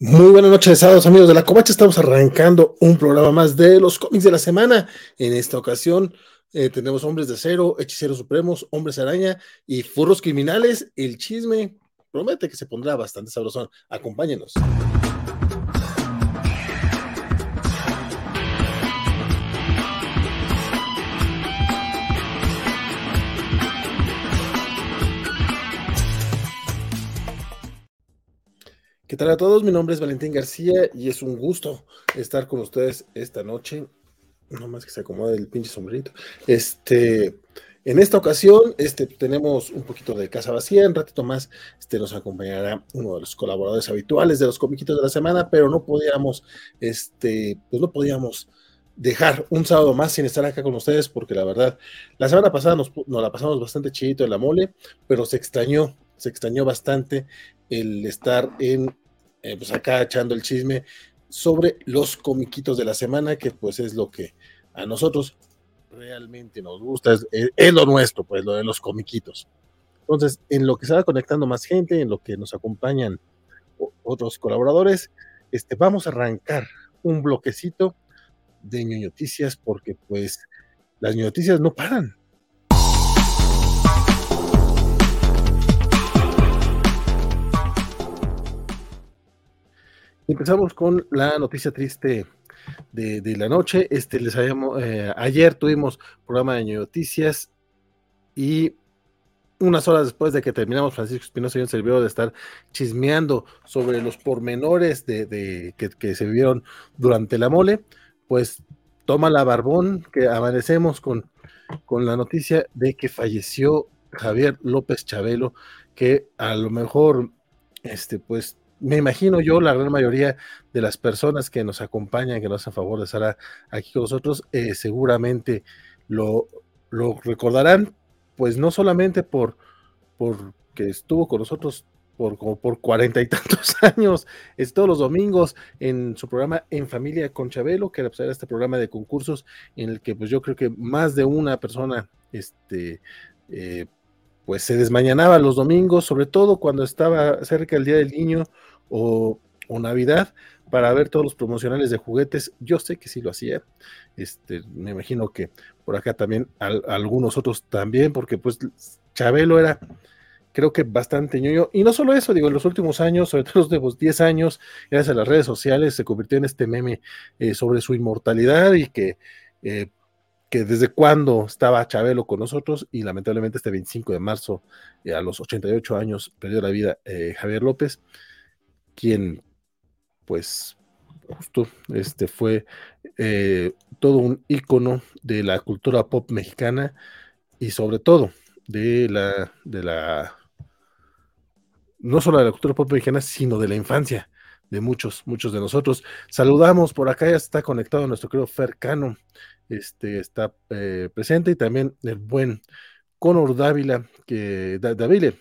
Muy buenas noches, sábados amigos de la Covacha. Estamos arrancando un programa más de los cómics de la semana. En esta ocasión eh, tenemos Hombres de Acero, Hechiceros Supremos, Hombres Araña y Furros Criminales. El chisme promete que se pondrá bastante sabrosón. Acompáñenos. ¿Qué tal a todos? Mi nombre es Valentín García y es un gusto estar con ustedes esta noche. No más que se acomode el pinche sombrerito. Este, en esta ocasión, este, tenemos un poquito de casa vacía. En ratito más, este, nos acompañará uno de los colaboradores habituales de los comiquitos de la semana, pero no podíamos, este, pues no podíamos dejar un sábado más sin estar acá con ustedes, porque la verdad, la semana pasada nos, nos la pasamos bastante chidito en la mole, pero se extrañó se extrañó bastante el estar en, eh, pues acá echando el chisme sobre los comiquitos de la semana, que pues es lo que a nosotros realmente nos gusta, es, lo nuestro, pues lo de los comiquitos. Entonces, en lo que se va conectando más gente, en lo que nos acompañan otros colaboradores, este, vamos a arrancar un bloquecito de ñoñoticias, porque pues las ñoñoticias no paran, Empezamos con la noticia triste de, la noche. Este, les habíamos, eh, ayer tuvimos programa de noticias y unas horas después de que terminamos, Francisco Espinosa y el servidor de estar chismeando sobre los pormenores de, que, se vivieron durante la mole, pues toma la barbón que amanecemos con, con la noticia de que falleció Javier López Chabelo, que a lo mejor, este, pues me imagino yo, la gran mayoría de las personas que nos acompañan, que nos hacen favor de estar aquí con nosotros, eh, seguramente lo, lo, recordarán, pues no solamente por, por que estuvo con nosotros por como por cuarenta y tantos años, es todos los domingos en su programa En Familia con Chabelo, que era este programa de concursos en el que pues yo creo que más de una persona este, eh, pues se desmañanaba los domingos, sobre todo cuando estaba cerca el Día del Niño o, Navidad, para ver todos los promocionales de juguetes. Yo sé que sí lo hacía. Este, me imagino que por acá también algunos otros también, porque pues Chabelo era creo que bastante ñoño. Y no solo eso, digo, en los últimos años, sobre todo los 10 años, gracias a las redes sociales, se convirtió en este meme eh, sobre su inmortalidad y que eh, que desde cuándo estaba Chabelo con nosotros y lamentablemente este 25 de marzo, eh, a los 88 años, perdió la vida Javier López, quien pues justo este fue eh, todo un ícono de la cultura pop mexicana y sobre todo de la, de la, no solo de la cultura pop mexicana, sino de la infancia de muchos, muchos de nosotros. Saludamos por acá, ya está conectado nuestro querido Fer Cano, este, está eh, presente y también el buen Conor Dávila, que, Davile,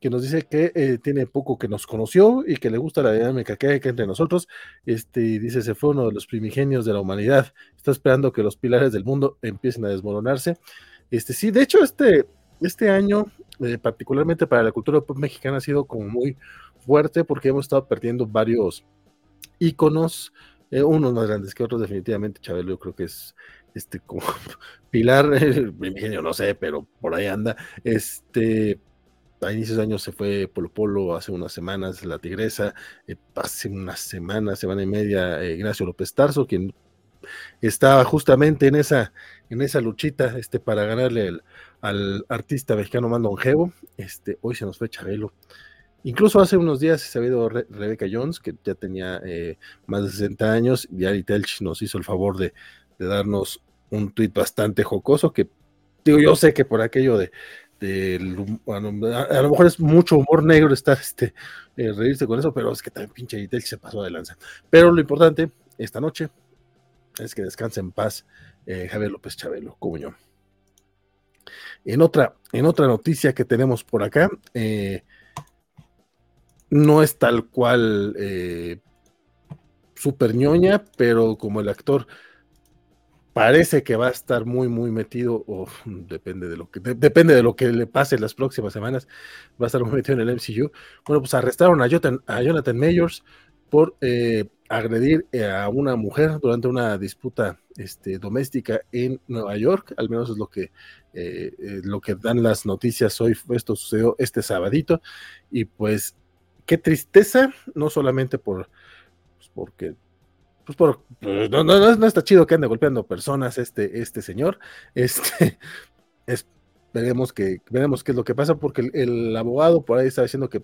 que nos dice que eh, tiene poco que nos conoció y que le gusta la dinámica que hay entre nosotros. Este, dice, se fue uno de los primigenios de la humanidad. Está esperando que los pilares del mundo empiecen a desmoronarse. Este, sí, de hecho, este, este año, eh, particularmente para la cultura pop mexicana, ha sido como muy fuerte porque hemos estado perdiendo varios íconos, unos más grandes que otros, definitivamente. Chabelo, yo creo que es este, como Pilar, mi ingenio no sé, pero por ahí anda, este, a inicios de año se fue Polo Polo, hace unas semanas la Tigresa, eh, hace unas semanas, semana y media, eh, Ignacio López Tarso, quien estaba justamente en esa, en esa luchita este, para ganarle al artista mexicano más longevo, este, hoy se nos fue Chabelo. Incluso hace unos días se ha habido Rebeca Jones, que ya tenía eh, más de 60 años, y Ari Telch nos hizo el favor de, de darnos un tuit bastante jocoso que digo, yo sé que por aquello de, a, lo mejor es mucho humor negro estar este eh, reírse con eso, pero es que también pinche Itel se pasó de lanza. Pero lo importante esta noche es que descanse en paz eh, Javier López Chabelo, yo. En otra, en otra noticia que tenemos por acá, eh, no es tal cual super ñoña, pero como el actor parece que va a estar muy, muy metido, o depende de lo que, depende de lo que le pase las próximas semanas, va a estar muy metido en el MCU. Bueno, pues arrestaron a Jonathan, a Jonathan Mayors, por eh, agredir eh, a una mujer durante una disputa este, doméstica en Nueva York, al menos es lo que, eh, lo que dan las noticias hoy, esto sucedió este sabadito, y pues qué tristeza, no solamente por, pues porque pues por, pues, no, no, no, está chido que ande golpeando personas este, este señor, este, es, veremos, que, veremos qué es lo que pasa, porque el, abogado por ahí está diciendo que,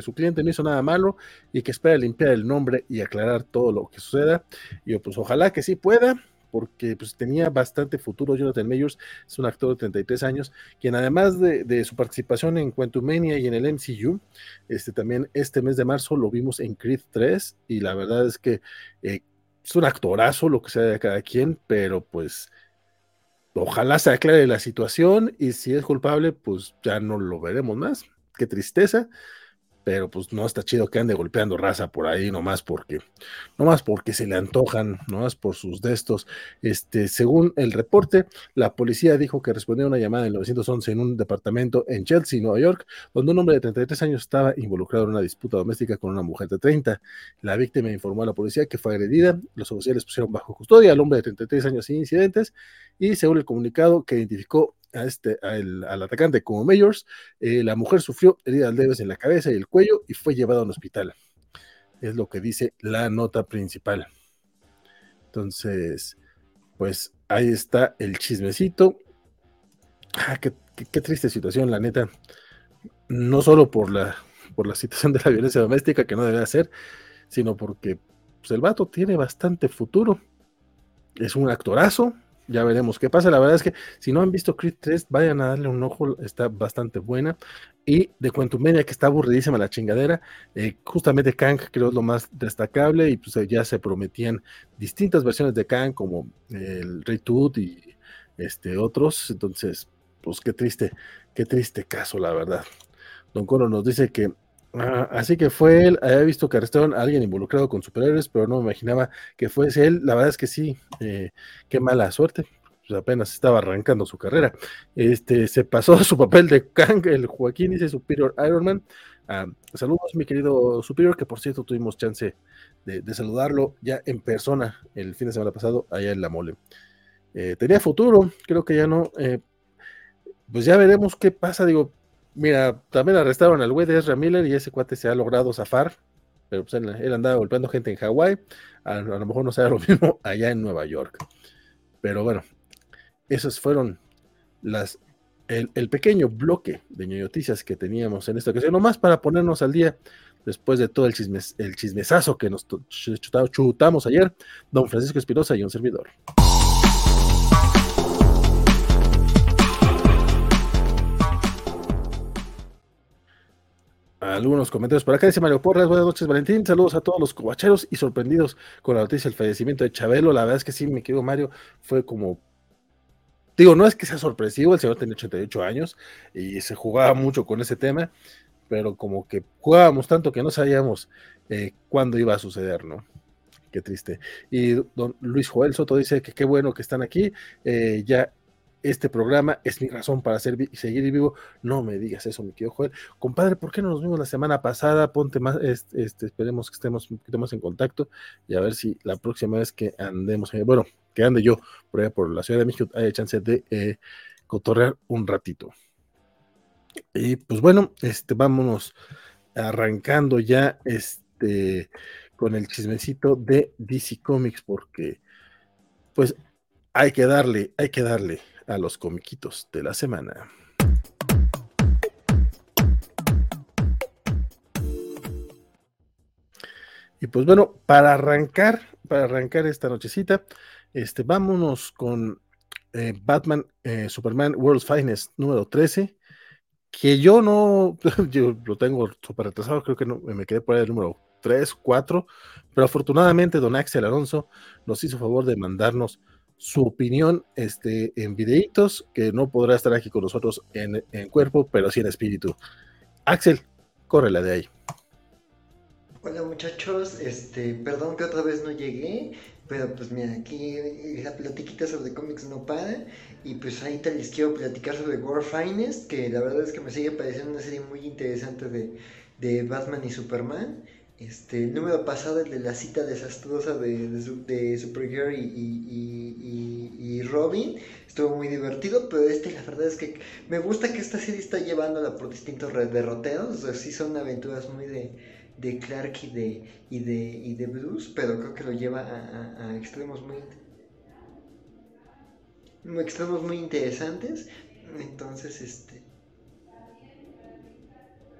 su cliente no hizo nada malo y que espera limpiar el nombre y aclarar todo lo que suceda. Y yo, pues ojalá que sí pueda, porque pues tenía bastante futuro. Jonathan Mayors es un actor de 33 años, quien además de, su participación en Quantumania y en el MCU, este, también este mes de marzo lo vimos en Creed 3 y la verdad es que eh, es un actorazo lo que sea de cada quien, pero pues ojalá se aclare la situación y si es culpable, pues ya no lo veremos más. Qué tristeza pero pues no está chido que ande golpeando raza por ahí nomás porque, nomás porque se le antojan, nomás por sus destos. Este, según el reporte, la policía dijo que respondió a una llamada en 911 en un departamento en Chelsea, Nueva York, donde un hombre de 33 años estaba involucrado en una disputa doméstica con una mujer de 30. La víctima informó a la policía que fue agredida, los oficiales pusieron bajo custodia al hombre de 33 años sin incidentes y según el comunicado que identificó a este, al atacante como Mayors, eh, la mujer sufrió heridas leves en la cabeza y el cuello y fue llevada a un hospital. Es lo que dice la nota principal. Entonces, pues ahí está el chismecito. Ah, qué, triste situación, la neta. No solo por la, por la situación de la violencia doméstica, que no debe ser, sino porque pues, el vato tiene bastante futuro. Es un actorazo, ya veremos qué pasa. La verdad es que si no han visto Creed 3, vayan a darle un ojo, está bastante buena. Y de Media, que está aburridísima la chingadera, eh, justamente Kang creo es lo más destacable y pues ya se prometían distintas versiones de Kang como el Rey Tut y este, otros. Entonces, pues qué triste, qué triste caso, la verdad. Don Coro nos dice que Ah, así que fue él, había visto que arrestaron a alguien involucrado con superhéroes, pero no me imaginaba que fuese él. La verdad es que sí, eh, qué mala suerte. Pues apenas estaba arrancando su carrera. Este se pasó a su papel de Kang, el Joaquín dice Superior Iron Man. Ah, saludos, mi querido Superior, que por cierto tuvimos chance de, saludarlo ya en persona el fin de semana pasado allá en La Mole. Eh, tenía futuro, creo que ya no. Eh, pues ya veremos qué pasa. Digo, Mira, también arrestaron al güey de Ezra Miller y ese cuate se ha logrado zafar, pero pues él, andaba golpeando gente en Hawái, a, lo mejor no sea lo mismo allá en Nueva York. Pero bueno, esos fueron las el, pequeño bloque de noticias que teníamos en esta ocasión, nomás para ponernos al día después de todo el, chismes, el chismesazo que nos chutamos ayer, don Francisco Espinosa y un servidor. Algunos comentarios por acá. Dice Mario Porras, buenas noches Valentín, saludos a todos los covacheros y sorprendidos con la noticia del fallecimiento de Chabelo. La verdad es que sí, mi querido Mario, fue como... Digo, no es que sea sorpresivo, el señor tiene 88 años y se jugaba mucho con ese tema, pero como que jugábamos tanto que no sabíamos eh, cuándo iba a suceder, ¿no? Qué triste. Y don Luis Joel Soto dice que qué bueno que están aquí. Eh, ya este programa es mi razón para seguir vivo. No me digas eso, mi querido Joel. Compadre, ¿por qué no nos vimos la semana pasada? Ponte más, este, esperemos que estemos un poquito más en contacto y a ver si la próxima vez que andemos, eh, bueno, que ande yo por allá por la Ciudad de México, haya chance de eh, cotorrear un ratito. Y pues bueno, este, vámonos arrancando ya este, con el chismecito de DC Comics, porque pues hay que darle, hay que darle a los comiquitos de la semana. Y pues bueno, para arrancar, para arrancar esta nochecita, este, vámonos con eh, Batman eh, Superman World's Finest número 13, que yo no, yo lo tengo súper retrasado, creo que no, me quedé por ahí el número 3, 4, pero afortunadamente don Axel Alonso nos hizo favor de mandarnos su opinión este, en videitos, que no podrá estar aquí con nosotros en, cuerpo, pero sí en espíritu. Axel, córrela de ahí. Hola muchachos, este, perdón que otra vez no llegué, pero pues mira, aquí la platiquita sobre cómics no para, y pues ahí les quiero platicar sobre War Finest, que la verdad es que me sigue pareciendo una serie muy interesante de, de Batman y Superman. Este, el número pasado, el de la cita desastrosa de, de, Supergirl y, Robin, estuvo muy divertido, pero este la verdad es que me gusta que esta serie está llevándola por distintos derroteros, o son aventuras muy de, de Clark y de, y de, y de Bruce, pero creo que lo lleva a, extremos muy extremos muy interesantes. Entonces, este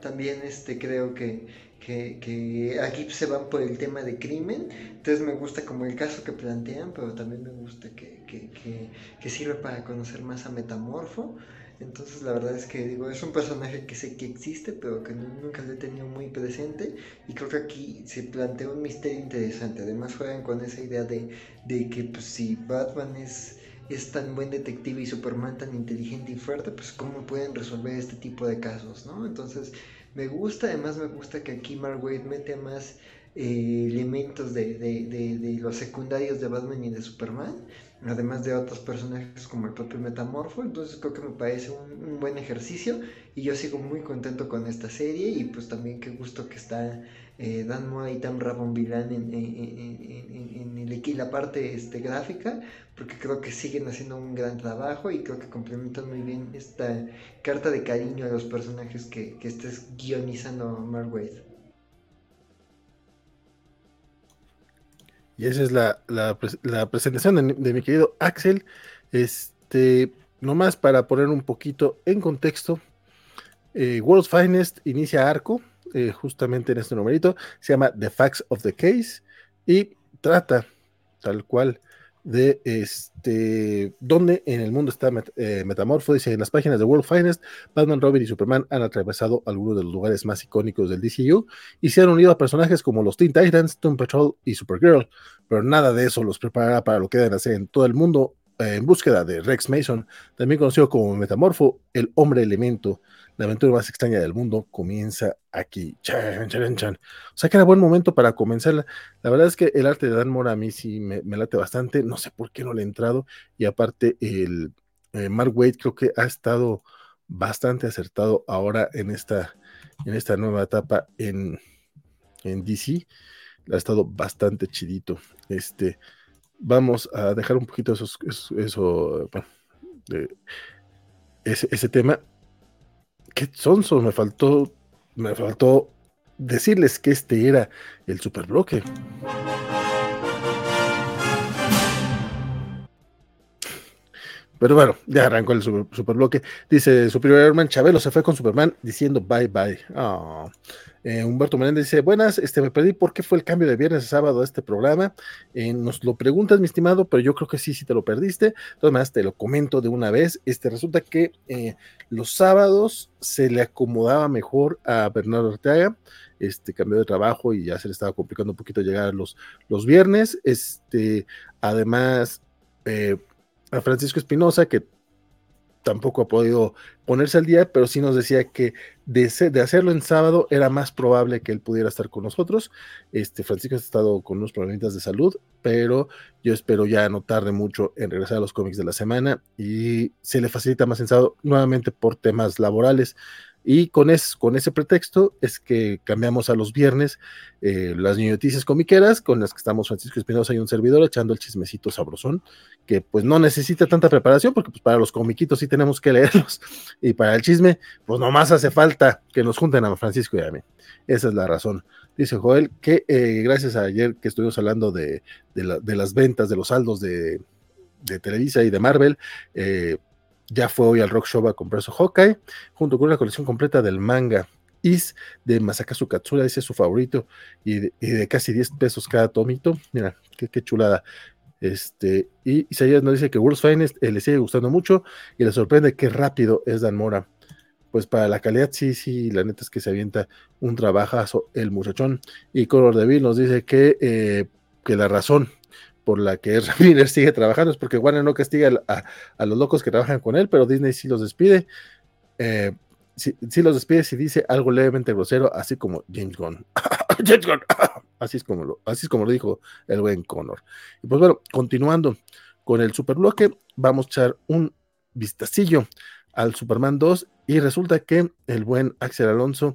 también este creo que, que, aquí se van por el tema de crimen. Entonces me gusta como el caso que plantean, pero también me gusta que, que, sirve para conocer más a Metamorfo. Entonces la verdad es que digo, es un personaje que sé que existe, pero que nunca lo he tenido muy presente. Y creo que aquí se plantea un misterio interesante. Además juegan con esa idea de, de que pues, si Batman es, es tan buen detective y Superman tan inteligente y fuerte, pues cómo pueden resolver este tipo de casos, ¿no? Entonces me gusta, además me gusta que aquí Mark Waid mete más eh, elementos de, de, de, los secundarios de Batman y de Superman, además de otros personajes como el propio Metamorfo, entonces creo que me parece un, buen ejercicio y yo sigo muy contento con esta serie y pues también qué gusto que está eh, Dan Moa y Tam Rabon-Vilán en, en, en, la parte este, gráfica, porque creo que siguen haciendo un gran trabajo y creo que complementan muy bien esta carta de cariño a los personajes que, que estés guionizando Mark. Y esa es la, presentación de, mi querido Axel. Este, nomás para poner un poquito en contexto, eh, World's Finest inicia arco, eh, justamente en este numerito, se llama The Facts of the Case y trata tal cual de este dónde en el mundo está eh, Metamorfo. Dice en las páginas de World Finest, Batman, Robin y Superman han atravesado algunos de los lugares más icónicos del DCU y se han unido a personajes como los Teen Titans, Toon Patrol y Supergirl, pero nada de eso los preparará para lo que deben hacer en todo el mundo en búsqueda de Rex Mason, también conocido como Metamorfo, el hombre elemento. La aventura más extraña del mundo comienza aquí. Chan, chan, chan. O sea que era buen momento para comenzarla. La verdad es que el arte de Dan Mora a mí sí me, late bastante. No sé por qué no le he entrado. Y aparte, el eh, Mark Wade creo que ha estado bastante acertado ahora en esta, en esta nueva etapa en, en DC. Ha estado bastante chidito. Este, vamos a dejar un poquito eso, eso, ese, tema qué sonso, me faltó, me faltó decirles que este era el superbloque. Pero bueno, ya arrancó el superbloque. Dice Superior Herman Chabelo se fue con Superman diciendo bye bye. Oh. Eh, Humberto Menéndez dice, buenas, este, me perdí por qué fue el cambio de viernes a sábado a este programa. Eh, nos lo preguntas, mi estimado, pero yo creo que sí, sí te lo perdiste. Entonces, te lo comento de una vez. Este, resulta que eh, los sábados se le acomodaba mejor a Bernardo Ortega. Este, cambió de trabajo y ya se le estaba complicando un poquito llegar los, los viernes. Este, además, a Francisco Espinosa, que tampoco ha podido ponerse al día, pero sí nos decía que de, hacerlo en sábado era más probable que él pudiera estar con nosotros. Este Francisco ha estado con unos problemas de salud, pero yo espero ya no tarde mucho en regresar a los cómics de la semana y se le facilita más en sábado nuevamente por temas laborales. Y con, es, con ese pretexto es que cambiamos a los viernes eh, las noticias comiqueras con las que estamos Francisco Espinosa y un servidor echando el chismecito sabrosón, que pues no necesita tanta preparación porque pues para los comiquitos sí tenemos que leerlos y para el chisme pues nomás hace falta que nos junten a Francisco y a mí. Esa es la razón. Dice Joel que eh, gracias a ayer que estuvimos hablando de, de, las ventas, de los saldos de, de Televisa y de Marvel, eh, ya fue hoy al Rock Show a comprar su Hawkeye, junto con una colección completa del manga Is de Masakazu Katsura, ese es su favorito, y de, casi 10 pesos cada tomito. Mira, qué, chulada. Este, y Isaías nos dice que World's Finest eh, le sigue gustando mucho y le sorprende qué rápido es Dan Mora. Pues para la calidad, sí, sí, la neta es que se avienta un trabajazo el muchachón. Y Color Devil nos dice que, eh, que la razón por la que Ramírez sigue trabajando es porque Warner no castiga a, los locos que trabajan con él, pero Disney sí los despide. Eh, sí, los despide si dice algo levemente grosero, así como James Gunn. James Gunn. así, es como lo, así es como lo dijo el buen Connor. Y pues bueno, continuando con el superbloque, vamos a echar un vistacillo al Superman 2 y resulta que el buen Axel Alonso,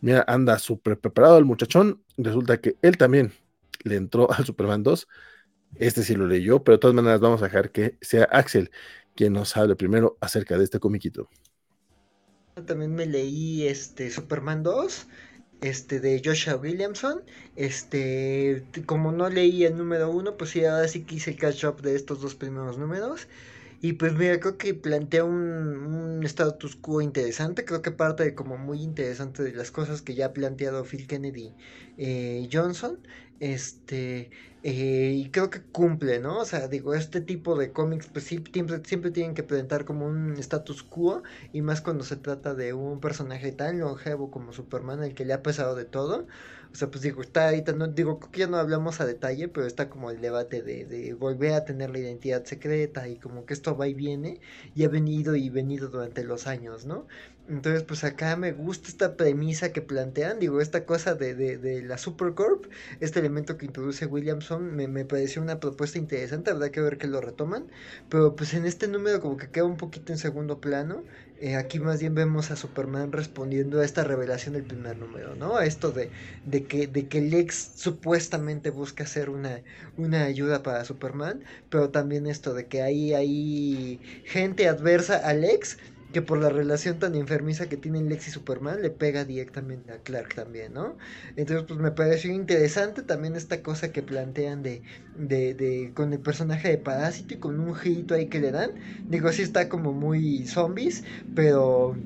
mira, anda súper preparado el muchachón resulta que él también le entró al Superman 2. Este sí lo leyó, pero de todas maneras vamos a dejar que sea Axel quien nos hable primero acerca de este comiquito. También me leí este Superman 2 este de Joshua Williamson. Este, como no leí el número uno, pues sí, ahora sí quise el catch up de estos dos primeros números. Y pues mira, creo que plantea un, un, status quo interesante, creo que parte de como muy interesante de las cosas que ya ha planteado Phil Kennedy eh, Johnson. Este, eh, y creo que cumple, ¿no? O sea, digo, este tipo de cómics, pues siempre, siempre tienen que presentar como un status quo, y más cuando se trata de un personaje tan longevo como Superman, el que le ha pesado de todo. O sea, pues digo, está ahorita, no, digo, creo que ya no hablamos a detalle, pero está como el debate de, de volver a tener la identidad secreta y como que esto va y viene, y ha venido y venido durante los años, ¿no? Entonces, pues acá me gusta esta premisa que plantean, digo, esta cosa de, de, de la Supercorp, este elemento que introduce Williamson, me, me pareció una propuesta interesante, habrá que ver que lo retoman, pero pues en este número como que queda un poquito en segundo plano, eh, aquí más bien vemos a Superman respondiendo a esta revelación del primer número, ¿no? A esto de, de, que, de que Lex supuestamente busca hacer una, una ayuda para Superman, pero también esto de que hay, hay gente adversa a Lex que por la relación tan enfermiza que tienen Lex y Superman le pega directamente a Clark también, ¿no? Entonces, pues me pareció interesante también esta cosa que plantean de, de, de con el personaje de Parásito y con un girito ahí que le dan. Digo, sí está como muy zombies, pero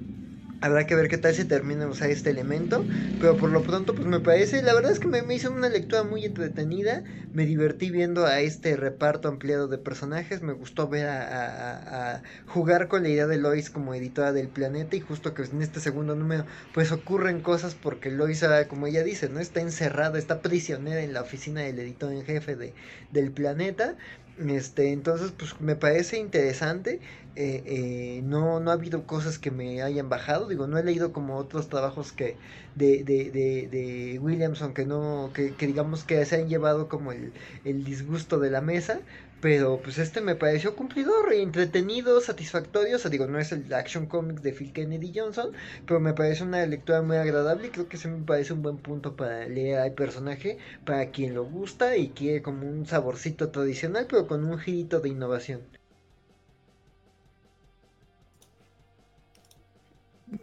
Habrá que ver qué tal se termina usar este elemento. Pero por lo pronto, pues me parece. La verdad es que me, hizo una lectura muy entretenida. Me divertí viendo a este reparto ampliado de personajes. Me gustó ver a, jugar con la idea de Lois como editora del planeta. Y justo que en este segundo número, pues ocurren cosas porque Lois, como ella dice, ¿no? Está encerrada, está prisionera en la oficina del editor en jefe de, del planeta. Este, entonces, pues me parece interesante. Eh, eh, no, no ha habido cosas que me hayan bajado. Digo, no he leído como otros trabajos que de, de, de, Williamson que no, que, que, digamos que se han llevado como el, el disgusto de la mesa. Pero pues este me pareció cumplidor, entretenido, satisfactorio. O sea, digo, no es el Action Comics de Phil Kennedy Johnson, pero me parece una lectura muy agradable y creo que se me parece un buen punto para leer al personaje, para quien lo gusta y quiere como un saborcito tradicional, pero con un girito de innovación.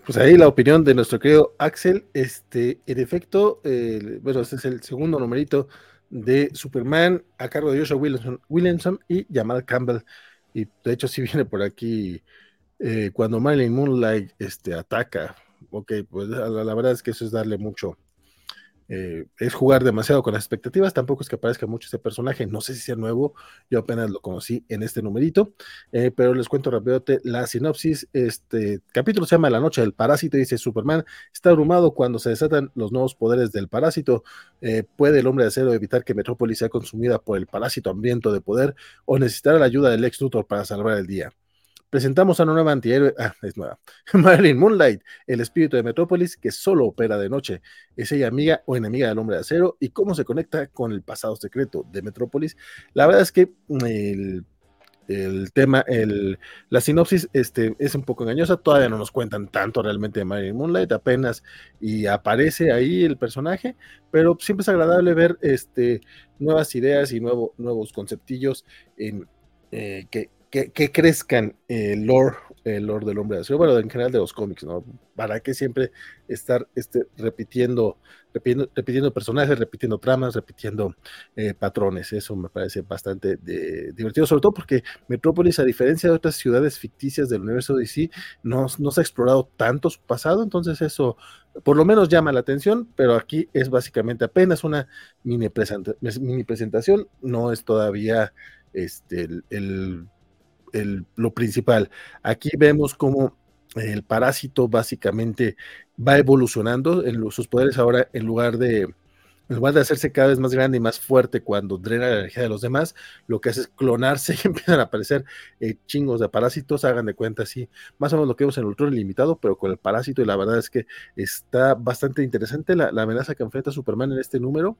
Pues ahí la opinión de nuestro querido Axel. Este, en efecto, bueno, este es el segundo numerito de Superman a cargo de Joshua Williamson, y Jamal Campbell. Y de hecho, si viene por aquí eh, cuando Marilyn Moonlight este, ataca. Ok, pues la, verdad es que eso es darle mucho, eh, es jugar demasiado con las expectativas, tampoco es que aparezca mucho este personaje, no sé si sea nuevo, yo apenas lo conocí en este numerito, eh, pero les cuento rápidamente la sinopsis, este capítulo se llama La noche del parásito, dice Superman, está abrumado cuando se desatan los nuevos poderes del parásito, eh, puede el hombre de acero evitar que Metrópolis sea consumida por el parásito hambriento de poder o necesitará la ayuda del ex Luthor para salvar el día presentamos a una nueva antihéroe, ah, es nueva, Marilyn Moonlight, el espíritu de Metrópolis que solo opera de noche. Es ella amiga o enemiga del hombre de acero y cómo se conecta con el pasado secreto de Metrópolis. La verdad es que mm, el, el tema, el, la sinopsis este, es un poco engañosa, todavía no nos cuentan tanto realmente de Marilyn Moonlight, apenas y aparece ahí el personaje, pero siempre es agradable ver este, nuevas ideas y nuevo, nuevos conceptillos en, eh, que, que, crezcan el lore, el lore del hombre de acero, bueno, en general de los cómics, ¿no? ¿Para qué siempre estar este, repitiendo, repitiendo, repitiendo personajes, repitiendo tramas, repitiendo eh, patrones? Eso me parece bastante de, divertido, sobre todo porque Metrópolis, a diferencia de otras ciudades ficticias del universo DC, no, no se ha explorado tanto su pasado, entonces eso por lo menos llama la atención, pero aquí es básicamente apenas una mini presentación, no es todavía este, el lo principal. Aquí vemos cómo el parásito básicamente va evolucionando en sus poderes ahora en lugar de lugar de hacerse cada vez más grande y más fuerte cuando drena la energía de los demás, lo que hace es clonarse y empiezan a aparecer eh, chingos de parásitos, hagan de cuenta así, más o menos lo que vemos en Ultron Ilimitado, pero con el parásito, y la verdad es que está bastante interesante la, amenaza que enfrenta Superman en este número.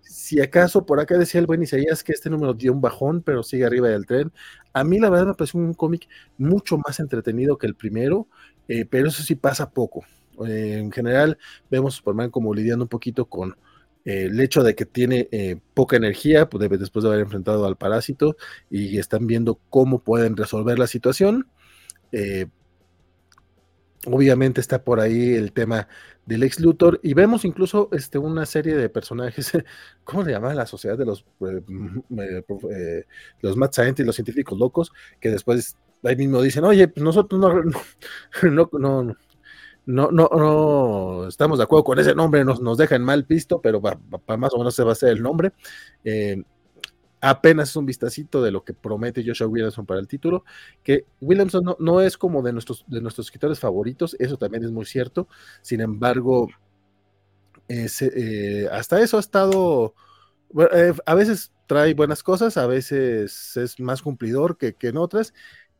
Si acaso por acá decía el buen Isaías que este número dio un bajón, pero sigue arriba del tren. A mí la verdad me pareció un cómic mucho más entretenido que el primero, eh, pero eso sí pasa poco. Eh, en general vemos a Superman como lidiando un poquito con, el hecho de que tiene eh, poca energía, pues después de haber enfrentado al parásito, y están viendo cómo pueden resolver la situación. Eh, obviamente está por ahí el tema del ex Luthor, y vemos incluso este, una serie de personajes, ¿cómo se llama? La sociedad de los, eh, los Mad Scientists, los científicos locos, que después ahí mismo dicen, oye, pues nosotros no, no, no no, no, no estamos de acuerdo con ese nombre, nos, nos dejan mal pisto, pero para más o menos se va a ser el nombre. Eh, apenas es un vistacito de lo que promete Joshua Williamson para el título, que Williamson no, es como de nuestros, de nuestros escritores favoritos, eso también es muy cierto, sin embargo, eh, hasta eso ha estado, eh, a veces trae buenas cosas, a veces es más cumplidor que, que en otras,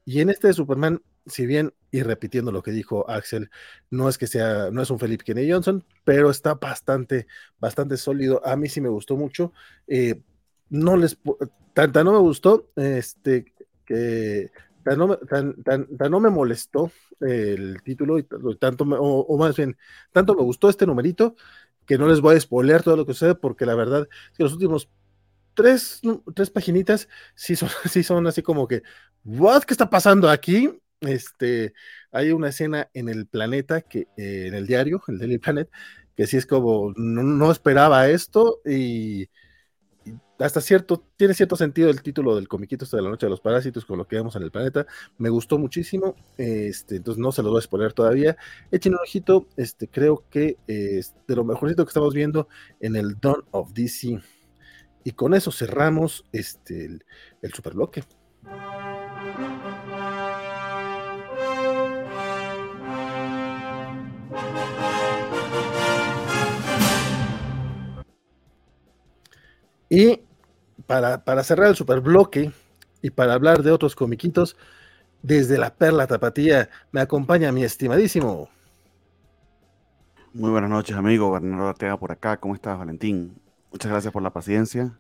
y en este de Superman si bien, y repitiendo lo que dijo Axel, no es que sea, no es un Felipe Kennedy Johnson, pero está bastante, bastante sólido. A mí sí me gustó mucho. Eh, no les, tanta no me gustó, este, que tan no, me molestó el título, y tanto, o, más bien, tanto me gustó este numerito, que no les voy a spoiler todo lo que sucede, porque la verdad, que los últimos tres, tres paginitas sí son, sí son así como que, ¿what? ¿Qué está pasando aquí? Este, hay una escena en el planeta, que, eh, en el diario, el Daily Planet, que sí es como, no, esperaba esto y, hasta cierto, tiene cierto sentido el título del comiquito este de la noche de los parásitos con lo que vemos en el planeta, me gustó muchísimo, este, entonces no se lo voy a exponer todavía, echen un ojito, este, creo que es de lo mejorcito que estamos viendo en el Dawn of DC. Y con eso cerramos este, el, el super Y para, cerrar el superbloque y para hablar de otros comiquitos, desde la Perla Tapatía me acompaña mi estimadísimo. Muy buenas noches, amigo. Bernardo Ortega por acá. ¿Cómo estás, Valentín? Muchas gracias por la paciencia.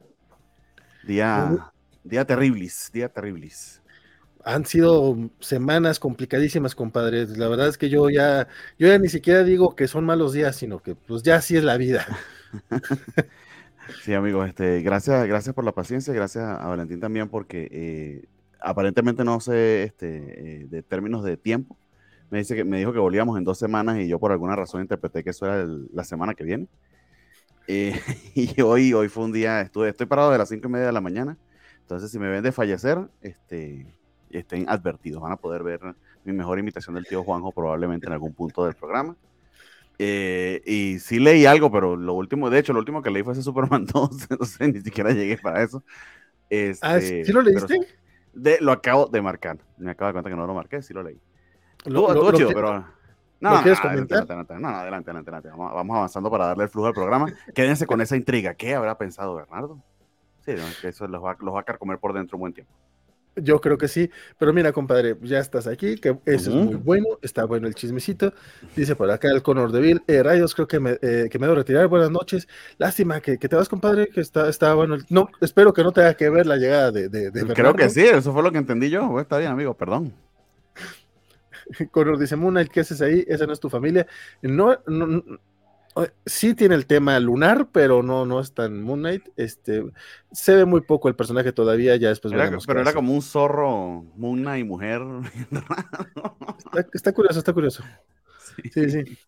Día, día terribles, día terribles. Han sido semanas complicadísimas, compadre. La verdad es que yo ya, yo ya ni siquiera digo que son malos días, sino que pues ya así es la vida. Sí, amigos, este, gracias, gracias por la paciencia, gracias a Valentín también porque eh, aparentemente no sé este, eh, de términos de tiempo. Me dice que me dijo que volvíamos en dos semanas y yo por alguna razón interpreté que eso era la semana que viene. Eh, y hoy, hoy fue un día, estuve, estoy parado de las cinco y media de la mañana. Entonces, si me ven de fallecer, este, estén advertidos. Van a poder ver mi mejor imitación del tío Juanjo probablemente en algún punto del programa. Eh, y sí leí algo, pero lo último, de hecho, lo último que leí fue ese Superman 2, no sé, ni siquiera llegué para eso. ah, ¿sí lo este, leíste? De, lo acabo de marcar, me acabo de cuenta que no lo marqué, sí lo leí. Lo, lo, chido, pero... No, no, quieres comentar? Adelante, no, adelante, adelante, adelante. Vamos, avanzando para darle el flujo al programa. Quédense con esa intriga. ¿Qué habrá pensado Bernardo? Sí, que eso los va, los va a comer por dentro un buen tiempo. Yo creo que sí, pero mira, compadre, ya estás aquí, que eso es muy bueno, está bueno el chismecito. Dice por acá el Conor de eh, Rayos, creo que me, eh, que me debo retirar. Buenas noches. Lástima que, te vas, compadre, que está, está bueno. No, espero que no tenga que ver la llegada de, de, Creo que sí, eso fue lo que entendí yo. está bien, amigo, perdón. Conor dice, Muna, ¿qué haces ahí? Esa no es tu familia. No, no, Sí tiene el tema lunar, pero no, no es tan Moon Knight. Este, se ve muy poco el personaje todavía, ya después era, Pero era como un zorro, Moon Knight, mujer. está, curioso, está curioso. Sí, sí.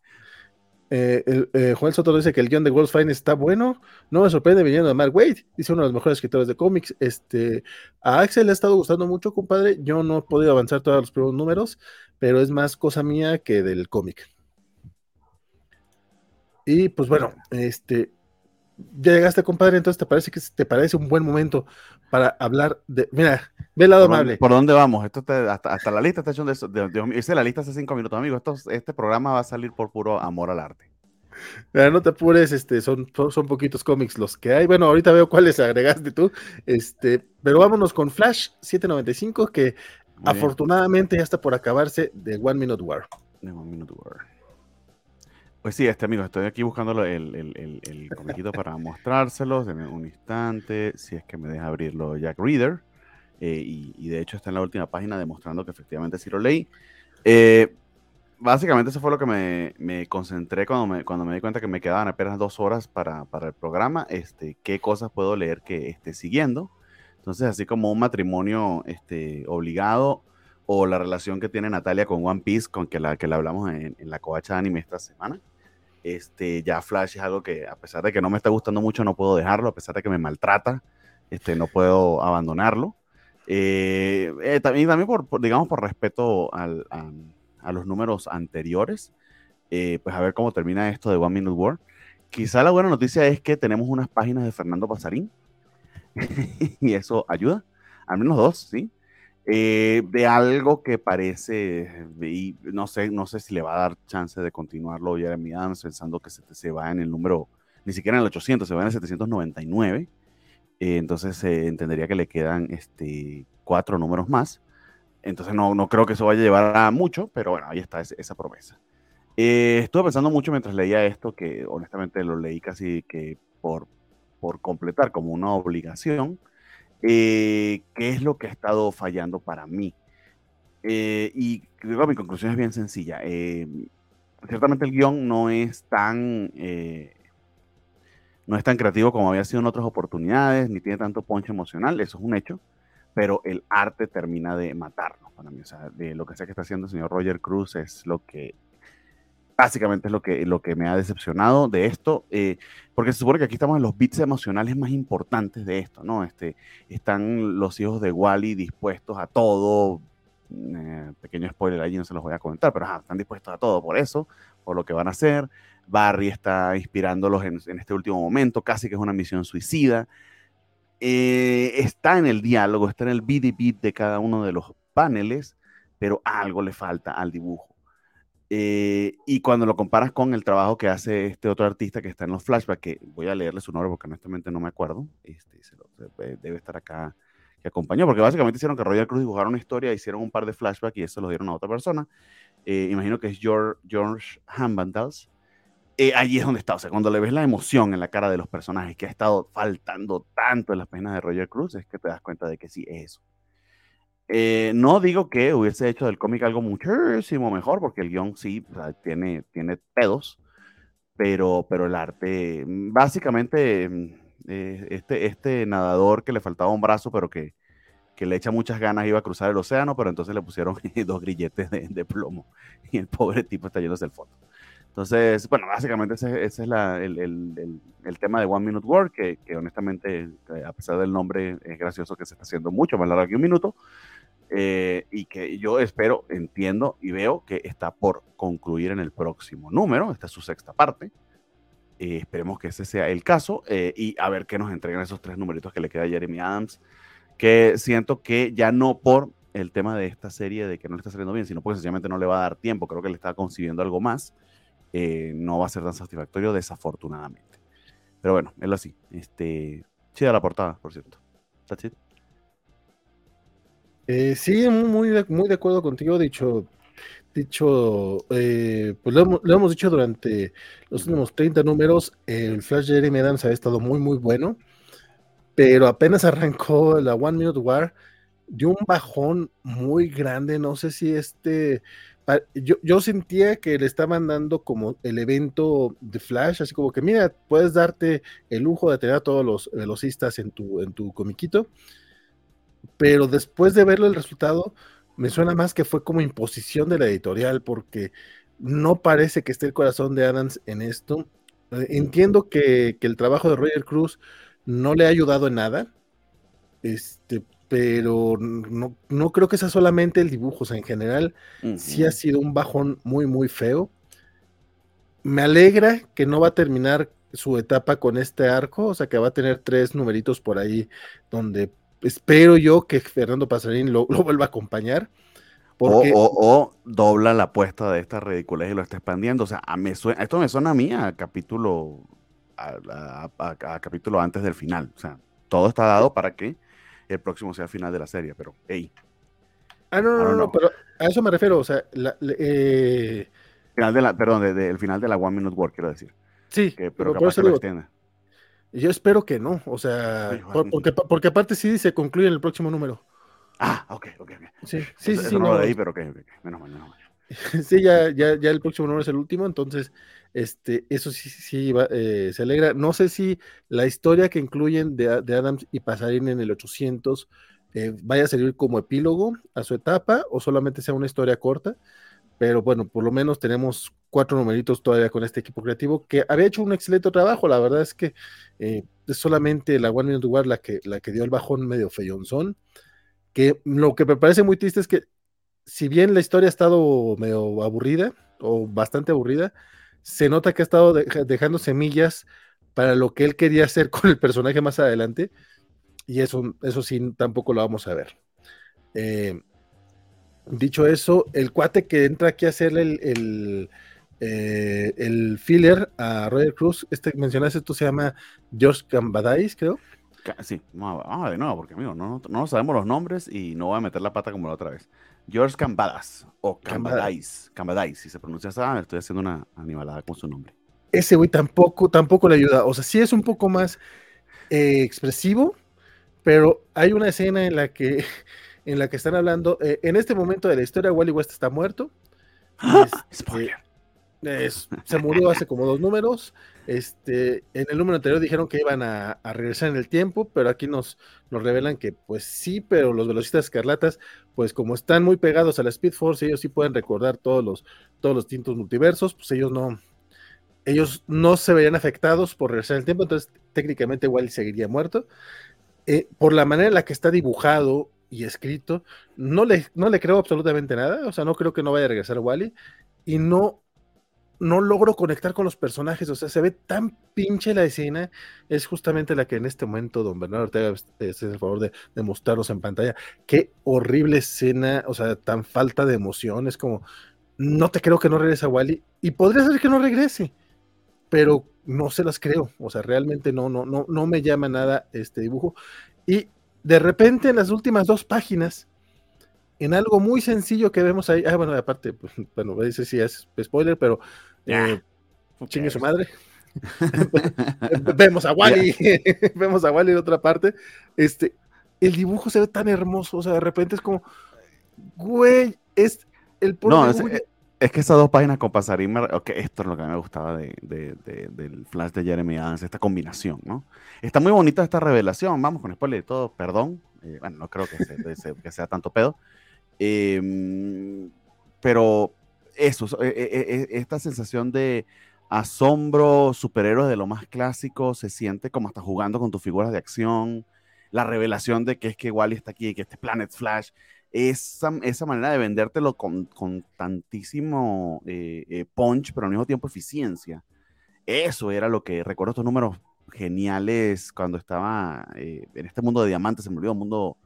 Eh, el, eh, Juan Soto dice que el guion de Wolf's Fine está bueno. No me sorprende viniendo de Mark Wade, dice uno de los mejores escritores de cómics. Este, a Axel le ha estado gustando mucho, compadre. Yo no he podido avanzar todos los primeros números, pero es más cosa mía que del cómic. Y pues bueno, este, ya llegaste, compadre, entonces te parece que te parece un buen momento para hablar de. Mira, ve el lado amable. ¿Por dónde vamos? Esto hasta, la lista está hecho de eso. hice la lista hace cinco minutos, amigo. Esto, este programa va a salir por puro amor al arte. no te apures, este, son, son poquitos cómics los que hay. Bueno, ahorita veo cuáles agregaste tú. Este, pero vámonos con Flash 795, que afortunadamente ya está por acabarse de One Minute War. De One Minute War. Pues sí, este amigo, estoy aquí buscando el, el, el, comiquito para mostrárselos. en un instante, si es que me deja abrirlo Jack Reader. Eh, y, de hecho está en la última página demostrando que efectivamente sí lo leí. Eh, básicamente eso fue lo que me, me, concentré cuando me, cuando me di cuenta que me quedaban apenas dos horas para, para, el programa, este, qué cosas puedo leer que esté siguiendo. Entonces, así como un matrimonio este, obligado o la relación que tiene Natalia con One Piece, con que la que la hablamos en, en la covacha de anime esta semana, este, ya Flash es algo que a pesar de que no me está gustando mucho, no puedo dejarlo, a pesar de que me maltrata, este, no puedo abandonarlo. Eh, eh, también, también por, digamos, por respeto al, a, los números anteriores, eh, pues a ver cómo termina esto de One Minute War. Quizá la buena noticia es que tenemos unas páginas de Fernando Pasarín y eso ayuda, al menos dos, ¿sí? De algo que parece, no sé, no sé si le va a dar chance de continuarlo Jeremy Adams pensando que se, se va en el número, ni siquiera en el 800, se va en el 799. Eh, entonces se entendería que le quedan este, cuatro números más. Entonces no, no creo que eso vaya a llevar a mucho, pero bueno, ahí está esa, promesa. Eh, estuve pensando mucho mientras leía esto, que honestamente lo leí casi que por, por completar como una obligación, eh, qué es lo que ha estado fallando para mí. y creo que mi conclusión es bien sencilla. ciertamente el guion no es tan no es tan creativo como había sido en otras oportunidades, ni tiene tanto ponche emocional, eso es un hecho, pero el arte termina de matarnos para mí. O sea, de lo que sea que está haciendo el señor Roger Cruz es lo que, básicamente es lo que, lo que me ha decepcionado de esto, eh, porque se supone que aquí estamos en los bits emocionales más importantes de esto, ¿no? Este, están los hijos de Wally dispuestos a todo, eh, pequeño spoiler allí, no se los voy a comentar, pero están dispuestos a todo por eso, por lo que van a hacer. Barry está inspirándolos en, este último momento, casi que es una misión suicida. Eh, está en el diálogo, está en el beat de cada uno de los paneles, pero algo le falta al dibujo. Eh, y cuando lo comparas con el trabajo que hace este otro artista que está en los flashbacks, que voy a leerle su nombre porque honestamente no me acuerdo, este, debe estar acá, que acompañó, porque básicamente hicieron que Roger Cruz dibujara una historia, hicieron un par de flashbacks y eso lo dieron a otra persona. Eh, imagino que es George, George Hambandals. Eh, allí es donde está. O sea, cuando le ves la emoción en la cara de los personajes que ha estado faltando tanto en las penas de Roger Cruz, es que te das cuenta de que sí es eso. Eh, no digo que hubiese hecho del cómic algo muchísimo mejor, porque el guion sí tiene, tiene pedos, pero, pero el arte, mm, básicamente, mm, eh, este, este nadador que le faltaba un brazo, pero que, que le echa muchas ganas, iba a cruzar el océano, pero entonces le pusieron dos grilletes de, de plomo y el pobre tipo está yéndose el foto. Entonces, bueno, básicamente ese, es el, tema de One Minute War, que, honestamente, eh, a pesar del nombre, es gracioso que se está haciendo mucho más largo que un minuto. Eh, y que yo espero, entiendo y veo que está por concluir en el próximo número. Esta es su sexta parte. Eh, esperemos que ese sea el caso y a ver qué nos entregan esos tres numeritos que le queda a Jeremy Adams. Que siento que ya no por el tema de esta serie de que no le está saliendo bien, sino porque sencillamente no le va a dar tiempo. Creo que le está concibiendo algo más. Eh, no va a ser tan satisfactorio, desafortunadamente. Pero bueno, es así. Este, chida la portada, por cierto. That's it. Eh, sí, muy de, muy de acuerdo contigo. Dicho, dicho eh, pues lo, hemos dicho durante los últimos 30 números. El Flash de Jeremy Adams ha estado muy, muy bueno. Pero apenas arrancó la One Minute War, dio un bajón muy grande. No sé si este yo, sentía que le estaban dando como el evento de Flash, así como que mira, puedes darte el lujo de tener a todos los velocistas en tu, en tu comiquito, pero después de verlo el resultado, me suena más que fue como imposición de la editorial, porque no parece que esté el corazón de Adams en esto. Eh, entiendo que, que el trabajo de Roger Cruz no le ha ayudado en nada, este, pero no, no, creo que sea solamente el dibujo, o sea, en general sí ha sido un bajón muy, muy feo. Me alegra que no va a terminar su etapa con este arco, o sea, que va a tener tres numeritos por ahí donde espero yo que Fernando Pasarín lo, vuelva a acompañar. O, dobla la apuesta de esta ridiculez y lo está expandiendo. O sea, a me suena, esto me suena a mí a capítulo, a, a capítulo antes del final. O sea, todo está dado para que el próximo sea el final de la serie, pero hey. Ah, no, no, no, pero a eso me refiero, o sea, eh, final de la, perdón, el final de la One Minute War, quiero decir. Sí, pero, capaz que lo extienda. Yo espero que no, o sea, porque, porque aparte sí se concluye en el próximo número. Ah, ok, ok, ok. Sí, sí, sí. no, lo leí, pero ok, menos mal, menos mal. sí, ya, ya, ya el próximo número es el último, entonces, este, eso sí, sí, eh, se alegra. No sé si la historia que incluyen de, Adams y Pasarín en el 800 eh, vaya a servir como epílogo a su etapa o solamente sea una historia corta, pero bueno, por lo menos tenemos cuatro numeritos todavía con este equipo creativo que había hecho un excelente trabajo. La verdad es que eh, es solamente la One Minute War la que, la que dio el bajón medio feyonzón. Que lo que me parece muy triste es que si bien la historia ha estado medio aburrida o bastante aburrida, se nota que ha estado dejando semillas para lo que él quería hacer con el personaje más adelante. Y eso, eso sí, tampoco lo vamos a ver. Eh, dicho eso, el cuate que entra aquí a hacerle el, el, eh, filler a Roger Cruz, este mencionaste, esto se llama George Gambadais, creo. Sí, vamos de nuevo, porque amigo, no, no, sabemos los nombres y no voy a meter la pata como la otra vez. George Cambadas o Cambadais, Cambadais, si se pronuncia así, estoy haciendo una animalada con su nombre. Ese güey tampoco, tampoco le ayuda. O sea, sí es un poco más eh, expresivo, pero hay una escena en la que, en la que están hablando. Eh, en este momento de la historia, Wally West está muerto. ¡Ah! Spoiler se murió hace como dos números. Este, en el número anterior dijeron que iban a, regresar en el tiempo, pero aquí nos, nos revelan que pues sí, pero los velocistas escarlatas, pues como están muy pegados a la Speed Force, ellos sí pueden recordar todos los, todos los distintos multiversos, pues ellos no, ellos no se verían afectados por regresar en el tiempo, entonces técnicamente Wally seguiría muerto. Eh, por la manera en la que está dibujado y escrito, no le, no le creo absolutamente nada, o sea, no creo que no vaya a regresar Wally, y no no logro conectar con los personajes, o sea, se ve tan pinche la escena, es justamente la que en este momento don Bernardo Ortega es el favor de, de, mostrarnos en pantalla. Qué horrible escena, o sea, tan falta de emoción, es como, no te creo que no regrese a Wally, y podría ser que no regrese, pero no se las creo, o sea, realmente no, no, no, no me llama nada este dibujo. Y de repente en las últimas dos páginas, en algo muy sencillo que vemos ahí, ah, bueno, aparte, pues, bueno, dice si es spoiler, pero eh, chingue su madre. vemos a Wally, vemos a Wally en otra parte. Este, el dibujo se ve tan hermoso, o sea, de repente es como, güey, es el No, es, que esas dos páginas con Pasarín, okay, esto es lo que me gustaba de, del Flash de Jeremy Adams, esta combinación, ¿no? Está muy bonita esta revelación, vamos con spoiler y todo, perdón, eh, bueno, no creo que, que sea tanto pedo, em, pero eso, e, e, e, esta sensación de asombro, superhéroes de lo más clásico, se siente como hasta jugando con tus figuras de acción, la revelación de que es que Wally está aquí, que este Planet Flash, esa, esa manera de vendértelo con, con tantísimo eh, eh, punch, pero al mismo tiempo eficiencia. Eso era lo que recuerdo estos números geniales cuando estaba eh, en este mundo de diamantes, se me olvidó, mundo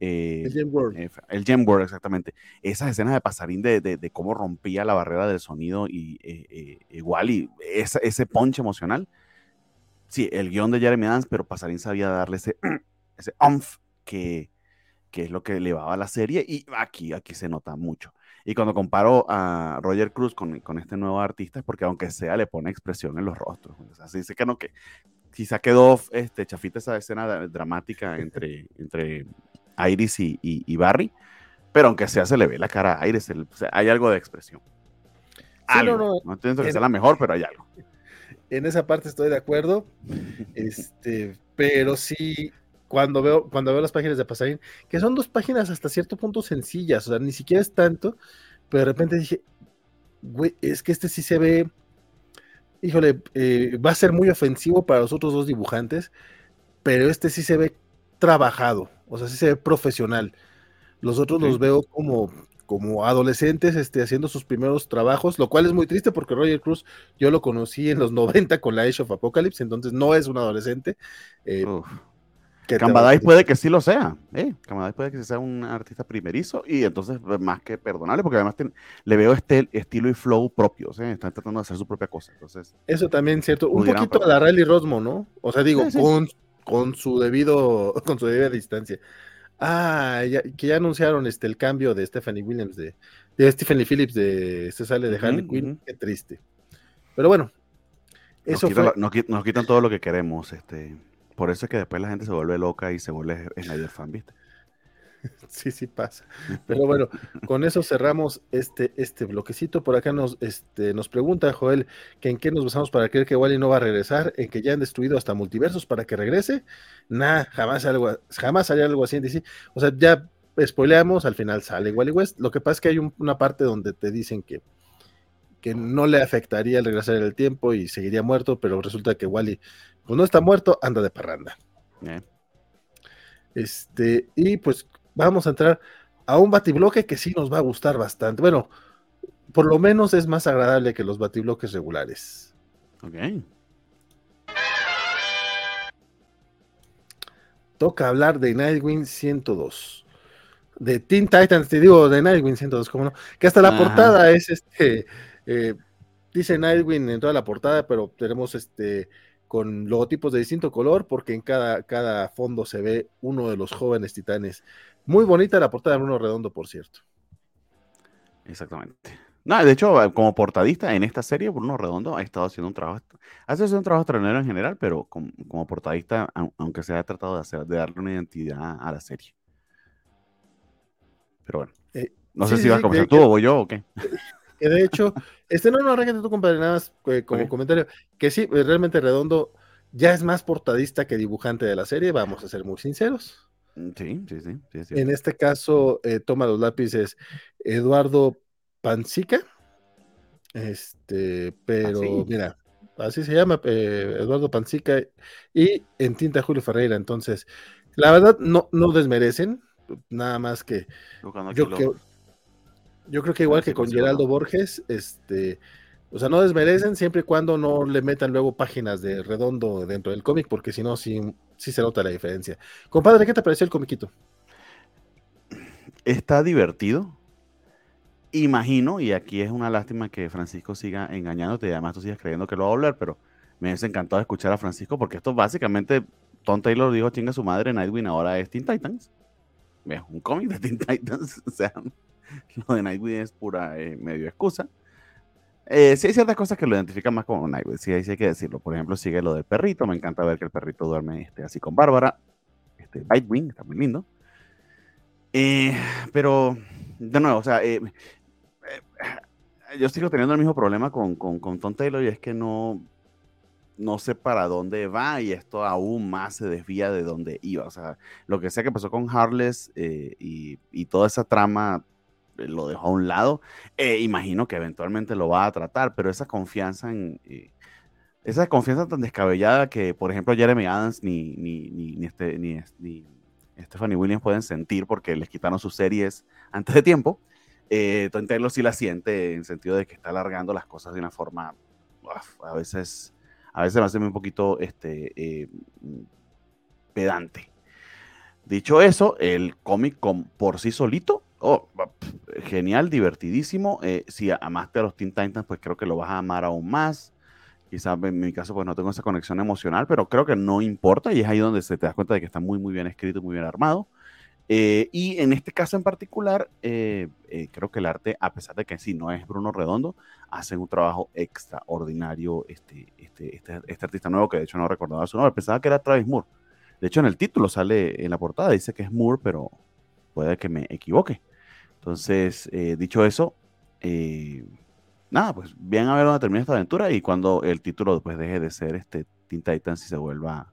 el Gem World. El Gem World, exactamente. Esas escenas de pasarín de, de, cómo rompía la barrera del sonido y igual, y ese, ese punch emocional. Sí, el guion de Jeremy Adams, pero Pasarín sabía darle ese, ese umph que, que es lo que elevaba la serie y aquí, aquí se nota mucho. Y cuando comparo a Roger Cruz con, con, este nuevo artista es porque aunque sea le pone expresión en los rostros. así dice que no, que quizá quedó este, chafita esa escena dramática entre, entre Iris y, Barry, pero aunque sea se le ve la cara a Iris, hay algo de expresión. no, no, no entiendo que sea la mejor, pero hay algo. En esa parte estoy de acuerdo, este, pero sí, cuando veo, cuando veo las páginas de Pasarín, que son dos páginas hasta cierto punto sencillas, o sea, ni siquiera es tanto, pero de repente dije, güey, es que este sí se ve, híjole, eh, va a ser muy ofensivo para los otros dos dibujantes, pero este sí se ve trabajado, o sea, sí se ve profesional. Los otros los veo como, como adolescentes este, haciendo sus primeros trabajos, lo cual es muy triste porque Roger Cruz yo lo conocí en los 90 con la Age of Apocalypse, entonces no es un adolescente. Eh, Cambadais puede que sí lo sea, ¿eh? puede que sea un artista primerizo y entonces pues, más que perdonable porque además le veo este estilo y flow propios, ¿eh? están tratando de hacer su propia cosa. Entonces, Eso también es cierto, un poquito a la Riley Rosmo, ¿no? O sea, digo, con con su debido, con su debida distancia. Ah, que ya anunciaron este el cambio de Stephanie Williams, de, de Stephanie Phillips, de se sale de Harley Quinn, qué triste. Pero bueno, eso nos, fue... nos, quitan todo lo que queremos, este, por eso es que después la gente se vuelve loca y se vuelve Snyder fan, ¿viste? Sí, sí pasa. Pero bueno, con eso cerramos este, este bloquecito. Por acá nos, este, nos pregunta Joel que en qué nos basamos para creer que Wally no va a regresar, en que ya han destruido hasta multiversos para que regrese. Nah, jamás algo, jamás sale algo así en DC. O sea, ya spoileamos, al final sale Wally West. Lo que pasa es que hay una parte donde te dicen que, que no le afectaría el regresar el tiempo y seguiría muerto, pero resulta que Wally, pues no está muerto, anda de parranda. Eh. Este, y pues vamos a entrar a un batibloque que sí nos va a gustar bastante. Bueno, por lo menos es más agradable que los batibloques regulares. Ok. Toca hablar de Nightwing 102. De Teen Titans, te digo, de Nightwing 102, ¿cómo no? Que hasta la portada es este. Eh, dice Nightwing en toda la portada, pero tenemos este con logotipos de distinto color, porque en cada, cada fondo se ve uno de los jóvenes titanes. Muy bonita la portada de Bruno Redondo, por cierto. Exactamente. No, de hecho, como portadista en esta serie, Bruno Redondo ha estado haciendo un trabajo, ha sido un trabajo extraordinario en general, pero como, portadista, aunque se haya tratado de, hacer, de darle una identidad a la serie. Pero bueno, eh, no sé si vas a comenzar tú o yo o qué. Que de hecho, este no, no, arranque tu compadre, nada más eh, como comentario, que sí, eh, realmente Redondo ya es más portadista que dibujante de la serie, vamos a ser muy sinceros. Mm, sí, sí, sí. en este caso, eh, toma los lápices Eduardo Pancica. Este, pero ah, mira, así se llama, Eduardo Pancica, y en tinta Julio Ferreira. Entonces, la verdad, no, no desmerecen, nada más que yo, que, yo creo que igual que con Geraldo Borges, este, o sea, no desmerecen siempre y cuando no le metan luego páginas de redondo dentro del cómic, porque si no, sí, sí se nota la diferencia. Compadre, ¿qué te pareció el comiquito? Está divertido. Imagino, y aquí es una lástima que Francisco siga engañándote y además tú sigas creyendo que lo va a hablar, pero me ha encantado escuchar a Francisco porque esto básicamente, Tom Taylor dijo chinga su madre, Nightwing ahora es Teen Titans. Un cómic de Teen Titans, o sea, lo de Nightwing es pura eh, medio excusa. Eh, sí hay ciertas cosas que lo identifican más como Nightwing, sí, hay que decirlo. Por ejemplo, sigue lo del perrito, me encanta ver que el perrito duerme este, así con Bárbara. Este, Nightwing, está muy lindo. Eh, pero, de nuevo, o sea, yo sigo teniendo el mismo problema con, con, con Tom Taylor y es que no, no sé para dónde va y esto aún más se desvía de donde iba. O sea, lo que sea que pasó con Harless y, y, toda esa trama eh, lo dejó a un lado. Eh, imagino que eventualmente lo va a tratar, pero esa confianza en... Eh, esa confianza tan descabellada que, por ejemplo, Jeremy Adams ni, ni, ni, este, ni, Stephanie Williams pueden sentir porque les quitaron sus series antes de tiempo. Eh, Taylor sí la siente en sentido de que está alargando las cosas de una forma a veces a veces me hace un poquito este, pedante. Dicho eso, el cómic por sí solito Oh, genial, divertidísimo. Eh, si amaste a los Teen Titans, pues creo que lo vas a amar aún más. Quizás en mi caso, pues no tengo esa conexión emocional, pero creo que no importa y es ahí donde se te das cuenta de que está muy, muy bien escrito, muy bien armado. Eh, y en este caso en particular, eh, creo que el arte, a pesar de que sí no es Bruno Redondo, hace un trabajo extraordinario este, este, este, este, artista nuevo que de hecho no recordaba su nombre, pensaba que era Travis Moore. De hecho en el título sale en la portada, dice que es Moore, pero puede que me equivoque. Entonces, eh, dicho eso, eh, nada, pues bien a ver dónde termina esta aventura y cuando el título después deje de ser este Teen Titans y se vuelva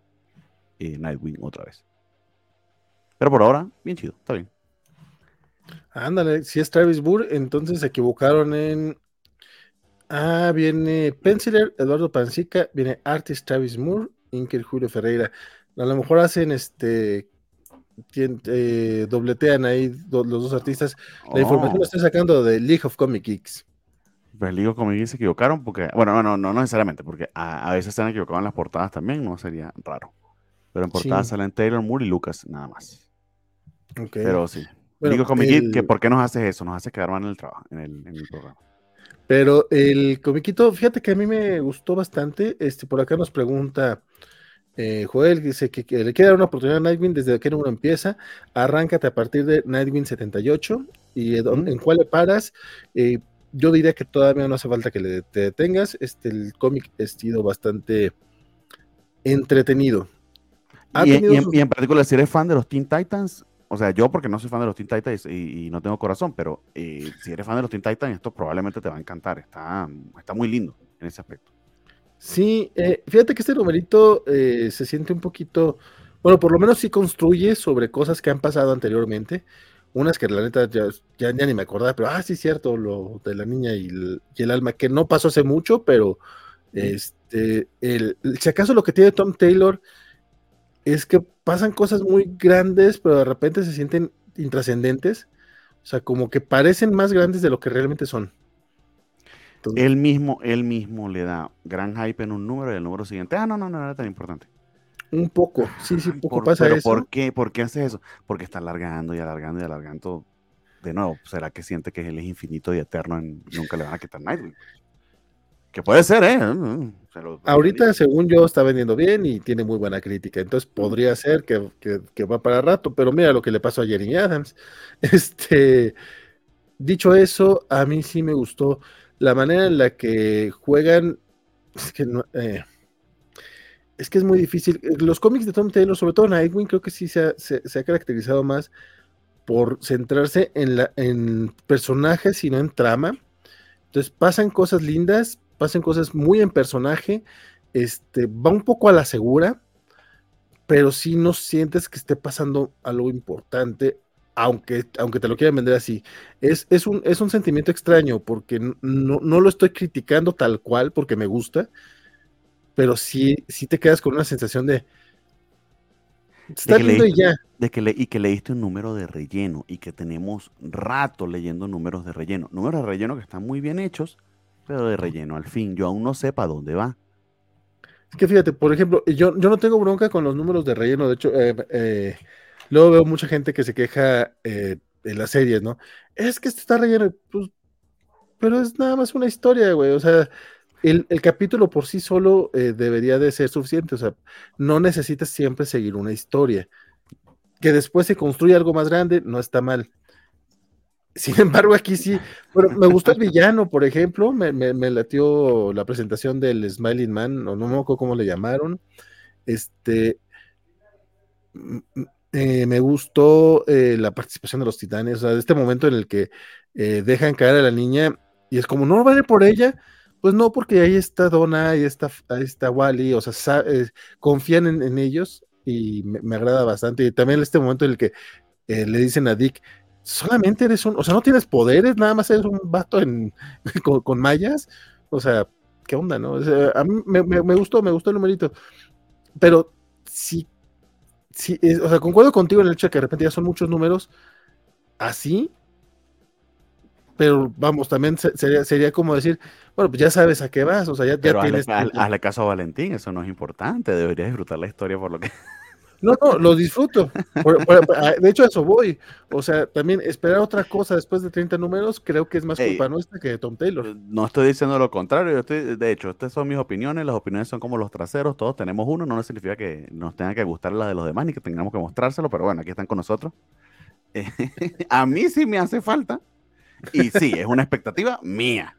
eh, Nightwing otra vez. Pero por ahora, bien chido, está bien. Ándale, si es Travis Moore, entonces se equivocaron en. Ah, viene Penciler, Eduardo Pancica, viene Artist Travis Moore, Inker Julio Ferreira. A lo mejor hacen este eh, dobletean ahí los dos artistas. La información la estoy sacando de League of Comic Geeks. Pues League of Comic Geeks se equivocaron porque, bueno, no, no, necesariamente, porque a, veces se han equivocado en las portadas también, no sería raro. Pero en portadas salen Taylor Moore y Lucas, nada más. Pero sí. League of Comic Geeks, que ¿por qué nos haces eso? Nos hace quedar mal en el trabajo, en el, en el programa. Pero el comiquito, fíjate que a mí me gustó bastante. Este, por acá nos pregunta eh, Joel dice que, le queda una oportunidad a Nightwing desde que uno empieza. Arráncate a partir de Nightwing 78 y en cuál le paras. Eh, yo diría que todavía no hace falta que le, te detengas. Este, el cómic ha sido bastante entretenido. Y, en, particular, si eres fan de los Teen Titans, O sea, yo porque no soy fan de los Teen Titans y, no tengo corazón, pero eh, si eres fan de los Teen Titans, esto probablemente te va a encantar. Está, está muy lindo en ese aspecto. Sí, eh, fíjate que este numerito eh, se siente un poquito, bueno, por lo menos sí construye sobre cosas que han pasado anteriormente. Unas que la neta ya, ya, ni me acordaba, pero ah, sí, cierto, lo de la niña y el, alma, que no pasó hace mucho, pero este, el, si acaso lo que tiene Tom Taylor es que pasan cosas muy grandes, pero de repente se sienten intrascendentes. O sea, como que parecen más grandes de lo que realmente son. Él mismo, él mismo le da gran hype en un número y el número siguiente, ah, no, no, no, no era tan importante. Un poco, sí, sí, un poco pasa pero eso. ¿por qué? ¿Por qué hace eso? Porque está alargando y alargando y alargando. De nuevo, ¿será que siente que él es infinito y eterno y nunca le van a quitar Nightwing? Que puede ser, ¿eh? Mm, Ahorita, según yo, está vendiendo bien y tiene muy buena crítica. Entonces podría ser que, va para rato, pero mira lo que le pasó a Jeremy Adams. Este, dicho eso, a mí sí me gustó la manera en la que juegan. Es que eh, es que es muy difícil. Los cómics de Tom Taylor, sobre todo Nightwing, creo que sí se ha, caracterizado más por centrarse en, la, en personajes y no en trama. Entonces pasan cosas lindas, pasen cosas muy en personaje, este, va un poco a la segura, pero si no sientes que esté pasando algo importante, aunque, aunque te lo quieran vender así. Es, es, un, es un sentimiento extraño, porque no, lo estoy criticando tal cual, porque me gusta, pero sí, sí te quedas con una sensación de... Está lindo y ya. De que le, y que leíste un número de relleno y que tenemos rato leyendo números de relleno. Números de relleno que están muy bien hechos, pero de relleno al fin. Yo aún no sé para dónde va. Es que fíjate, por ejemplo, yo, yo no tengo bronca con los números de relleno. De hecho, eh, eh, luego veo mucha gente que se queja eh, en las series, ¿no? Es que esto está relleno, pues, pero es nada más una historia, güey. O sea, el, el capítulo por sí solo debería de ser suficiente. O sea, no necesitas siempre seguir una historia. Que después se construye algo más grande, no está mal. Sin embargo, aquí sí, bueno, me gustó el villano, por ejemplo, me, me, latió la presentación del Smiling Man, o no me acuerdo cómo le llamaron. Este, eh, me gustó eh, la participación de los titanes, o sea, de este momento en el que eh, dejan caer a la niña y es como, no vale por ella, pues no, porque ahí está Donna, ahí está, ahí está Wally, o sea, confían en, ellos y me, me, agrada bastante. Y también este momento en el que le dicen a Dick, solamente eres un, o sea, no tienes poderes, nada más eres un vato en, con, mallas, o sea, ¿qué onda, no? a mí me, gustó, me gustó el numerito, pero sí, sí, o sea, concuerdo contigo en el hecho de que de repente ya son muchos números así, pero vamos, también sería, sería como decir, bueno, pues ya sabes a qué vas, o sea, ya, tienes... hazle, caso a Valentín, eso no es importante, deberías disfrutar la historia por lo que... No, no, lo disfruto. Ah, de hecho, a eso voy. O sea, también esperar otra cosa después de 30 números creo que es más culpa nuestra que de Tom Taylor. Eh, no estoy diciendo lo contrario. Yo estoy, de hecho, estas son mis opiniones. Las opiniones son como los traseros. Todos tenemos uno. No significa que nos tenga que gustar las de los demás ni que tengamos que mostrárselo. Pero bueno, aquí están con nosotros. a mí sí me hace falta. Y sí, es una expectativa mía.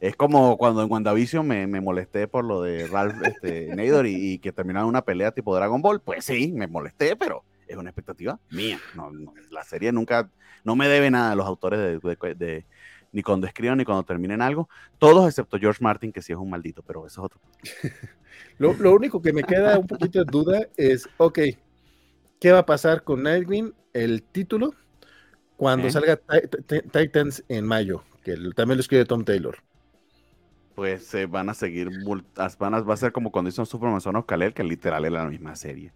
Es como cuando en WandaVision me, me molesté por lo de Ralph este, Nador y, que terminaron una pelea tipo Dragon Ball. Pues sí, me molesté, pero es una expectativa mía. No, la serie nunca, no me debe nada a los autores de, ni cuando escriban ni cuando terminen algo. Todos excepto George Martin, que sí es un maldito, pero eso es otro. lo, lo único que me queda un poquito de duda es, ok, ¿qué va a pasar con Nightwing, el título, cuando salga Titans en mayo? Que también lo escribe Tom Taylor pues se van a seguir, van a, va a ser como cuando hizo Superman Son of Kalel, que literal era la misma serie.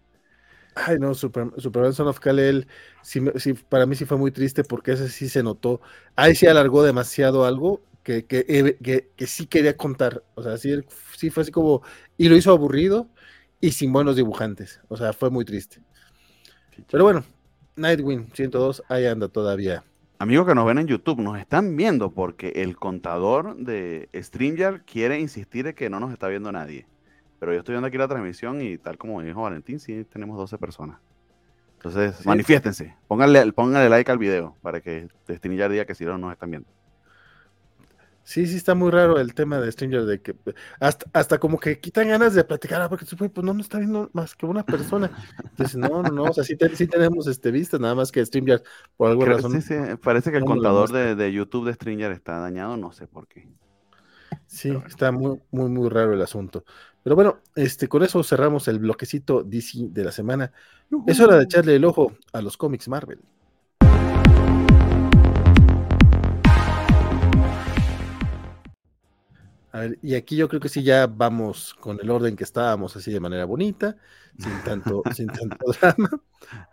Ay, no, Superman Son of Kalel, sí, sí, para mí sí fue muy triste porque ese sí se notó. Ahí sí alargó demasiado algo que, que, que, que sí quería contar. O sea, sí, sí fue así como, y lo hizo aburrido y sin buenos dibujantes. O sea, fue muy triste. Pero bueno, Nightwing 102, ahí anda todavía. Amigos que nos ven en YouTube, nos están viendo porque el contador de StreamYard quiere insistir en que no nos está viendo nadie. Pero yo estoy viendo aquí la transmisión y tal como dijo Valentín, sí tenemos 12 personas. Entonces, Sí, sí, está muy raro el tema de Stranger, de que hasta, hasta como que quitan ganas de platicar, ah, porque pues no, no está viendo más que una persona. Entonces, no, no, no, o sea, sí, tenemos este vistas, nada más que Stranger, por alguna razón. Sí, sí, parece que el contador de, de, YouTube de Stranger está dañado, no sé por qué. Sí, está muy, muy, muy raro el asunto. Pero bueno, este, con eso cerramos el bloquecito DC de la semana. Es hora de echarle el ojo a los cómics Marvel. A ver, y aquí yo creo que sí ya vamos con el orden que estábamos, así de manera bonita, sin tanto, sin tanto drama.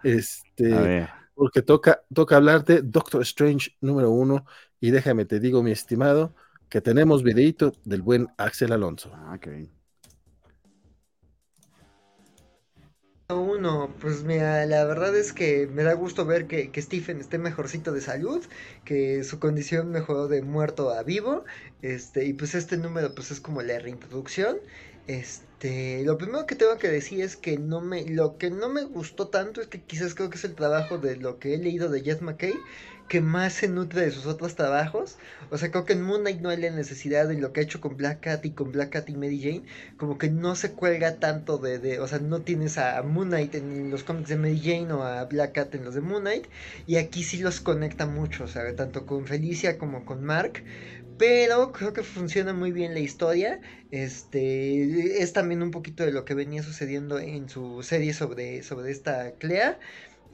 Este, porque toca, toca hablar de Doctor Strange número uno. Y déjame te digo, mi estimado, que tenemos videito del buen Axel Alonso. Ah, ok. Uno, pues mira, la verdad es que me da gusto ver que, que, Stephen esté mejorcito de salud, que su condición mejoró de muerto a vivo, este, y pues este número pues es como la reintroducción. Este, lo primero que tengo que decir es que no me, lo que no me gustó tanto es que quizás creo que es el trabajo de lo que he leído de Jess McKay, que más se nutre de sus otros trabajos. O sea, creo que en Moon Knight no hay la necesidad de lo que ha hecho con Black Cat y con Black Cat y Mary Jane. Como que no se cuelga tanto de, o sea, no tienes a Moon Knight en los cómics de Mary Jane o a Black Cat en los de Moon Knight. Y aquí sí los conecta mucho, o sea, tanto con Felicia como con Mark pero creo que funciona muy bien la historia. Este es también un poquito de lo que venía sucediendo en su serie sobre, sobre esta Clea.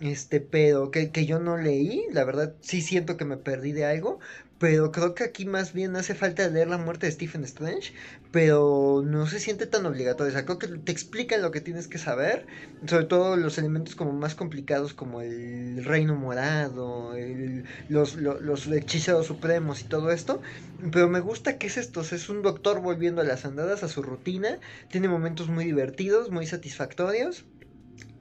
Este, pero que, que yo no leí, la verdad sí siento que me perdí de algo, pero creo que aquí más bien hace falta leer la muerte de Stephen Strange, pero no se siente tan obligatorio. O sea, creo que te explican lo que tienes que saber, sobre todo los elementos como más complicados como el reino morado, los, los, hechiceros supremos y todo esto. Pero me gusta que es esto, es un doctor volviendo a las andadas, a su rutina, tiene momentos muy divertidos, muy satisfactorios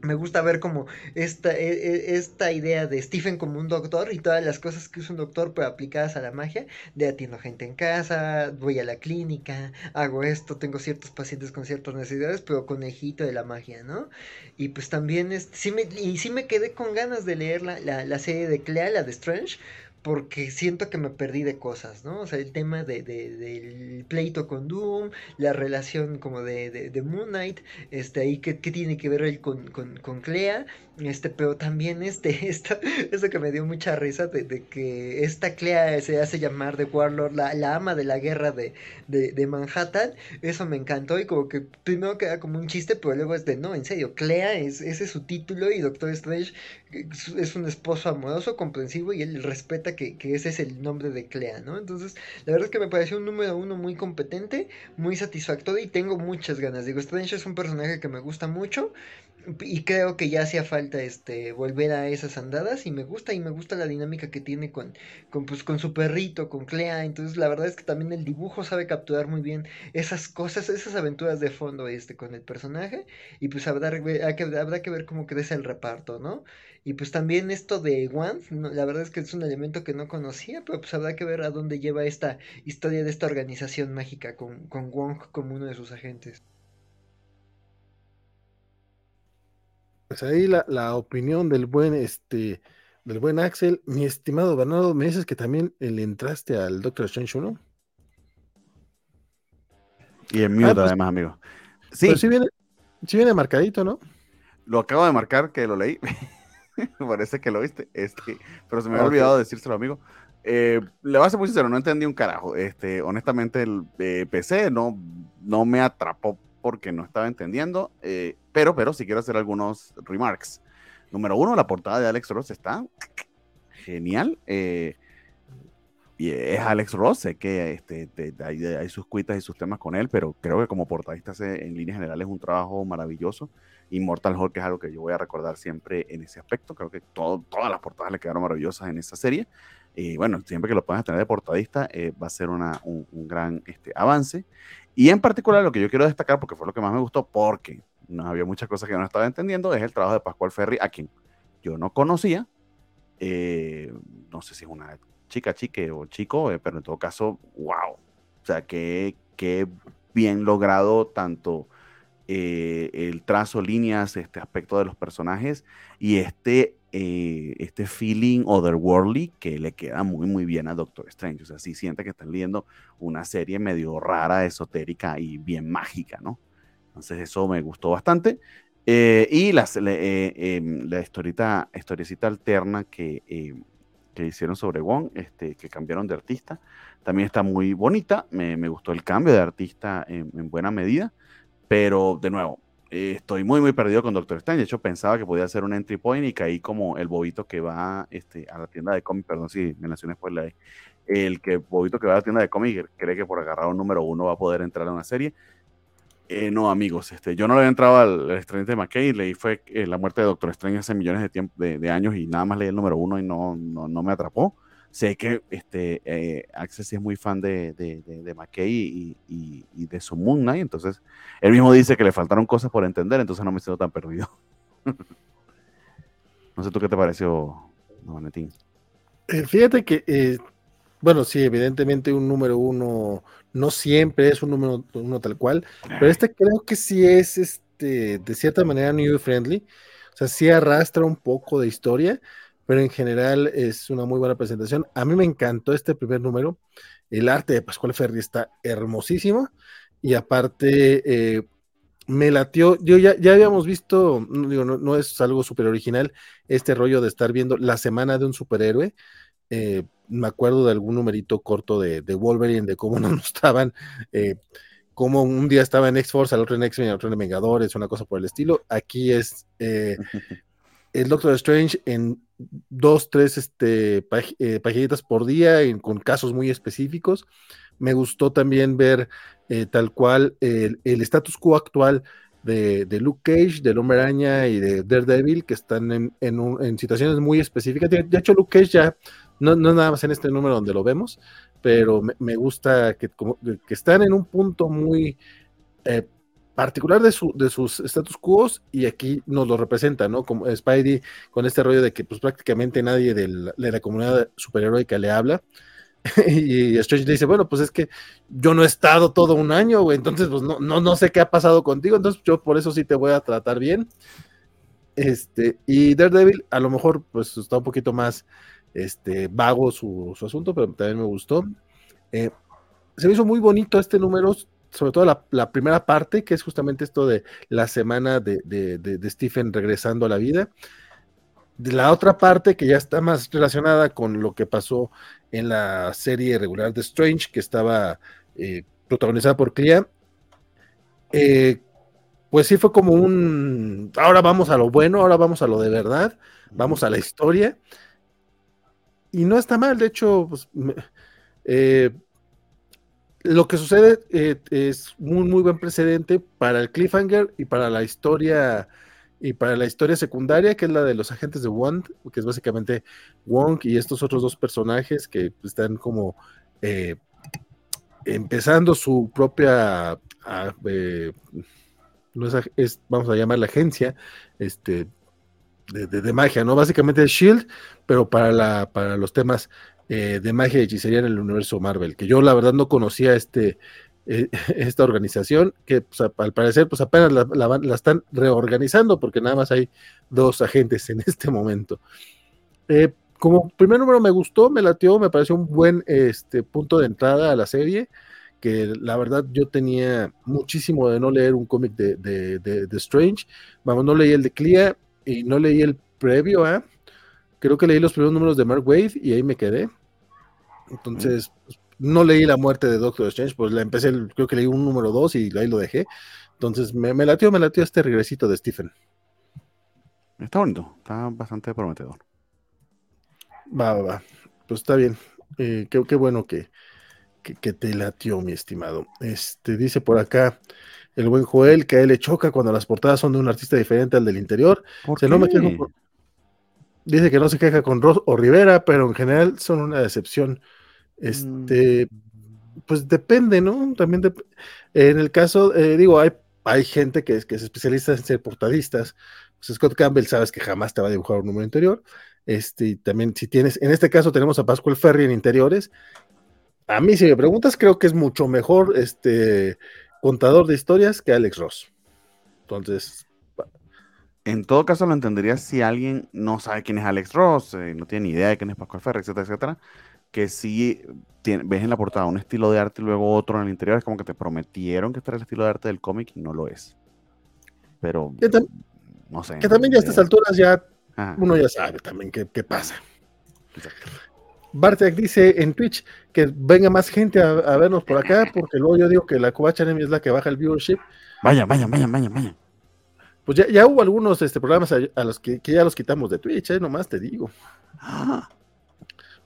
me gusta ver como esta, e, e, esta idea de Stephen como un doctor y todas las cosas que usa un doctor pero aplicadas a la magia, de atiendo gente en casa, voy a la clínica, hago esto, tengo ciertos pacientes con ciertas necesidades, pero con el de la magia, ¿no? Y pues también, es, sí me, y sí me quedé con ganas de leer la, la, la serie de Clea, la de Strange, porque siento que me perdí de cosas, ¿no? O sea, el tema de, de del pleito con Doom, la relación como de, de, Moon Knight, este, ahí qué, qué tiene que ver él con, con, con, Clea, este, pero también este, esta, eso que me dio mucha risa de, que esta Clea se hace llamar de Warlord la, la ama de la guerra de, de, Manhattan, eso me encantó y como que primero queda como un chiste, pero luego es de, no, en serio, Clea, es, ese es su título y Doctor Strange es un esposo amoroso, comprensivo y él respeta que, ese es el nombre de Clea, ¿no? Entonces, la verdad es que me pareció un número uno muy competente, muy satisfactorio y tengo muchas ganas. Digo, Strange es un personaje que me gusta mucho y creo que ya hacía falta este volver a esas andadas y me gusta y me gusta la dinámica que tiene con, con, pues, con su perrito, con Clea. Entonces, la verdad es que también el dibujo sabe capturar muy bien esas cosas, esas aventuras de fondo este con el personaje y pues habrá, que, que ver cómo crece el reparto, ¿no? Y pues también esto de Wand, la verdad es que es un elemento que no conocía, pero pues habrá que ver a dónde lleva esta historia de esta organización mágica con, con Wong como uno de sus agentes. Pues ahí la, la opinión del buen este del buen Axel, mi estimado Bernardo, me dices que también le entraste al Doctor Strange 1. Y en mute ah, pues, además, amigo. Sí. sí viene, sí viene marcadito, ¿no? Lo acabo de marcar que lo leí. Parece que lo viste. Este, pero se me había olvidado decírselo, amigo. Eh, le voy a ser muy sincero, no entendí un carajo. Este, honestamente, el eh, PC no, no me atrapó porque no estaba entendiendo. Eh, pero, pero sí quiero hacer algunos remarks. Número uno, la portada de Alex Ross está genial. y es Alex Ross, sé que este, hay, hay, sus cuitas y sus temas con él, pero creo que como portadista en líneas generales un trabajo maravilloso. Immortal Hulk es algo que yo voy a recordar siempre en ese aspecto. Creo que todo, todas las portadas le quedaron maravillosas en esa serie. Y bueno, siempre que lo puedas tener de portadista, eh, va a ser una, un, gran este, avance. Y en particular, lo que yo quiero destacar, porque fue lo que más me gustó, porque no había muchas cosas que no estaba entendiendo, es el trabajo de Pascual Ferry, a quien yo no conocía. Eh, no sé si es una chica, chique o chico, eh, pero en todo caso, wow. O sea, que, que bien logrado tanto eh, el trazo, líneas, este aspecto de los personajes y este eh, este feeling otherworldly que le queda muy, muy bien a Doctor Strange. O sea, sí siente que están leyendo una serie medio rara, esotérica y bien mágica, ¿no? Entonces eso me gustó bastante. Eh, y las, eh, em, la historita, historiecita alterna que, em, que hicieron sobre Wong, este, que cambiaron de artista, también está muy bonita. Me, me gustó el cambio de artista en, en buena medida. Pero de nuevo, eh, estoy muy, muy perdido con Doctor Strange. De hecho, pensaba que podía ser un entry point y caí como el bobito que va este, a la tienda de cómics. Perdón si me nacioné después la El que bobito que va a la tienda de cómics cree que por agarrar un número uno va a poder entrar a una serie. Eh, no, amigos, este, yo no le había entrado al, Strange de McKay, leí fue eh, la muerte de Doctor Strange hace millones de, tiempo, de, años y nada más leí el número uno y no, no, no me atrapó sé que este, eh, Access es muy fan de, de, de, McKay y, y, de su Moon Knight, entonces él mismo dice que le faltaron cosas por entender, entonces no me siento tan perdido. no sé tú qué te pareció, Valentín. Eh, fíjate que, eh, bueno, sí, evidentemente un número uno no siempre es un número uno tal cual, pero este creo que sí es este, de cierta manera new friendly, o sea, sí arrastra un poco de historia pero en general es una muy buena presentación. A mí me encantó este primer número. El arte de Pascual Ferri está hermosísimo y aparte eh, me latió, yo ya, ya habíamos visto, digo, no, es algo súper original, este rollo de estar viendo la semana de un superhéroe. Eh, me acuerdo de algún numerito corto de, Wolverine, de cómo no estaban, eh, como un día estaba en X-Force, al otro en X-Men, al otro en Vengadores, una cosa por el estilo. Aquí es el Doctor Strange en dos, tres este, eh, páginas por día con casos muy específicos. Me gustó también ver eh, tal cual el, status quo actual de, Luke Cage, de Hombre Araña y de Daredevil, que están en, situaciones muy específicas. De, hecho, Luke Cage ya no, no nada más en este número donde lo vemos, pero me, gusta que, que, están en un punto muy eh, particular de, su, de sus status quo y aquí nos lo representa, ¿no? Como Spidey con este rollo de que pues prácticamente nadie de la comunidad superheroica le habla. y Strange dice, bueno, pues es que yo no he estado todo un año, güey, entonces pues no, no, no sé qué ha pasado contigo, entonces yo por eso sí te voy a tratar bien. Este, y Daredevil a lo mejor pues está un poquito más este, vago su, asunto, pero también me gustó. Eh, se me hizo muy bonito este número, sobre todo la, primera parte, que es justamente esto de la semana de, Stephen regresando a la vida. De la otra parte, que ya está más relacionada con lo que pasó en la serie regular de Strange, que estaba eh, protagonizada por Clea. Eh, pues sí fue como un, ahora vamos a lo bueno, ahora vamos a lo de verdad, vamos a la historia. Y no está mal, de hecho, pues, eh, lo que sucede eh, es un muy buen precedente para el cliffhanger y para la historia y para la historia secundaria, que es la de los agentes de Wong, que es básicamente Wong y estos otros dos personajes que están como eh, empezando su propia, ah, eh, vamos a llamar la agencia, este, de, magia, ¿no? Básicamente es Shield, pero para, la, para los temas eh, de magia y hechicería en el universo Marvel, que yo la verdad no conocía este, eh, esta organización, que pues, al parecer pues apenas la, están reorganizando porque nada más hay dos agentes en este momento. Eh, como primer número me gustó, me latió, me pareció un buen este, punto de entrada a la serie, que la verdad yo tenía muchísimo de no leer un cómic de, de, Strange, vamos, no leí el de Clea y no leí el previo a... Creo que leí los primeros números de Mark Wade y ahí me quedé. Entonces, pues, no leí la muerte de Doctor Strange, pues la empecé, creo que leí un número 2 y ahí lo dejé. Entonces, me, me latió, me latió este regresito de Stephen. Está bonito, está bastante prometedor. Va, va, va. Pues está bien. Eh, qué, qué, bueno que, que, te latió, mi estimado. Este dice por acá el buen Joel que a él le choca cuando las portadas son de un artista diferente al del interior. Se no me quejo Dice que no se queja con Ross o Rivera, pero en general son una decepción. Este, mm. pues depende, ¿no? También en el caso, eh, digo, hay, hay gente que, que es especialista en ser portadistas. Pues Scott Campbell, sabes que jamás te va a dibujar un número interior. Este, también si tienes, en este caso tenemos a Pascual Ferry en interiores. A mí, si me preguntas, creo que es mucho mejor este contador de historias que Alex Ross. Entonces, En todo caso lo entendería si alguien no sabe quién es Alex Ross, eh, no tiene ni idea de quién es Pascual Ferrer, etcétera, etcétera, que si ves en la portada un estilo de arte y luego otro en el interior, es como que te prometieron que este era el estilo de arte del cómic y no lo es. Pero, no sé. Que también ya a estas alturas ya uno ya sabe también qué, qué pasa. Bartek dice en Twitch que venga más gente a, vernos por acá, porque luego yo digo que la Covacha es la que baja el viewership. Vayan, vayan, vayan, vayan, vayan. Pues ya, ya hubo algunos este, programas a, los que, ya los quitamos de Twitch, ¿eh? nomás te digo.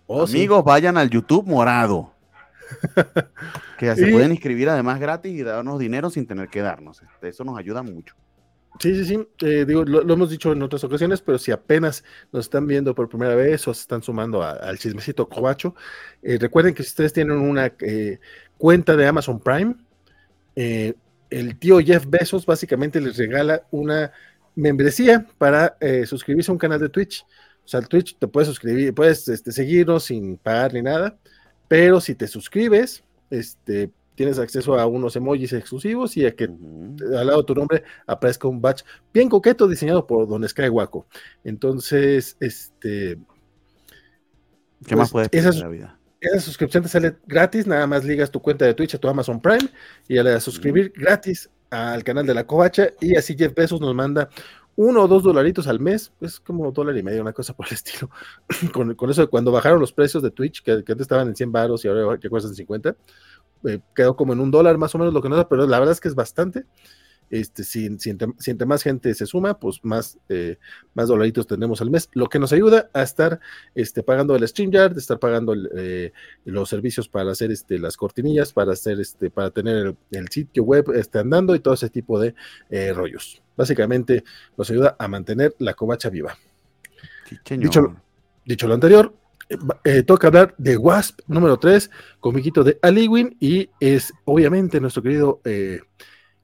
Oh, Amigos, vayan al YouTube morado. que se pueden inscribir además gratis y darnos dinero sin tener que darnos. Este, eso nos ayuda mucho. Sí, sí, sí. Eh, digo, lo, hemos dicho en otras ocasiones, pero si apenas nos están viendo por primera vez o se están sumando al chismecito covacho, eh, recuerden que si ustedes tienen una eh, cuenta de Amazon Prime, el tío Jeff Bezos básicamente les regala una membresía para suscribirse a un canal de Twitch. O sea, el Twitch te puedes suscribir, puedes este, seguirnos sin pagar ni nada, pero si te suscribes, este, tienes acceso a unos emojis exclusivos y a que al lado de tu nombre aparezca un badge bien coqueto diseñado por Don Sky Waco. Entonces, este. ¿Qué más pues, puedes esa, la vida? Esa suscripción te sale gratis, nada más ligas tu cuenta de Twitch a tu Amazon Prime y a la suscribir gratis al canal de la Covacha y así Jeff Bezos nos manda uno o dos dolaritos al mes, es como dólar y medio, una cosa por el estilo. con, eso de cuando bajaron los precios de Twitch, que, antes estaban en 100 baros y ahora que cuestan 50, eh, quedó como en un dólar más o menos lo que nos da, pero la verdad es que es bastante. Este, si, si, entre, más gente se suma, pues más, eh, más dolaritos tenemos al mes, lo que nos ayuda a estar este, pagando el StreamYard, estar pagando eh, los servicios para hacer este, las cortinillas, para hacer este, para tener el, sitio web este, andando y todo ese tipo de rollos. Básicamente nos ayuda a mantener la covacha viva. dicho, dicho lo anterior, eh, toca hablar de Wasp número 3, comiquito de Aliwin, y es obviamente nuestro querido eh,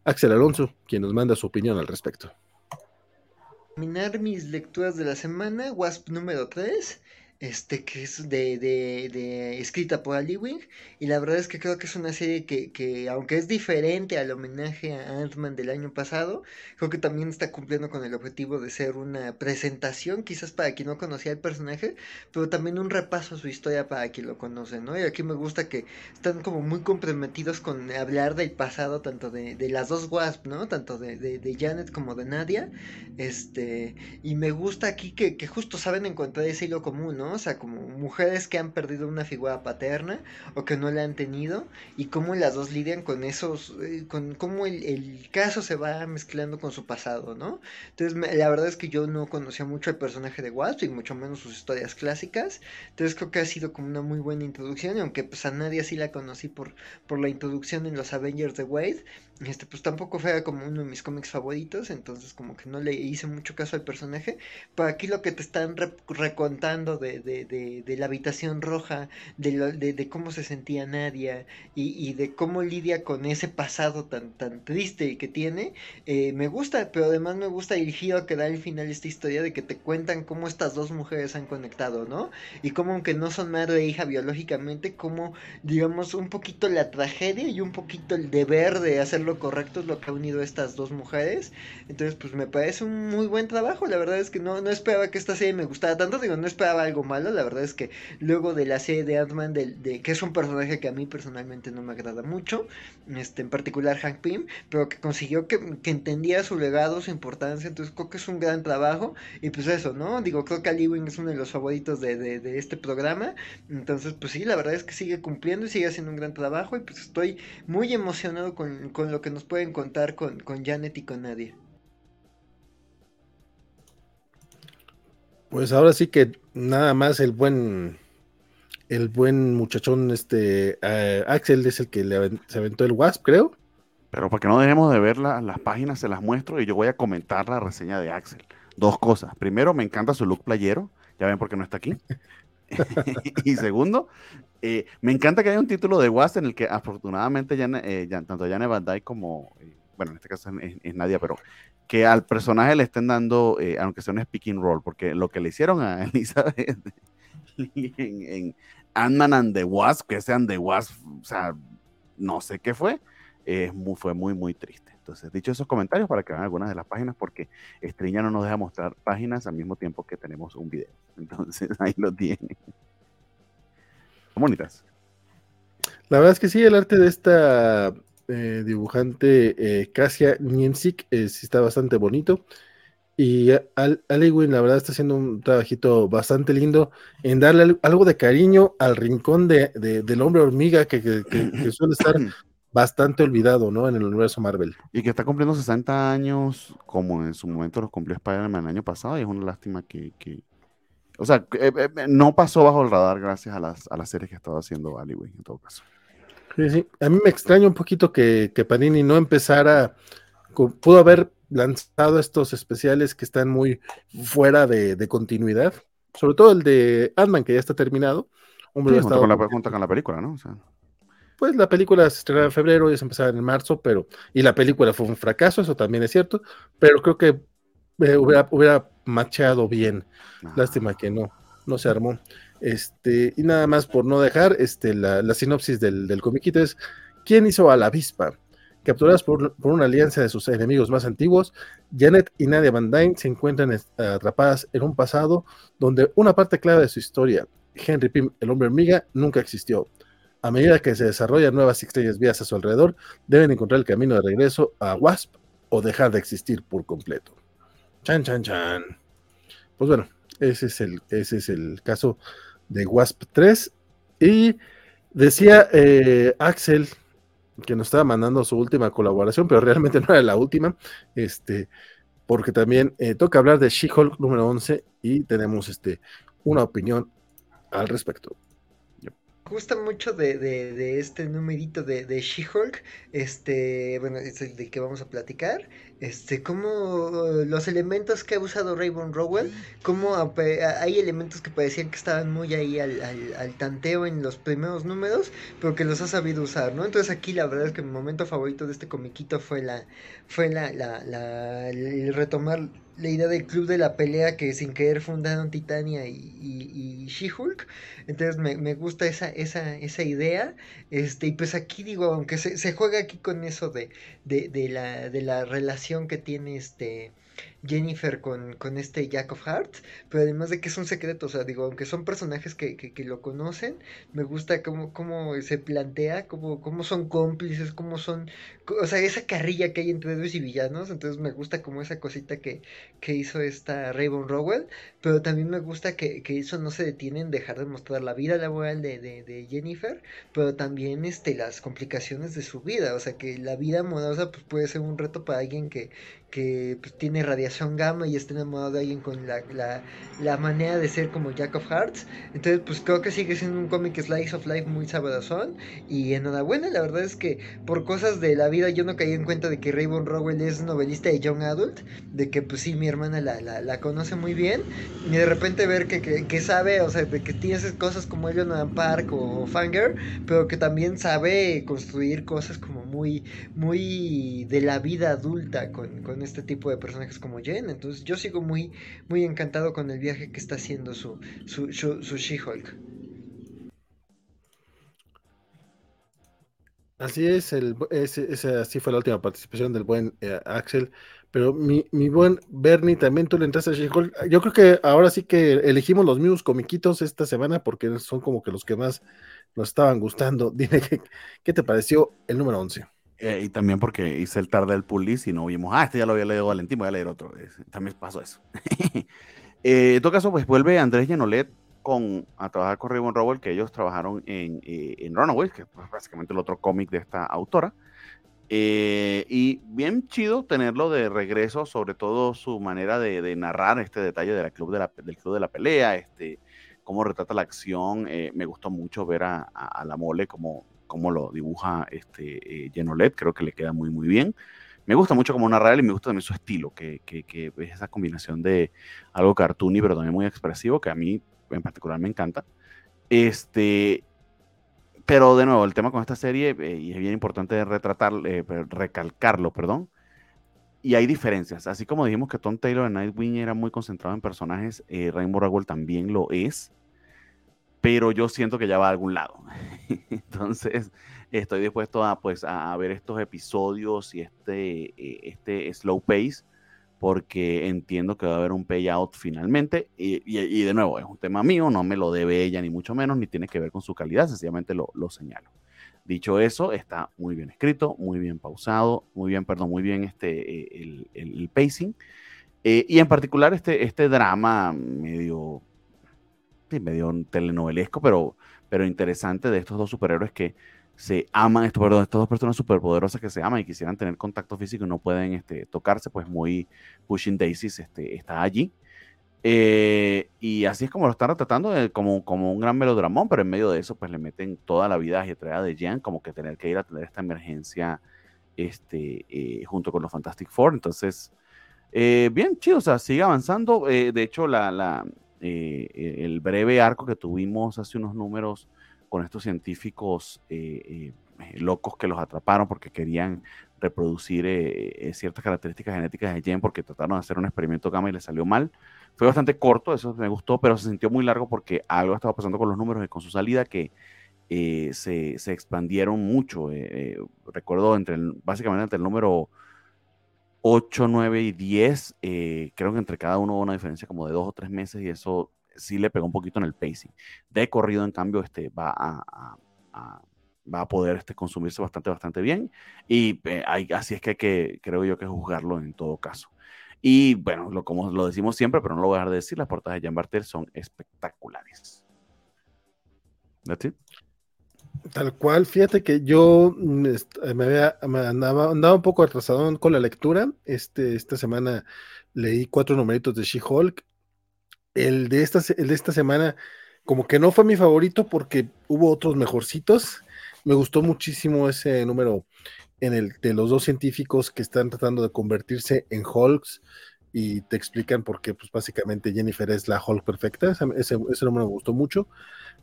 Axel Alonso quien nos manda su opinión al respecto. Terminar mis lecturas de la semana, Wasp número 3 este, que es de, de, de escrita por Ali Wing, y la verdad es que creo que es una serie que, que aunque es diferente al homenaje a Ant-Man del año pasado, creo que también está cumpliendo con el objetivo de ser una presentación, quizás para quien no conocía el personaje, pero también un repaso a su historia para quien lo conoce, ¿no? Y aquí me gusta que están como muy comprometidos con hablar del pasado, tanto de, de las dos Wasp, ¿no? Tanto de, de, Janet como de Nadia, este, y me gusta aquí que, que justo saben encontrar ese hilo común, ¿no? O sea, como mujeres que han perdido una figura paterna o que no la han tenido y cómo las dos lidian con esos, eh, con cómo el, caso se va mezclando con su pasado, ¿no? Entonces, la verdad es que yo no conocía mucho el personaje de Wasp y mucho menos sus historias clásicas. Entonces, creo que ha sido como una muy buena introducción y aunque pues a nadie sí la conocí por, por la introducción en los Avengers de Wade, este, pues tampoco fue como uno de mis cómics favoritos, entonces como que no le hice mucho caso al personaje. Pero aquí lo que te están recontando de, de, de, la habitación roja, de, de, cómo se sentía Nadia y, de cómo lidia con ese pasado tan, tan triste que tiene, eh, me gusta, pero además me gusta el giro que da al final esta historia de que te cuentan cómo estas dos mujeres han conectado, ¿no? Y cómo aunque no son madre e hija biológicamente, como digamos un poquito la tragedia y un poquito el deber de hacerlo correcto es lo que ha unido a estas dos mujeres. Entonces, pues me parece un muy buen trabajo. La verdad es que no, no esperaba que esta serie me gustara tanto. Digo, no esperaba algo malo. La verdad es que luego de la serie de Ant-Man, de, que es un personaje que a mí personalmente no me agrada mucho, este, en particular Hank Pym, pero que consiguió que, que entendía su legado, su importancia. Entonces, creo que es un gran trabajo. Y pues eso, ¿no? Digo, creo que Ali Wing es uno de los favoritos de, de, este programa. Entonces, pues sí, la verdad es que sigue cumpliendo y sigue haciendo un gran trabajo. Y pues estoy muy emocionado con lo que nos pueden contar con, con Janet y con Nadia. Pues ahora sí que nada más el buen el buen muchachón este eh, Axel es el que le se aventó el Wasp, creo. Pero para que no dejemos de ver las páginas, se las muestro y yo voy a comentar la reseña de Axel. Dos cosas. Primero, me encanta su look playero. Ya ven por qué no está aquí. y segundo, eh, me encanta que haya un título de Wasp en el que afortunadamente eh, tanto Jane Van Dyke como, eh, bueno, en este caso es, Nadia, pero que al personaje le estén dando, aunque sea un speaking role, porque lo que le hicieron a Elizabeth en, en Ant-Man and the Wasp, que sean The Wasp, o sea, no sé qué fue, muy, fue muy, muy triste. Entonces, dicho esos comentarios, para que vean algunas de las páginas, porque Estriña no nos deja mostrar páginas al mismo tiempo que tenemos un video. Entonces, ahí lo tiene. Son bonitas. La verdad es que sí, el arte de esta eh, dibujante eh, Kasia Niensik eh, sí está bastante bonito. Y Al la verdad, está haciendo un trabajito bastante lindo en darle algo de cariño al rincón de, del hombre hormiga que, suele estar bastante olvidado, ¿no? En el universo Marvel. Y que está cumpliendo 60 años, como en su momento los cumplió Spider-Man el año pasado, y es una lástima que. o sea, eh, eh, no pasó bajo el radar gracias a las, a las series que estaba haciendo Aliwin, en todo caso. Sí, sí. A mí me extraña un poquito que, que Panini no empezara. Pudo haber lanzado estos especiales que están muy fuera de, continuidad, sobre todo el de Ant-Man, que ya está terminado. Hombre, junto, con la, con la película, ¿no? Pues la película se estrenó en febrero y se empezaba en marzo, pero. Y la película fue un fracaso, eso también es cierto, pero creo que eh, hubiera, hubiera machado bien. Lástima que no, no se armó. Este, y nada más por no dejar, este, la, sinopsis del, del comiquito es: ¿Quién hizo a la avispa? Capturadas por, una alianza de sus enemigos más antiguos, Janet y Nadia Van Dyne se encuentran atrapadas en un pasado donde una parte clave de su historia, Henry Pym, el hombre hormiga, nunca existió. A medida que se desarrollan nuevas estrellas vías a su alrededor, deben encontrar el camino de regreso a Wasp o dejar de existir por completo. Chan, chan, chan. Pues bueno, ese es el, ese es el caso de Wasp 3. Y decía eh, Axel que nos estaba mandando su última colaboración, pero realmente no era la última, este, porque también eh, toca hablar de She-Hulk número 11 y tenemos este, una opinión al respecto gusta mucho de, de, este numerito de, de She-Hulk, este, bueno, es el de que vamos a platicar, este, como los elementos que ha usado Raven Rowell, como hay elementos que parecían que estaban muy ahí al, al, tanteo en los primeros números, pero que los ha sabido usar, ¿no? Entonces aquí la verdad es que mi momento favorito de este comiquito fue la, fue la, la, la el retomar la idea del club de la pelea que sin querer fundaron Titania y, y, She-Hulk. Entonces me, me, gusta esa, esa, esa idea. Este, y pues aquí digo, aunque se, se juega aquí con eso de, de, de, la, de la relación que tiene este Jennifer con, con este Jack of Hearts, pero además de que es un secreto, o sea, digo, aunque son personajes que, que, lo conocen, me gusta cómo, cómo se plantea, cómo, cómo son cómplices, cómo son, o sea, esa carrilla que hay entre héroes y villanos, entonces me gusta como esa cosita que, que hizo esta Raven Rowell, pero también me gusta que, que eso no se detiene en dejar de mostrar la vida laboral de, de, de Jennifer, pero también este, las complicaciones de su vida, o sea, que la vida amorosa pues, puede ser un reto para alguien que, que pues, tiene radiación gamma y está enamorado de alguien con la, la, la, manera de ser como Jack of Hearts. Entonces, pues creo que sigue siendo un cómic Slice of Life muy sabrosón. Y enhorabuena, la verdad es que por cosas de la vida yo no caí en cuenta de que Raymond Rowell es novelista de Young Adult. De que, pues sí, mi hermana la, la, la conoce muy bien. Y de repente ver que, que, que, sabe, o sea, de que tiene esas cosas como Eleanor Park o Fanger, pero que también sabe construir cosas como muy, muy de la vida adulta con, con este tipo de personajes como Jen. Entonces yo sigo muy, muy encantado con el viaje que está haciendo su, su, su, She-Hulk. Así es, el, así fue la última participación del buen eh, Axel. Pero mi, mi, buen Bernie, también tú le entraste a She-Hulk. Yo creo que ahora sí que elegimos los mismos comiquitos esta semana porque son como que los que más nos estaban gustando. Dime, ¿qué, qué te pareció el número 11? Eh, y también porque hice el tarde del pulis y no vimos, ah, este ya lo había leído Valentín, voy a leer otro. también pasó eso. eh, en todo caso, pues vuelve Andrés Genolet con, a trabajar con Raymond Rowell, que ellos trabajaron en, eh, en Runaways, que es pues, básicamente el otro cómic de esta autora. Eh, y bien chido tenerlo de regreso, sobre todo su manera de, de narrar este detalle de la club de la, del club de la pelea, este, cómo retrata la acción. me gustó mucho ver a, a la mole como cómo lo dibuja este, eh, Genolet, creo que le queda muy, muy bien. Me gusta mucho como narrar y me gusta también su estilo, que, que, que, es esa combinación de algo cartoony, pero también muy expresivo, que a mí en particular me encanta. Este, pero de nuevo, el tema con esta serie, eh, y es bien importante retratar, eh, recalcarlo, perdón, y hay diferencias. Así como dijimos que Tom Taylor en Nightwing era muy concentrado en personajes, Rainbow Rowell también lo es pero yo siento que ya va a algún lado. Entonces, estoy dispuesto a, pues, a ver estos episodios y este, eh, este slow pace porque entiendo que va a haber un payout finalmente. Y, de nuevo, es un tema mío, no me lo debe ella ni mucho menos, ni tiene que ver con su calidad, sencillamente lo, lo señalo. Dicho eso, está muy bien escrito, muy bien pausado, muy bien, perdón, muy bien este, eh, el, el, pacing. Eh, y en particular este, este drama medio, medio telenovelesco, pero, pero interesante de estos dos superhéroes que se aman, esto, perdón, estas dos personas superpoderosas que se aman y quisieran tener contacto físico y no pueden este, tocarse, pues muy Pushing Daisies este, está allí. Eh, y así es como lo están retratando, eh, como, como un gran melodramón, pero en medio de eso, pues le meten toda la vida ajetreada de Jan, como que tener que ir a tener esta emergencia este, eh, junto con los Fantastic Four. Entonces, bien, chido, o sea, sigue avanzando. de hecho, la el breve arco que tuvimos hace unos números con estos científicos eh, eh, locos que los atraparon porque querían reproducir eh, ciertas características genéticas de Jen porque trataron de hacer un experimento gamma y les salió mal. Fue bastante corto, eso me gustó, pero se sintió muy largo porque algo estaba pasando con los números y con su salida que se, se, expandieron mucho. recuerdo entre básicamente entre el número 8, 9 y 10, creo que entre cada uno hubo una diferencia como de dos o tres meses y eso sí le pegó un poquito en el pacing. De corrido, en cambio, este, va a, va a poder este, consumirse bastante, bastante bien. Y eh, así es que que, creo yo, que juzgarlo en todo caso. Y bueno, como lo decimos siempre, pero no lo voy a dejar de decir, las portadas de Jan Bartel son espectaculares. That's it. Tal cual, fíjate que yo mm, me, había, andaba, andaba, un poco atrasado con la lectura. Este, esta semana leí cuatro numeritos de She-Hulk el de, esta, el de esta semana, como que no fue mi favorito porque hubo otros mejorcitos. Me gustó muchísimo ese número en el de los dos científicos que están tratando de convertirse en Hulks y te explican por qué, pues básicamente Jennifer es la Hulk perfecta. Ese, ese, número me gustó mucho.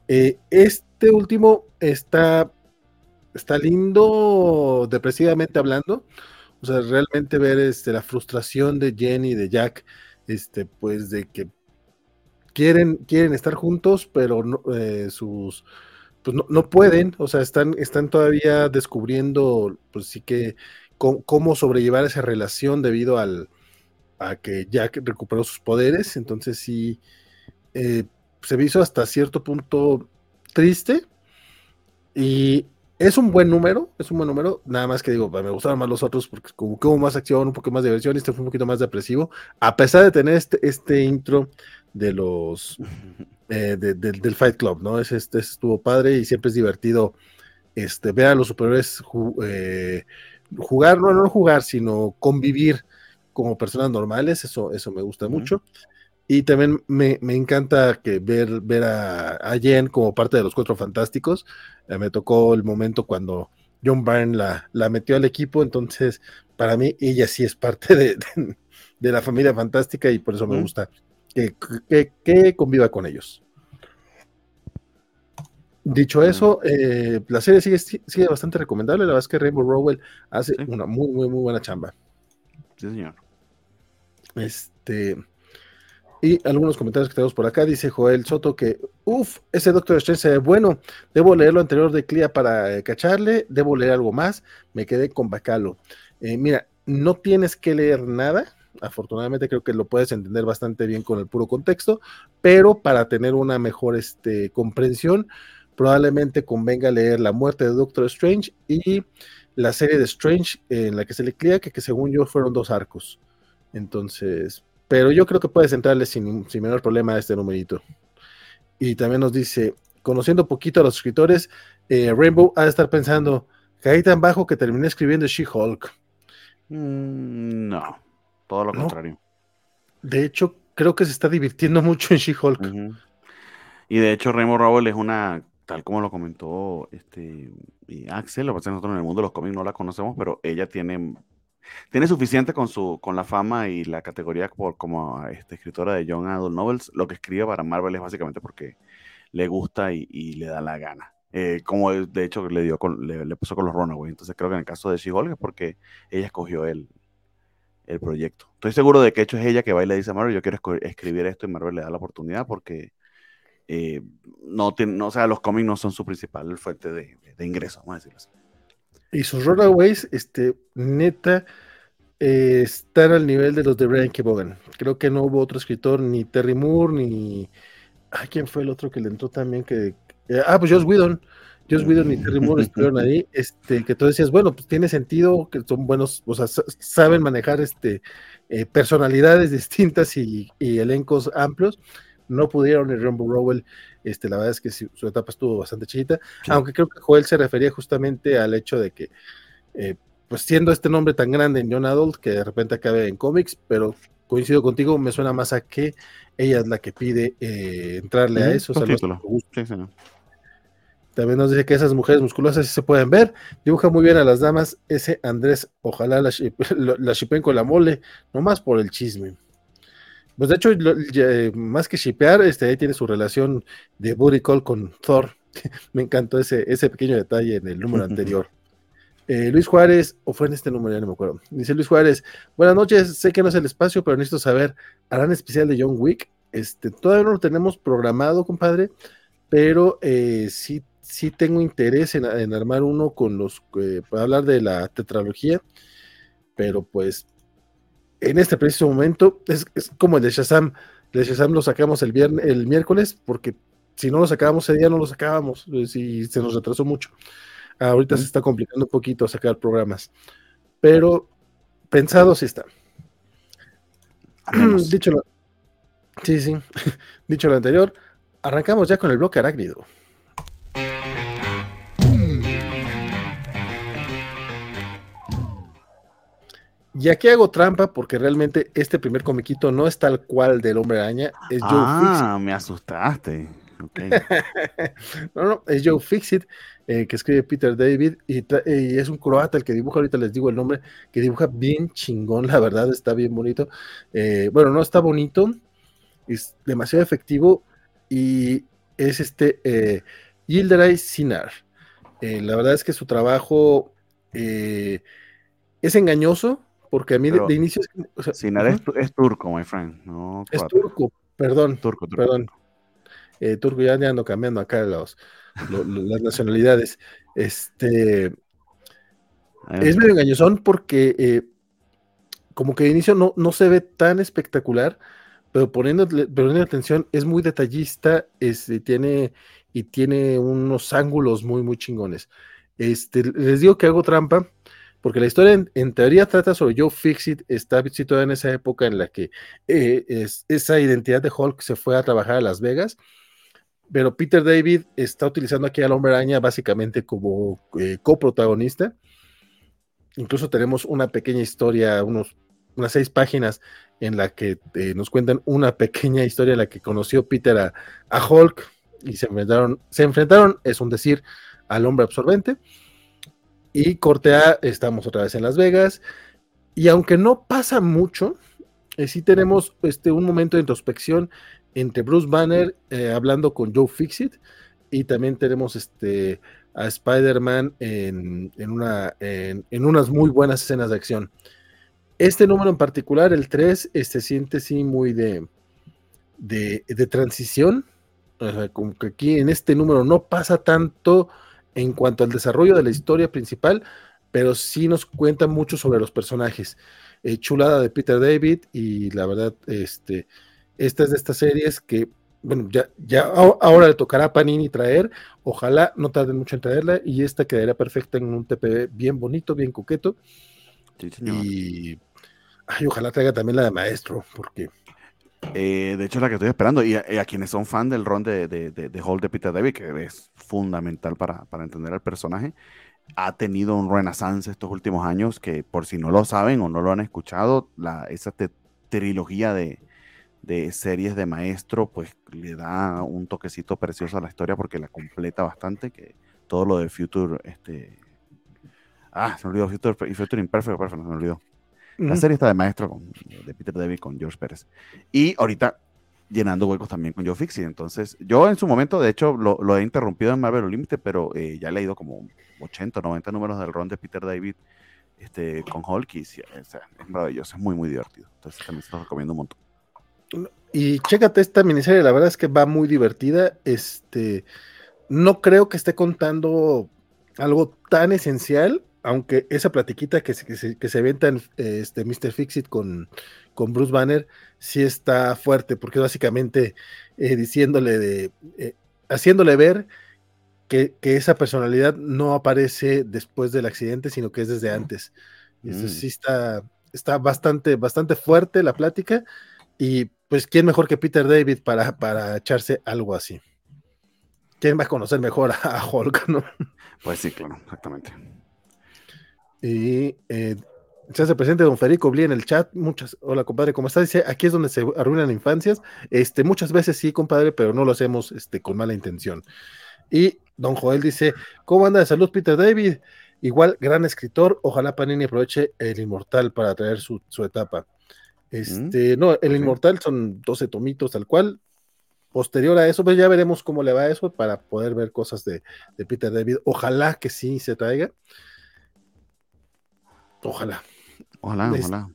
Eh, este último está, está lindo, depresivamente hablando. O sea, realmente ver este, la frustración de Jenny y de Jack, este, pues de que quieren, quieren estar juntos, pero no, eh, sus pues no, pueden, o sea, están, están todavía descubriendo, pues sí que cómo, sobrellevar esa relación debido al a que Jack recuperó sus poderes, entonces sí eh, se hizo hasta cierto punto triste y es un buen número, es un buen número, nada más que digo, me gustaron más los otros porque como que hubo más acción, un poco más de diversión, este fue un poquito más depresivo, a pesar de tener este, este intro de los eh, del Fight Club, ¿no? Ese, este estuvo padre y siempre es divertido este, ver a los superiores eh, jugar, no, no jugar, sino convivir como personas normales, eso, eso me gusta mucho. Y también me, encanta que ver, ver a, a, Jen como parte de los Cuatro Fantásticos. Eh, me tocó el momento cuando John Byrne la, la, metió al equipo, entonces para mí ella sí es parte de, de, la familia fantástica y por eso me gusta que, conviva con ellos. Dicho eso, eh, la serie sigue, sigue, bastante recomendable. La verdad es que Rainbow Rowell hace una muy, muy, muy buena chamba. Sí, señor. Este. Y algunos comentarios que tenemos por acá. Dice Joel Soto que, uff, ese Doctor Strange se ve bueno. Debo leer lo anterior de Clea para eh, cacharle. Debo leer algo más. Me quedé con Bacalo. Eh, mira, no tienes que leer nada afortunadamente creo que lo puedes entender bastante bien con el puro contexto, pero para tener una mejor este, comprensión, probablemente convenga leer La muerte de Doctor Strange y la serie de Strange en la que se le cría, que, que según yo fueron dos arcos. Entonces, pero yo creo que puedes entrarle sin, sin menor problema a este numerito. Y también nos dice, conociendo poquito a los escritores, eh, Rainbow ha de estar pensando, caí tan bajo que terminé escribiendo She-Hulk. Mm, no. Todo lo contrario. De hecho, creo que se está divirtiendo mucho en She-Hulk. Y de hecho, Remo Rowell es una, tal como lo comentó este Axel, lo que pasa es que nosotros en el mundo de los cómics no la conocemos, pero ella tiene, tiene suficiente con su, con la fama y la categoría por, como este, escritora de Young Adult Novels. Lo que escribe para Marvel es básicamente porque le gusta y, le da la gana. Eh, como de hecho le dio le, puso con los Runaways. Entonces creo que en el caso de She-Hulk es porque ella escogió el, el proyecto. Estoy seguro de que hecho es ella que va y le dice a Marvel, yo quiero escribir esto y Marvel le da la oportunidad porque eh, no, tiene, o sea, los cómics no son su principal fuente de, de ingresos, vamos a decirlo así. Y sus Runaways, este, neta, eh, están al nivel de los de Brian K. Vaughan. Creo que no hubo otro escritor, ni Terry Moore, ni. Ay, ¿quién fue el otro que le entró también? Que, eh, ah, pues Joss Whedon. Joss Whedon y Terry Moore estuvieron ahí. Este, que tú decías, bueno, pues tiene sentido, que son buenos, o sea, saben manejar este, eh, personalidades distintas y, elencos amplios. No pudieron, el Rumble Rowell, este, la verdad es que su, etapa estuvo bastante chiquita, aunque creo que Joel se refería justamente al hecho de que pues siendo este nombre tan grande en Young Adult, que de repente acabe en cómics, pero coincido contigo, me suena más a que ella es la que pide eh, entrarle a eso. También nos dice que esas mujeres musculosas sí se pueden ver. Dibuja muy bien a las damas. Ese Andrés, ojalá la, la shipen con la mole, nomás por el chisme. Pues de hecho, más que shipear, este, ahí tiene su relación de booty call con Thor. Me encantó ese, ese pequeño detalle en el número anterior. Eh, Luis Juárez, o fue en este número, ya no me acuerdo. Dice Luis Juárez, buenas noches, sé que no es el espacio, pero necesito saber, ¿harán especial de John Wick? Este, todavía no lo tenemos programado, compadre, pero eh, sí, sí tengo interés en, armar uno con los, eh, para hablar de la tetralogía, pero pues en este preciso momento es, como el de Shazam, el de Shazam lo sacamos el, viernes, el miércoles, porque si no lo sacábamos ese día no lo sacábamos, y se nos retrasó mucho. Ahorita se está complicando un poquito sacar programas, pero pensado sí está. Dicho lo, sí, sí. Dicho lo anterior, arrancamos ya con el bloque arácnido. Y aquí hago trampa porque realmente este primer comiquito no es tal cual del hombre araña. Es Joe ah, me asustaste. no, no, es Joe Fixit, eh, que escribe Peter David, y, es un croata el que dibuja, ahorita les digo el nombre, que dibuja bien chingón, la verdad, está bien bonito. Eh, bueno, no está bonito, es demasiado efectivo, y es este eh, Yildiray Sinar. Eh, la verdad es que su trabajo es engañoso, porque a mí de, inicio... Sinar es, turco, my friend. es turco, perdón. Turco, turco. Perdón eh, turco, ya, ando cambiando acá los, las nacionalidades. Este es medio engañosón porque eh, como que de inicio no, no se ve tan espectacular, pero poniendo, poniendo atención, es muy detallista, este, tiene, y tiene unos ángulos muy, muy chingones. Este, les digo que hago trampa, porque la historia en, teoría trata sobre Joe Fixit, está situada en esa época en la que eh, es, esa identidad de Hulk se fue a trabajar a Las Vegas pero Peter David está utilizando aquí al hombre araña básicamente como eh, coprotagonista. Incluso tenemos una pequeña historia, unos, unas seis páginas en la que eh, nos cuentan una pequeña historia en la que conoció Peter a, Hulk y se enfrentaron, se enfrentaron, es un decir, al hombre absorbente. Y Cortea, estamos otra vez en Las Vegas. Y aunque no pasa mucho, eh, sí tenemos este, un momento de introspección entre Bruce Banner eh, hablando con Joe Fixit y también tenemos este a Spider-Man en, una, en, unas muy buenas escenas de acción. Este número en particular, el 3, se este, siente sí muy de, de, transición. como que aquí en este número no pasa tanto en cuanto al desarrollo de la historia principal, pero sí nos cuenta mucho sobre los personajes. Eh, chulada de Peter David y la verdad, este, esta es de estas series que, bueno, ya, ya ahora le tocará a Panini traer. Ojalá no tarden mucho en traerla y esta quedaría perfecta en un TPB bien bonito, bien coqueto. Y ay, ojalá traiga también la de Maestro, porque. Eh, de hecho, es la que estoy esperando. Y a, quienes son fan del ron de, de, de, Hall de Peter David, que es fundamental para, para entender al personaje, ha tenido un renaissance estos últimos años que, por si no lo saben o no lo han escuchado, la, esa trilogía de, de series de maestro, pues le da un toquecito precioso a la historia porque la completa bastante, que todo lo de Future, este... Ah, se me olvidó, Future, Future Imperfect, perfecto, se me olvidó. La serie está de maestro con, de Peter David con George Pérez. Y ahorita llenando huecos también con Joe Fixie. Entonces, yo en su momento, de hecho, lo, lo he interrumpido en Marvel Unlimited, pero eh, ya he leído como 80, 90 números del ron de Peter David este, con Hulk y es maravilloso, es muy, muy divertido. Entonces, también se lo recomiendo un montón. y chécate esta miniserie, la verdad es que va muy divertida. Este, no creo que esté contando algo tan esencial, aunque esa platiquita que se, que se, que se venta en este, Mr. Fixit con, con Bruce Banner sí está fuerte, porque básicamente eh, diciéndole de, eh, haciéndole ver que, que, esa personalidad no aparece después del accidente, sino que es desde antes. Y eso sí está, está bastante, bastante fuerte la plática. Y pues, ¿quién mejor que Peter David para, para echarse algo así? ¿Quién va a conocer mejor a Hulk, no? Pues sí, claro, exactamente. Y eh, se hace presente don Federico Bli en el chat. Muchas, hola compadre, ¿cómo estás? Dice, aquí es donde se arruinan infancias. Este, muchas veces sí, compadre, pero no lo hacemos este, con mala intención. Y don Joel dice, ¿cómo anda de salud Peter David? Igual, gran escritor, ojalá Panini aproveche el inmortal para traer su, su etapa. Este, mm, no, el okay. inmortal son 12 tomitos tal cual. Posterior a eso, pues ya veremos cómo le va a eso para poder ver cosas de, de Peter David. Ojalá que sí se traiga. Ojalá. Ojalá, ojalá.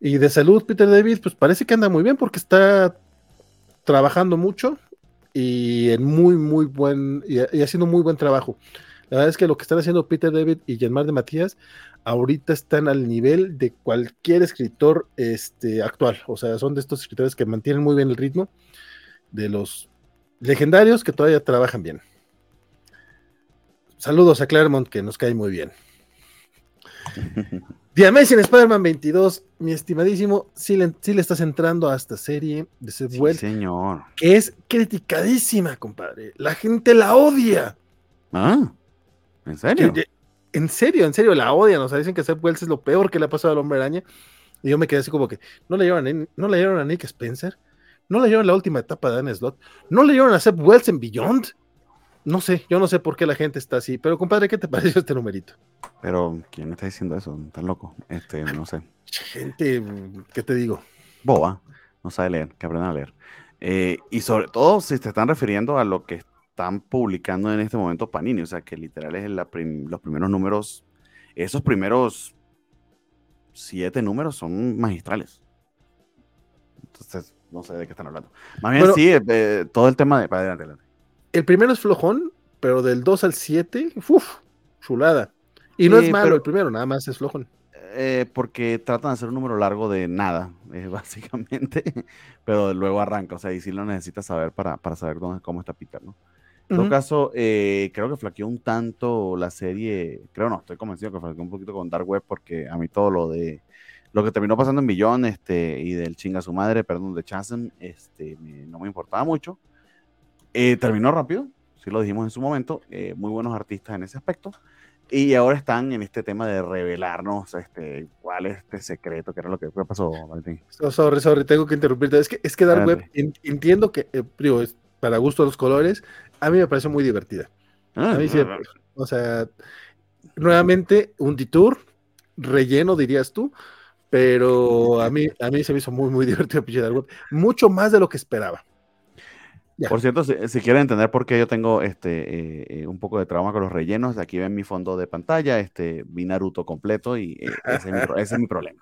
Y de salud, Peter David, pues parece que anda muy bien porque está trabajando mucho y en muy, muy buen, y, y haciendo muy buen trabajo. La verdad es que lo que están haciendo Peter David y Yanmar de Matías ahorita están al nivel de cualquier escritor este, actual. O sea, son de estos escritores que mantienen muy bien el ritmo, de los legendarios que todavía trabajan bien. Saludos a Claremont, que nos cae muy bien. The Amazing Spider-Man 22, mi estimadísimo, sí le, sí le, estás entrando a esta serie de Seth sí, Wells, señor. que es criticadísima, compadre. La gente la odia. Ah, ¿en serio? Que, en serio, en serio, la odian. O sea, dicen que Seth Wells es lo peor que le ha pasado al hombre araña. Y yo me quedé así como que, ¿no leyeron a, ¿no leyeron a Nick Spencer? ¿No leyeron la última etapa de Dan Slot? ¿No leyeron a Seth Wells en Beyond? No sé, yo no sé por qué la gente está así, pero compadre, ¿qué te pareció este numerito? Pero, ¿quién está diciendo eso? ¿Estás loco? Este, no sé. Gente, ¿qué te digo? Boba, no sabe leer, que aprendan a leer. Eh, y sobre todo si te están refiriendo a lo que están publicando en este momento Panini, o sea, que literal es la prim los primeros números, esos primeros siete números son magistrales. Entonces, no sé de qué están hablando. Más bien, bueno, sí, eh, todo el tema de... Para adelante, adelante el primero es flojón, pero del 2 al 7, uff, chulada. Y no eh, es malo pero, el primero, nada más es flojón. Eh, porque tratan de hacer un número largo de nada, eh, básicamente, pero luego arranca, o sea, y sí lo necesitas saber para, para saber dónde, cómo está Peter, ¿no? En uh -huh. todo caso, eh, creo que flaqueó un tanto la serie, creo no, estoy convencido que flaqueó un poquito con Dark Web, porque a mí todo lo de lo que terminó pasando en Billón este, y del chinga su madre, perdón, de Chasm, este, me, no me importaba mucho. Eh, terminó rápido, sí lo dijimos en su momento, eh, muy buenos artistas en ese aspecto. Y ahora están en este tema de revelarnos este, cuál es este secreto, que era lo que pasó, Valentín. So, sorry, sorry, tengo que interrumpirte. Es que, es que Dark Web, entiendo que, eh, digo, para gusto de los colores, a mí me parece muy divertida. Ah, a mí ah, o sea, nuevamente, un detour, relleno, dirías tú, pero a mí, a mí se me hizo muy, muy divertido Dark Web, mucho más de lo que esperaba. Ya. Por cierto, si, si, quieren entender por qué yo tengo este eh, un poco de trauma con los rellenos, aquí ven mi fondo de pantalla, este, vi Naruto completo y eh, ese, es mi, ese, es mi, problema.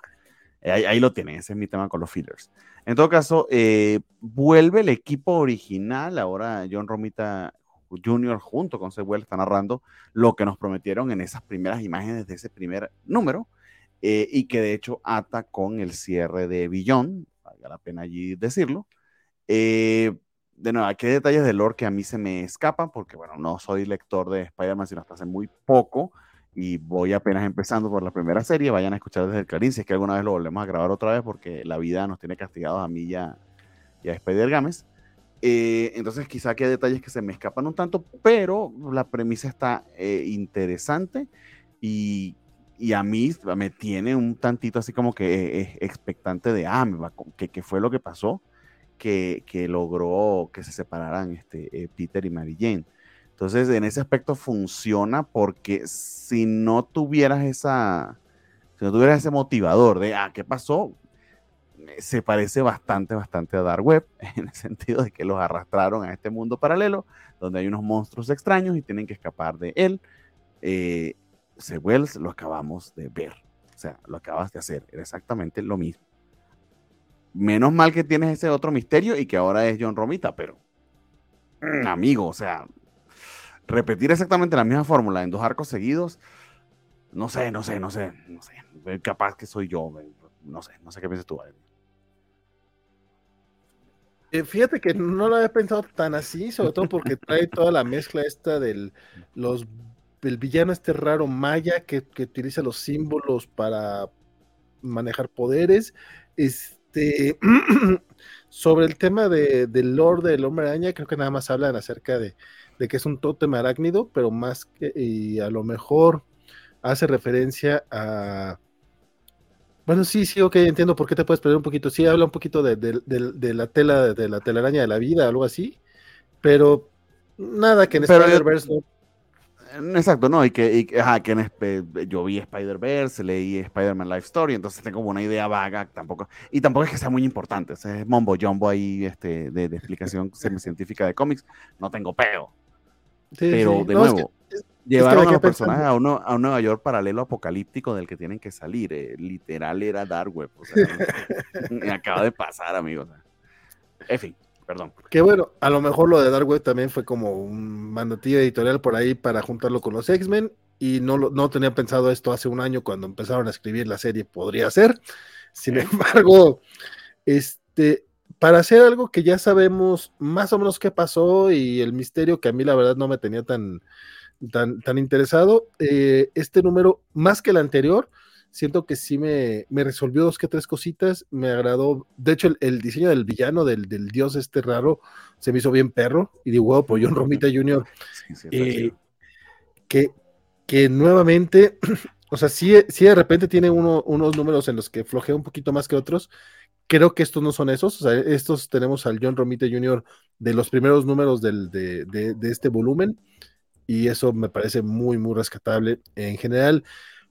Ahí, ahí, lo tienen, ese es mi tema con los fillers. En todo caso, eh, vuelve el equipo original, ahora John Romita Jr. junto con Sewell está narrando lo que nos prometieron en esas primeras imágenes de ese primer número eh, y que de hecho ata con el cierre de Billón, valga la pena allí decirlo. Eh, de nuevo, aquí hay detalles de lore que a mí se me escapan porque, bueno, no soy lector de Spider-Man sino hasta hace muy poco y voy apenas empezando por la primera serie. Vayan a escuchar desde el Clarín si es que alguna vez lo volvemos a grabar otra vez porque la vida nos tiene castigados a mí ya y a Spider-Games. Eh, entonces, quizá que hay detalles que se me escapan un tanto, pero la premisa está eh, interesante y, a mí me tiene un tantito así como que eh, expectante de, ah, ¿qué, ¿qué fue lo que pasó? Que, que logró que se separaran este, eh, Peter y Mary Jane. Entonces, en ese aspecto funciona porque si no tuvieras esa, si no tuvieras ese motivador de, ah, ¿qué pasó? Se parece bastante, bastante a Dark Web, en el sentido de que los arrastraron a este mundo paralelo, donde hay unos monstruos extraños y tienen que escapar de él. Eh, Wells lo acabamos de ver, o sea, lo acabas de hacer, era exactamente lo mismo. Menos mal que tienes ese otro misterio y que ahora es John Romita, pero mm, amigo, o sea, repetir exactamente la misma fórmula en dos arcos seguidos, no sé, no sé, no sé, no sé, capaz que soy yo, no sé, no sé qué piensas tú. Eh, fíjate que no lo había pensado tan así, sobre todo porque trae toda la mezcla esta del los el villano este raro maya que, utiliza los símbolos para manejar poderes. Este sobre el tema de, del lore del hombre araña, creo que nada más hablan acerca de, de que es un tótem arácnido, pero más que y a lo mejor hace referencia a bueno, sí, sí, ok, entiendo por qué te puedes perder un poquito. Sí, habla un poquito de, la tela, de la telaraña de la vida, algo así, pero nada que en Spider-Verse Exacto, no, y que, ajá, que en, yo vi Spider-Verse, leí Spider-Man Life Story, entonces tengo como una idea vaga, tampoco, y tampoco es que sea muy importante, es mombo jumbo ahí este, de, de explicación científica de cómics, no tengo peo. pero de nuevo, Llevaron a los personajes a, uno, a un Nueva York paralelo apocalíptico del que tienen que salir. Eh, literal era Dark Web. O sea, me acaba de pasar, amigos. En fin, perdón. Que bueno, a lo mejor lo de Dark Web también fue como un mandatillo editorial por ahí para juntarlo con los X-Men. Y no, no tenía pensado esto hace un año cuando empezaron a escribir la serie, podría ser. Sin embargo, este, para hacer algo que ya sabemos más o menos qué pasó y el misterio que a mí la verdad no me tenía tan, tan, interesado. Eh, este número, más que el anterior, siento que sí me, resolvió dos que tres cositas, me agradó. De hecho, el, diseño del villano, del, dios este raro, se me hizo bien perro. Y digo, wow, por John Romita Jr., eh, que, que nuevamente, o sea, sí, de repente tiene unos números en los que flojea un poquito más que otros. Creo que estos no son esos, o sea, estos tenemos al John Romita Jr. de los primeros números del, de, de este volumen y eso me parece muy, muy rescatable. En general,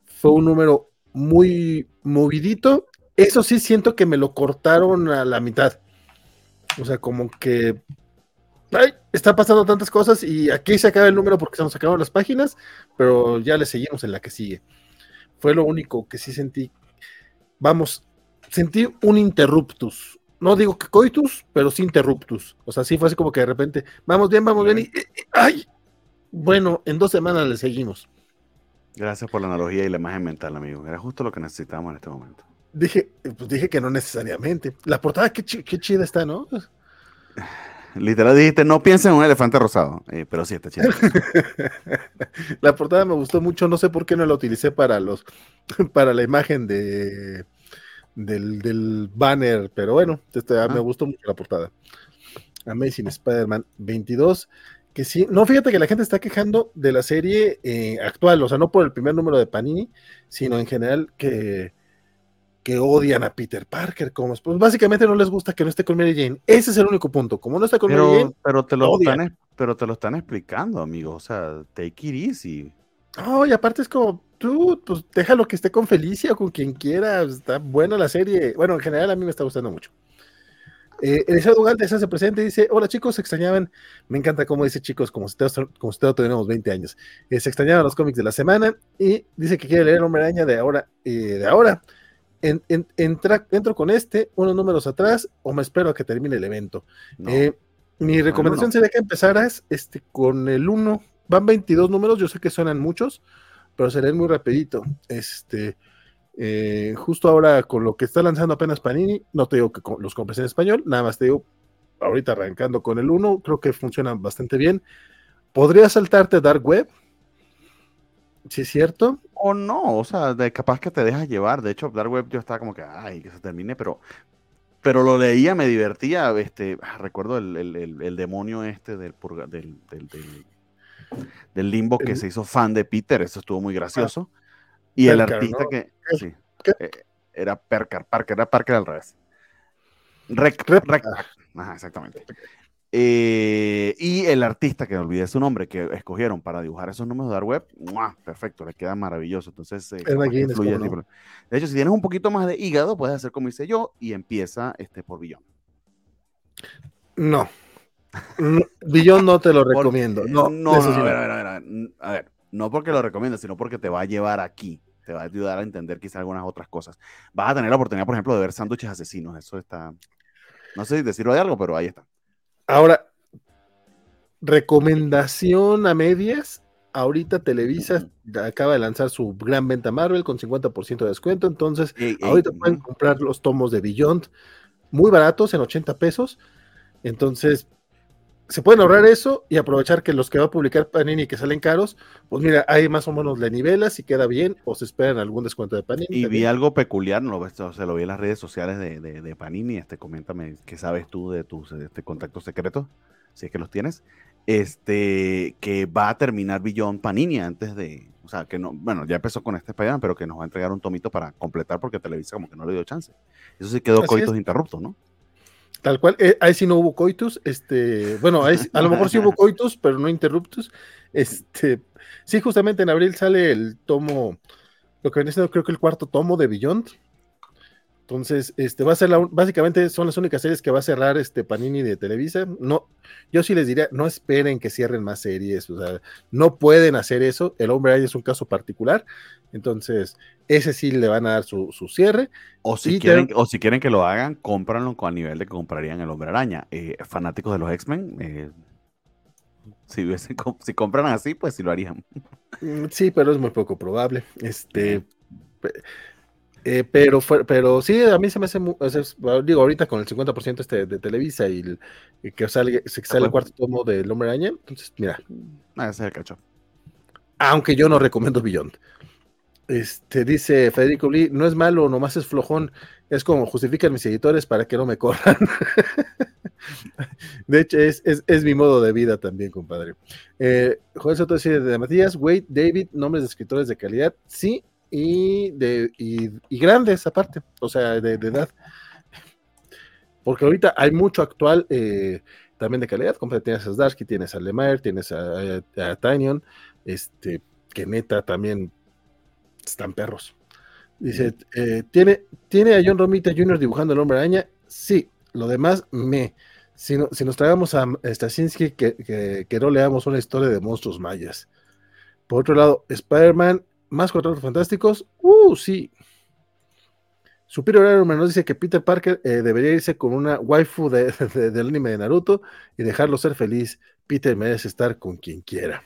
fue un número muy movidito. Eso sí, siento que me lo cortaron a la mitad. O sea, como que está pasando tantas cosas y aquí se acaba el número porque se nos acabaron las páginas, pero ya le seguimos en la que sigue. Fue lo único que sí sentí. Vamos, sentí un interruptus. No digo que coitus, pero sí interruptus. O sea, sí fue así como que de repente, vamos bien, vamos bien, y, ¡ay! Bueno, en dos semanas le seguimos. Gracias por la analogía y la imagen mental, amigo. Era justo lo que necesitábamos en este momento. Dije, pues dije que no necesariamente. La portada, qué, chida está, ¿no? Literal dijiste, no piensen en un elefante rosado, eh, pero sí está chida. la portada me gustó mucho, no sé por qué no la utilicé para los, para la imagen de del, banner, pero bueno, este, me gustó mucho la portada. Amazing Spider-Man 22 que sí, no, fíjate que la gente está quejando de la serie eh, actual, o sea, no por el primer número de Panini, sino en general que, que odian a Peter Parker, como pues básicamente no les gusta que no esté con Mary Jane. Ese es el único punto. Como no está con pero, Mary Jane, pero te lo están, pero te lo están explicando, amigo. O sea, take it easy. No, y aparte es como, tú, pues déjalo que esté con Felicia o con quien quiera. Está buena la serie. Bueno, en general a mí me está gustando mucho. Eh, Eliseo Gante se hace presente y dice: Hola chicos, se extrañaban. Me encanta cómo dice chicos, como si todos, como tenemos 20 años. Eh, se extrañaban los cómics de la semana y dice que quiere leer Hombre Araña de ahora. Eh, de ahora. En, entra, entro con este, unos números atrás, o me espero a que termine el evento. Eh, mi recomendación sería que empezaras este, con el 1. Van 22 números, yo sé que suenan muchos, pero serán muy rapidito. Este. Eh, justo ahora con lo que está lanzando apenas Panini, no te digo que los compres en español, nada más te digo, ahorita arrancando con el 1, creo que funcionan bastante bien. ¿Podría saltarte Dark Web? Si es cierto. O no, o sea, de, capaz que te dejas llevar. De hecho, Dark Web yo estaba como que, ay, que se termine, pero, pero lo leía, me divertía. Este, ah, recuerdo el, demonio este del, del, del, limbo que se hizo fan de Peter, eso estuvo muy gracioso. Y el artista que. Sí, eh, era Percar, Parker, era Parker al revés. Rec, rec, Ajá, exactamente. Eh, y el artista, que olvidé su nombre, que escogieron para dibujar esos números de Dark Web, perfecto, le queda maravilloso. Entonces, eh, de hecho, si tienes un poquito más de hígado, puedes hacer como hice yo y empieza este por Billón. No. Billón no te lo recomiendo. No, no, a ver, a ver, a ver. A ver, no porque lo recomiendo, sino porque te va a llevar aquí. te va a ayudar a entender quizás algunas otras cosas. Vas a tener la oportunidad, por ejemplo, de ver sándwiches asesinos. Eso está. No sé si decirlo de algo, pero ahí está. Ahora, recomendación a medias. Ahorita Televisa acaba de lanzar su gran venta Marvel con 50% de descuento. Entonces, ahorita pueden comprar los tomos de Beyond muy baratos en 80 pesos. Entonces, se pueden ahorrar eso y aprovechar que los que va a publicar Panini que salen caros, pues mira, ahí más o menos le nivelas si queda bien o se esperan algún descuento de Panini. Y vi algo peculiar, no, se lo vi en las redes sociales de, Panini, este, coméntame qué sabes tú de tus este, contactos secretos, si es que los tienes, este, que va a terminar Billón Panini antes de, o sea, que no, bueno, ya empezó con este spider pero que nos va a entregar un tomito para completar porque Televisa como que no le dio chance. Eso sí quedó coitos interruptos, ¿no? Tal cual, eh, ahí sí no hubo coitus, este, bueno, a lo mejor sí hubo coitus, pero no interruptus. Este, sí, justamente en abril sale el tomo, lo que viene siendo creo que el cuarto tomo de Beyond. Entonces, este va a ser la, básicamente son las únicas series que va a cerrar este Panini de Televisa. No, yo sí les diría, no esperen que cierren más series, o sea, no pueden hacer eso. El hombre ahí es un caso particular. Entonces, ese sí le van a dar su, cierre. O si, quieren, o si quieren que lo hagan, cómpranlo a nivel de que comprarían el hombre araña. Eh, fanáticos de los X-Men, eh, si, si compran así, pues sí lo harían. Mm, sí, pero es muy poco probable. Este. Eh, pero, pero sí, a mí se me hace, digo, ahorita con el 50% este de Televisa y, que sale, sale el cuarto tomo del Hombre Araña, entonces, mira. Ah, ese es el cacho. Aunque yo no recomiendo Beyond. Este, dice Federico Lee, no es malo, nomás es flojón, es como justifican mis editores para que no me corran. de hecho, es, mi modo de vida también, compadre. Eh, Joel Soto de Matías, Wade, David, nombres de escritores de calidad, sí, y, de, y, grandes aparte, o sea, de, edad. Porque ahorita hay mucho actual eh, también de calidad, como tienes a Zdarsky, tienes a Lemire, tienes a, a, este, que neta también están perros. Dice, eh, ¿tiene, ¿tiene a John Romita Jr. dibujando el hombre araña? Sí, lo demás me. Si, si nos traigamos a Stasinski, que, que, no leamos una historia de monstruos mayas. Por otro lado, Spider-Man, más cuatro fantásticos. Uh, sí. Superior Iron Man nos dice que Peter Parker eh, debería irse con una waifu de, del anime de Naruto y dejarlo ser feliz. Peter merece estar con quien quiera.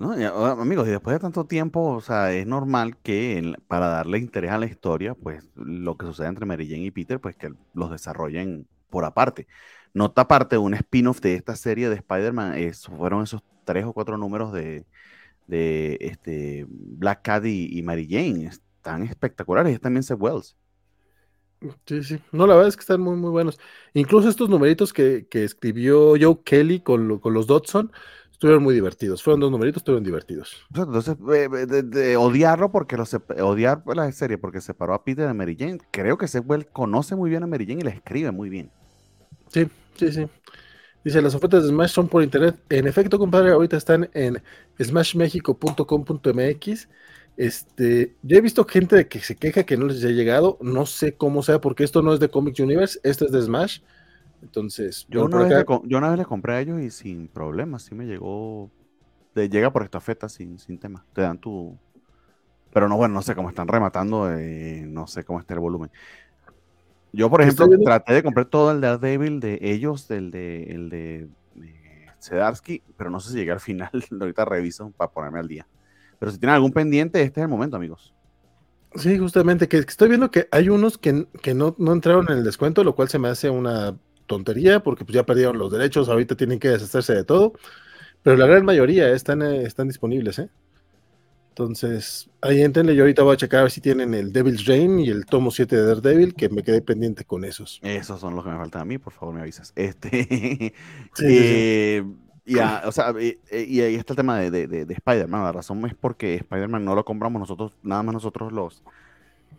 ¿No? amigos, y después de tanto tiempo, o sea, es normal que para darle interés a la historia, pues lo que sucede entre Mary Jane y Peter, pues que los desarrollen por aparte. Nota aparte, un spin-off de esta serie de Spider-Man, fueron esos tres o cuatro números de, de este, Black Cat y, Mary Jane. Están espectaculares, es también Seth Wells. Sí, sí. No, la verdad es que están muy, muy buenos. Incluso estos numeritos que, escribió Joe Kelly con, con los Dodson, estuvieron muy divertidos. Fueron dos numeritos, estuvieron divertidos. Entonces, de, odiarlo porque lo odiar la serie porque separó a Peter de Mary Jane. Creo que Sewell conoce muy bien a Mary Jane y la escribe muy bien. Sí, sí, sí. Dice, las ofertas de Smash son por internet. En efecto, compadre, ahorita están en smashmexico.com.mx. Este, yo he visto gente que se queja que no les haya llegado. No sé cómo sea, porque esto no es de Comics Universe, esto es de Smash. Entonces, yo una, vez le, yo una vez le compré a ellos y sin problemas, sí me llegó. Te llega por estafeta sin, sin tema. Te dan tu. Pero no, bueno, no sé cómo están rematando, eh, no sé cómo está el volumen. Yo, por ejemplo, traté de comprar todo el de Daredevil de ellos, del de, el de Sedarsky, pero no sé si llegué al final. Ahorita reviso para ponerme al día. Pero si tienen algún pendiente, este es el momento, amigos. Sí, justamente, que, estoy viendo que hay unos que, que no, no, entraron en el descuento, lo cual se me hace una tontería porque pues ya perdieron los derechos, ahorita tienen que deshacerse de todo, pero la gran mayoría están, eh, están disponibles, ¿eh? Entonces, ahí entrenle, yo ahorita voy a checar a ver si tienen el Devil's Reign y el tomo 7 de Daredevil, que me quedé pendiente con esos. Esos son los que me faltan a mí, por favor me avisas. Este, eh, o sea, y, ahí está el tema de, de, Spider-Man, la razón es porque Spider-Man no lo compramos nosotros, nada más nosotros los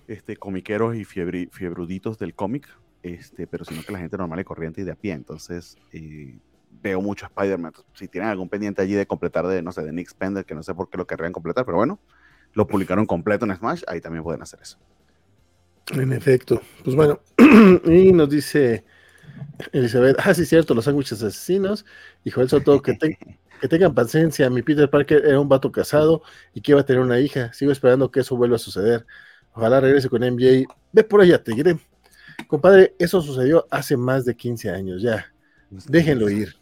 este, comiqueros y fiebruditos del cómic, este, pero sino que la gente normal y corriente y de a pie. Entonces, eh, veo mucho Spider-Man. Si tienen algún pendiente allí de completar de, no sé, de Nick Spender, que no sé por qué lo querrían completar, pero bueno, lo publicaron completo en Smash, ahí también pueden hacer eso. En efecto. Pues bueno, y nos dice Elizabeth, ah, sí, cierto, los sándwiches asesinos. Y Joel Soto, que, que tengan paciencia. Mi Peter Parker era un vato casado y que iba a tener una hija. Sigo esperando que eso vuelva a suceder. Ojalá regrese con NBA. Ve por allá, te diré. Compadre, eso sucedió hace más de 15 años ya. Déjenlo ir.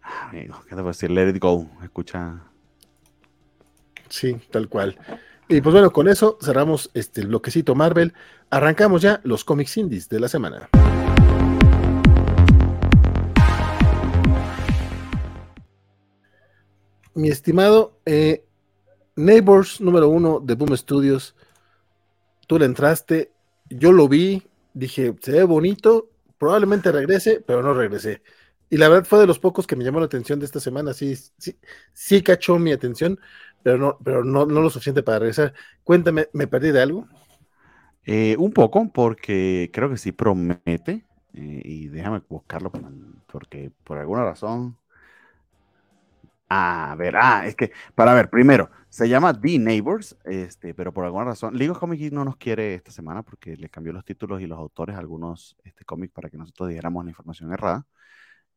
Amigo, ¿qué te puedo decir? Let it go. Escucha. Sí, tal cual. Y pues bueno, con eso cerramos este bloquecito Marvel. Arrancamos ya los cómics indies de la semana. Mi estimado eh, Neighbors número uno de Boom Studios, tú le entraste, yo lo vi, dije, se ve bonito, probablemente regrese, pero no regresé. Y la verdad fue de los pocos que me llamó la atención de esta semana, sí, sí, sí cachó mi atención, pero no, pero no, no lo suficiente para regresar. Cuéntame, ¿me perdí de algo? Eh, un poco, porque creo que sí promete, eh, y déjame buscarlo, porque por alguna razón a ver, ah, es que, para ver, primero, se llama The Neighbors, este, pero por alguna razón, League of Comics no nos quiere esta semana porque le cambió los títulos y los autores a algunos este, cómics para que nosotros dijéramos la información errada.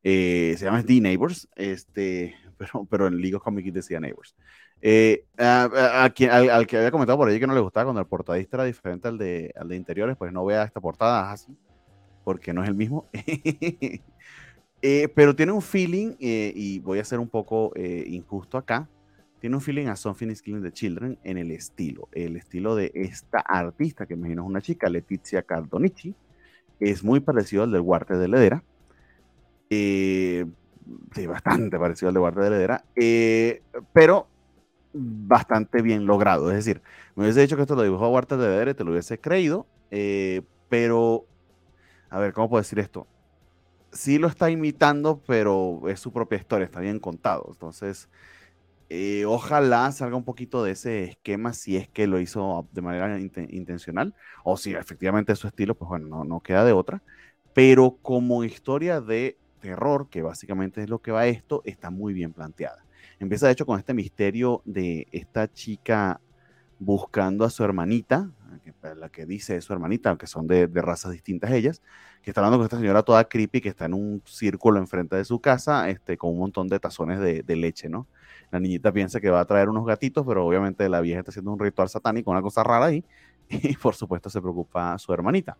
Eh, se llama The Neighbors, este, pero, pero en League of Comics decía Neighbors. Eh, al, que había comentado por ahí que no le gustaba cuando el portadista era diferente al de, al de interiores, pues no vea esta portada así, porque no es el mismo. Eh, pero tiene un feeling, eh, y voy a ser un poco eh, injusto acá, tiene un feeling a Something is Killing the Children en el estilo, el estilo de esta artista, que imagino es una chica, Letizia Cardonici, es muy parecido al del Guarte de Ledera, sí, bastante parecido al de Guarte de Ledera, pero bastante bien logrado, es decir, me hubiese dicho que esto lo dibujó Guarte de Ledera y te lo hubiese creído, pero, a ver, ¿cómo puedo decir esto? sí lo está imitando, pero es su propia historia, está bien contado. Entonces, eh, ojalá salga un poquito de ese esquema si es que lo hizo de manera intencional o si efectivamente es su estilo, pues bueno, no, no queda de otra. Pero como historia de terror, que básicamente es lo que va esto, está muy bien planteada. Empieza de hecho con este misterio de esta chica buscando a su hermanita, la que dice su hermanita, aunque son de, razas distintas ellas, que está hablando con esta señora toda creepy que está en un círculo enfrente de su casa, este, con un montón de tazones de, leche, ¿no? La niñita piensa que va a traer unos gatitos, pero obviamente la vieja está haciendo un ritual satánico, una cosa rara ahí, y por supuesto se preocupa a su hermanita.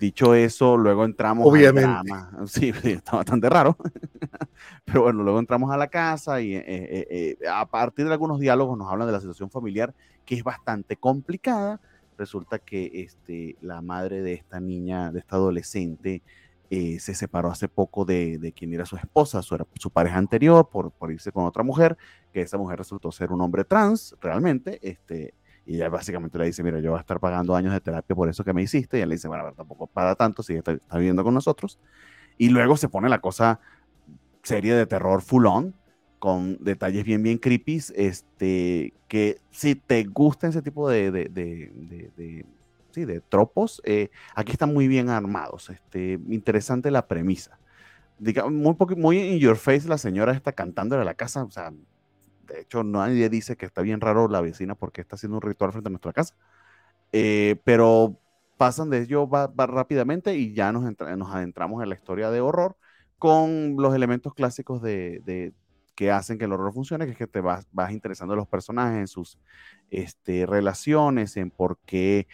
Dicho eso, luego entramos Obviamente. drama. Sí, está bastante raro. Pero bueno, luego entramos a la casa y eh, eh, eh, a partir de algunos diálogos nos hablan de la situación familiar, que es bastante complicada, resulta que este, la madre de esta niña, de esta adolescente, eh, se separó hace poco de, de, quien era su esposa, su, su pareja anterior, por, por, irse con otra mujer, que esa mujer resultó ser un hombre trans, realmente, este, y ella básicamente le dice, mira, yo voy a estar pagando años de terapia por eso que me hiciste, y él le dice, bueno, a ver, tampoco paga tanto, si está, está viviendo con nosotros, y luego se pone la cosa serie de terror full on, con detalles bien, bien creepy, este, que si te gusta ese tipo de, de, de, de de tropos, eh, aquí están muy bien armados. Este, interesante la premisa. Diga, muy, muy in your face la señora está cantando en la casa, o sea, de hecho nadie dice que está bien raro la vecina porque está haciendo un ritual frente a nuestra casa, eh, pero pasan de ello va, rápidamente y ya nos, entra, nos adentramos en la historia de horror con los elementos clásicos de, de, que hacen que el horror funcione, que es te vas, vas interesando en los personajes, en sus este, relaciones, en por qué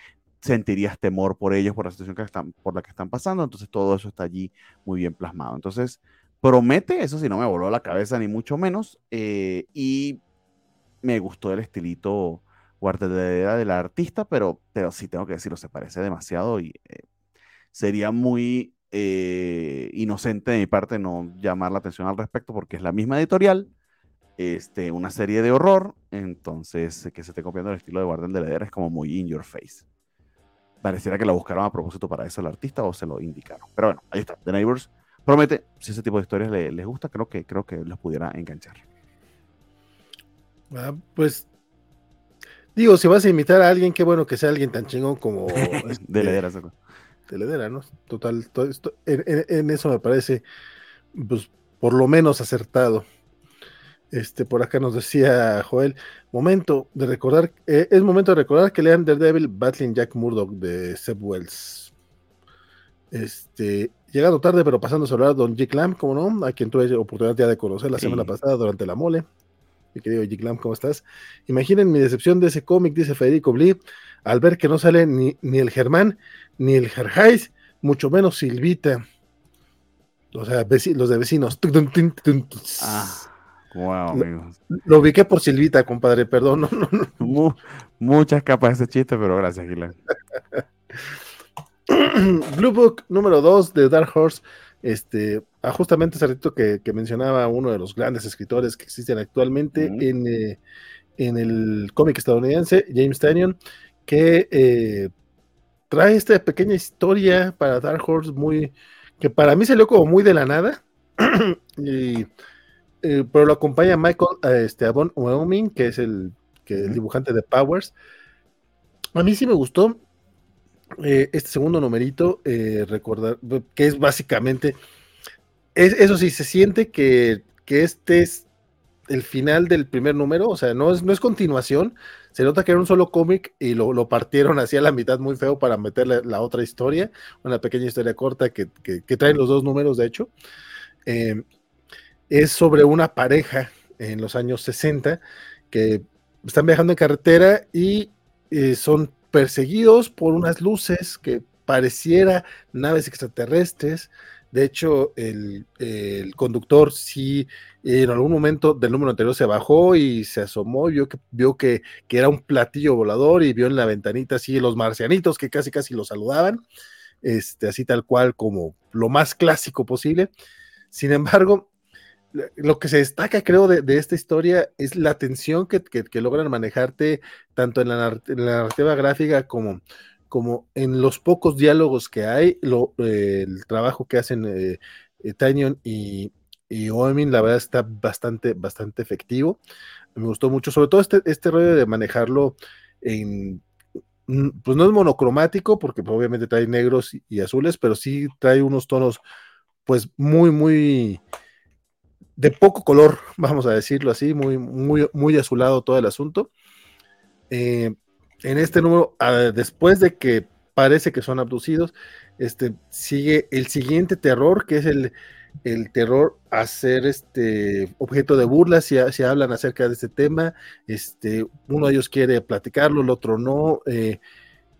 sentirías temor por ellos, por la situación que están, por la que están pasando. Entonces todo eso está allí muy bien plasmado. Entonces promete, eso sí, no me voló la cabeza ni mucho menos. Eh, y me gustó el estilito guardería del artista, pero, pero sí tengo que decirlo, se parece demasiado y eh, sería muy eh, inocente de mi parte no llamar la atención al respecto porque es la misma editorial, este, una serie de horror, entonces que se esté copiando el estilo de Guardian de Leder es como muy in your face. Pareciera que lo buscaron a propósito para eso el artista o se lo indicaron. Pero bueno, ahí está. The Neighbors promete, si ese tipo de historias les, les gusta, creo que, creo que los pudiera enganchar. Ah, pues digo, si vas a imitar a alguien, qué bueno que sea alguien tan chingón como este, de Ledera, ¿no? Total, todo esto, en, en, en, eso me parece, pues, por lo menos acertado. Este, por acá nos decía Joel, momento de recordar, eh, es momento de recordar que lean Daredevil Battling Jack Murdoch de Seb Wells. Este, llegando tarde, pero pasando a hablar Don G. Clam, como no, a quien tuve oportunidad ya de conocer la semana pasada durante la mole. Mi querido G. Clam, ¿cómo estás? Imaginen mi decepción de ese cómic, dice Federico Blee, al ver que no sale ni, ni el Germán, ni el Gerhais, mucho menos Silvita. O sea, los de vecinos. Ah, wow, amigos. Lo, ubiqué por Silvita, compadre, perdón. muchas capas ese chiste, pero gracias, Gilan. Blue Book número 2 de Dark Horse. Este, ah, justamente ese ratito que, mencionaba uno de los grandes escritores que existen actualmente en, eh, en, el cómic estadounidense, James Tannion, que eh, trae esta pequeña historia para Dark Horse muy que para mí salió como muy de la nada. y, eh, pero lo acompaña Michael este, Avon Wyoming, que es el, que, el dibujante de Powers. A mí sí me gustó eh, este segundo numerito, eh, recordar que es básicamente, eso sí, se siente que, que este es el final del primer número, o sea, no es, no es continuación, se nota que era un solo cómic y lo, partieron hacia la mitad muy feo para meterle la otra historia, una pequeña historia corta que, que, traen los dos números, de hecho. Eh, es sobre una pareja en los años 60 que están viajando en carretera y eh, son perseguidos por unas luces que pareciera naves extraterrestres. De hecho, el, conductor sí en algún momento del número anterior se bajó y se asomó, vio que, vio que, era un platillo volador y vio en la ventanita así los marcianitos que casi casi lo saludaban, este, así tal cual como lo más clásico posible. Sin embargo, lo que se destaca, creo, de, esta historia es la tensión que, logran manejarte tanto en la, narrativa gráfica como, como en los pocos diálogos que hay, eh, el trabajo que hacen eh, eh Tanyon y, y Oemin, la verdad está bastante, bastante efectivo. Me gustó mucho, sobre todo este, este rollo de manejarlo en, mm, pues no es monocromático, porque obviamente trae negros y, azules, pero sí trae unos tonos, pues muy, muy de poco color, vamos a decirlo así, muy, muy, muy azulado todo el asunto. Eh, en este número, ah, después de que parece que son abducidos, este, sigue el siguiente terror, que es el, el terror a ser este objeto de burla si, si, hablan acerca de este tema. Este, uno de ellos quiere platicarlo, el otro no. Eh,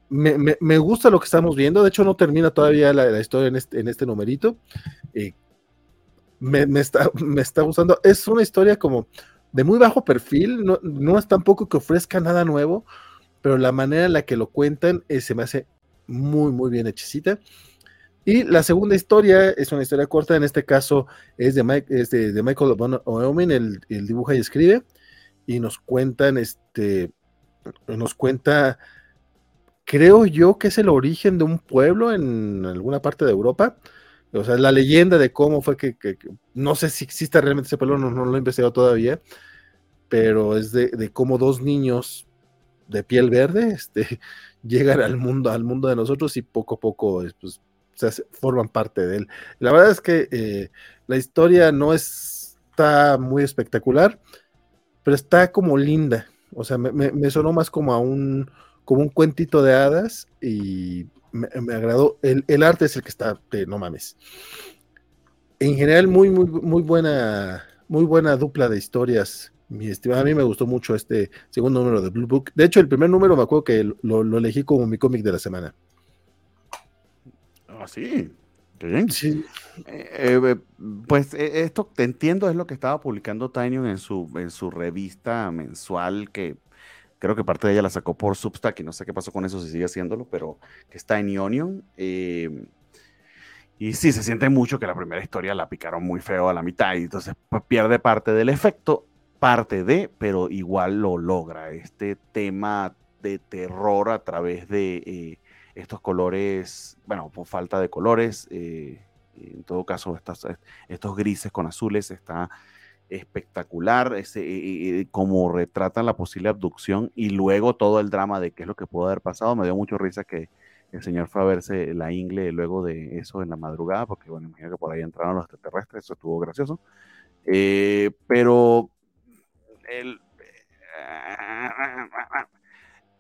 me, gusta lo que estamos viendo. De hecho, no termina todavía la, historia en este, en este numerito. Eh, me, está, me está gustando. Es una historia como de muy bajo perfil. No, no es tampoco que ofrezca nada nuevo pero la manera en la que lo cuentan eh, se me hace muy, muy bien hechicita. Y la segunda historia es una historia corta, en este caso es de, Mike, de, Michael Oeomin, el, el, dibuja y escribe, y nos cuentan, este, nos cuenta, creo yo que es el origen de un pueblo en alguna parte de Europa, o sea, la leyenda de cómo fue que, no sé si existe realmente ese pueblo, no, lo he investigado todavía, pero es de, cómo dos niños de piel verde este, llegan al mundo, al mundo de nosotros y poco a poco pues, forman parte de él. La verdad es que eh, la historia no está muy espectacular, pero está como linda. O sea, me, sonó más como a un, como un cuentito de hadas y me, agradó. El, el, arte es el que está, no mames. En general, muy, muy, muy buena, muy buena dupla de historias mi estimado, a mí me gustó mucho este segundo número de Blue Book. De hecho, el primer número me acuerdo que lo, elegí como mi cómic de la semana. Ah, sí. Qué bien. Sí. Eh, eh, pues eh, esto, te entiendo, es lo que estaba publicando Tinyon en su, en su revista mensual, que creo que parte de ella la sacó por Substack y no sé qué pasó con eso, si sigue haciéndolo, pero que está en Onion. y sí, se siente mucho que la primera historia la picaron muy feo a la mitad y entonces pues, pierde parte del efecto parte de, pero igual lo logra. Este tema de terror a través de eh, estos colores, bueno, por falta de colores, eh, en todo caso, estos grises con azules está espectacular, ese, eh, como retratan la posible abducción y luego todo el drama de qué es lo que pudo haber pasado. Me dio mucho risa que el señor fue a verse la ingle luego de eso en la madrugada, porque bueno, imagino que por ahí entraron los extraterrestres, eso estuvo gracioso. pero el,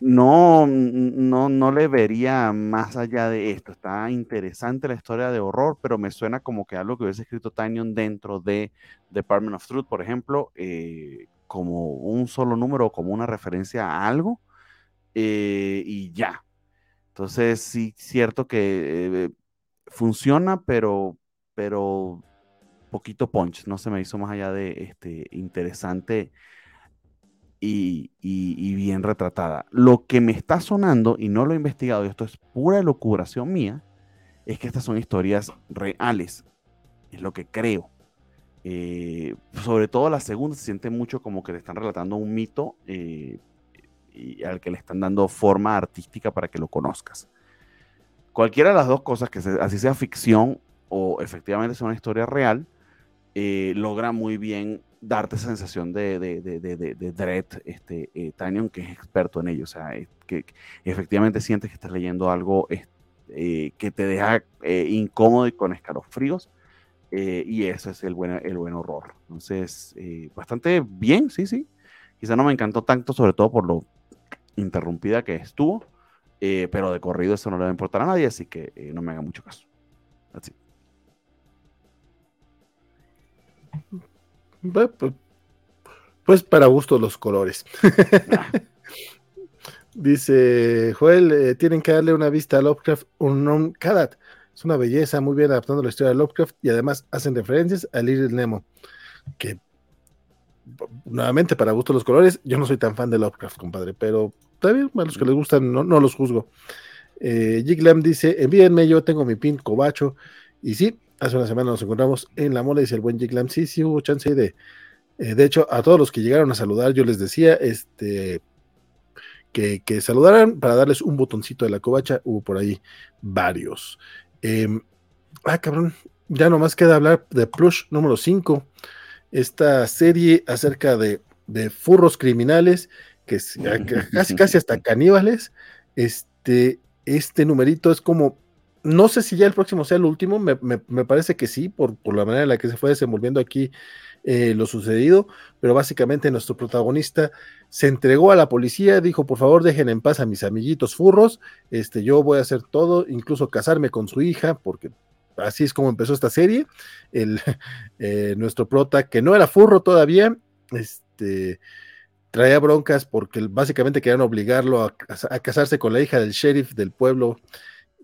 no, no, no le vería más allá de esto. Está interesante la historia de horror, pero me suena como que algo que hubiese escrito Tanyon dentro de Department of Truth, por ejemplo, eh, como un solo número, como una referencia a algo, eh, y ya. Entonces, sí, cierto que eh, funciona, pero, pero poquito punch, no se me hizo más allá de este interesante y, bien retratada. Lo que me está sonando, y no lo he investigado, y esto es pura locuración mía, es que estas son historias reales. Es lo que creo. Eh, sobre todo la segunda se siente mucho como que le están relatando un mito eh, y al que le están dando forma artística para que lo conozcas. Cualquiera de las dos cosas, que así sea ficción o efectivamente sea una historia real, eh, logra muy bien darte esa sensación de, de, de, de, dread, este, eh, que es experto en ello, o sea, que, efectivamente sientes que estás leyendo algo eh, que te deja eh, incómodo y con escalofríos, y eso es el buen, el buen horror. Entonces, bastante bien, sí, sí. Quizá no me encantó tanto, sobre todo por lo interrumpida que estuvo, pero de corrido eso no le va a importar a nadie, así que no me haga mucho caso. Pues, pues, para gusto los colores. Dice Joel, eh, tienen que darle una vista a Lovecraft un Kadat. Es una belleza, muy bien adaptando la historia de Lovecraft y además hacen referencias a Little Nemo. Que nuevamente para gusto los colores, yo no soy tan fan de Lovecraft, compadre, pero también a los que les gustan no, los juzgo. Eh, Jiglam dice, envíenme, yo tengo mi pin cobacho. Y sí, hace una semana nos encontramos en la mola, dice el buen Jiglam, sí, sí hubo chance de, eh, de hecho, a todos los que llegaron a saludar, yo les decía, este, que, que saludaran para darles un botoncito de la covacha, hubo por ahí varios. Em, ah, cabrón, ya nomás queda hablar de Plush número 5, esta serie acerca de, de furros criminales, que es, casi, casi hasta caníbales, este, este numerito es como no sé si ya el próximo sea el último, me, parece que sí, por, la manera en la que se fue desenvolviendo aquí eh, lo sucedido, pero básicamente nuestro protagonista se entregó a la policía, dijo, por favor, dejen en paz a mis amiguitos furros, este, yo voy a hacer todo, incluso casarme con su hija, porque así es como empezó esta serie. El, eh, nuestro prota, que no era furro todavía, este, traía broncas porque básicamente querían obligarlo a casarse con la hija del sheriff del pueblo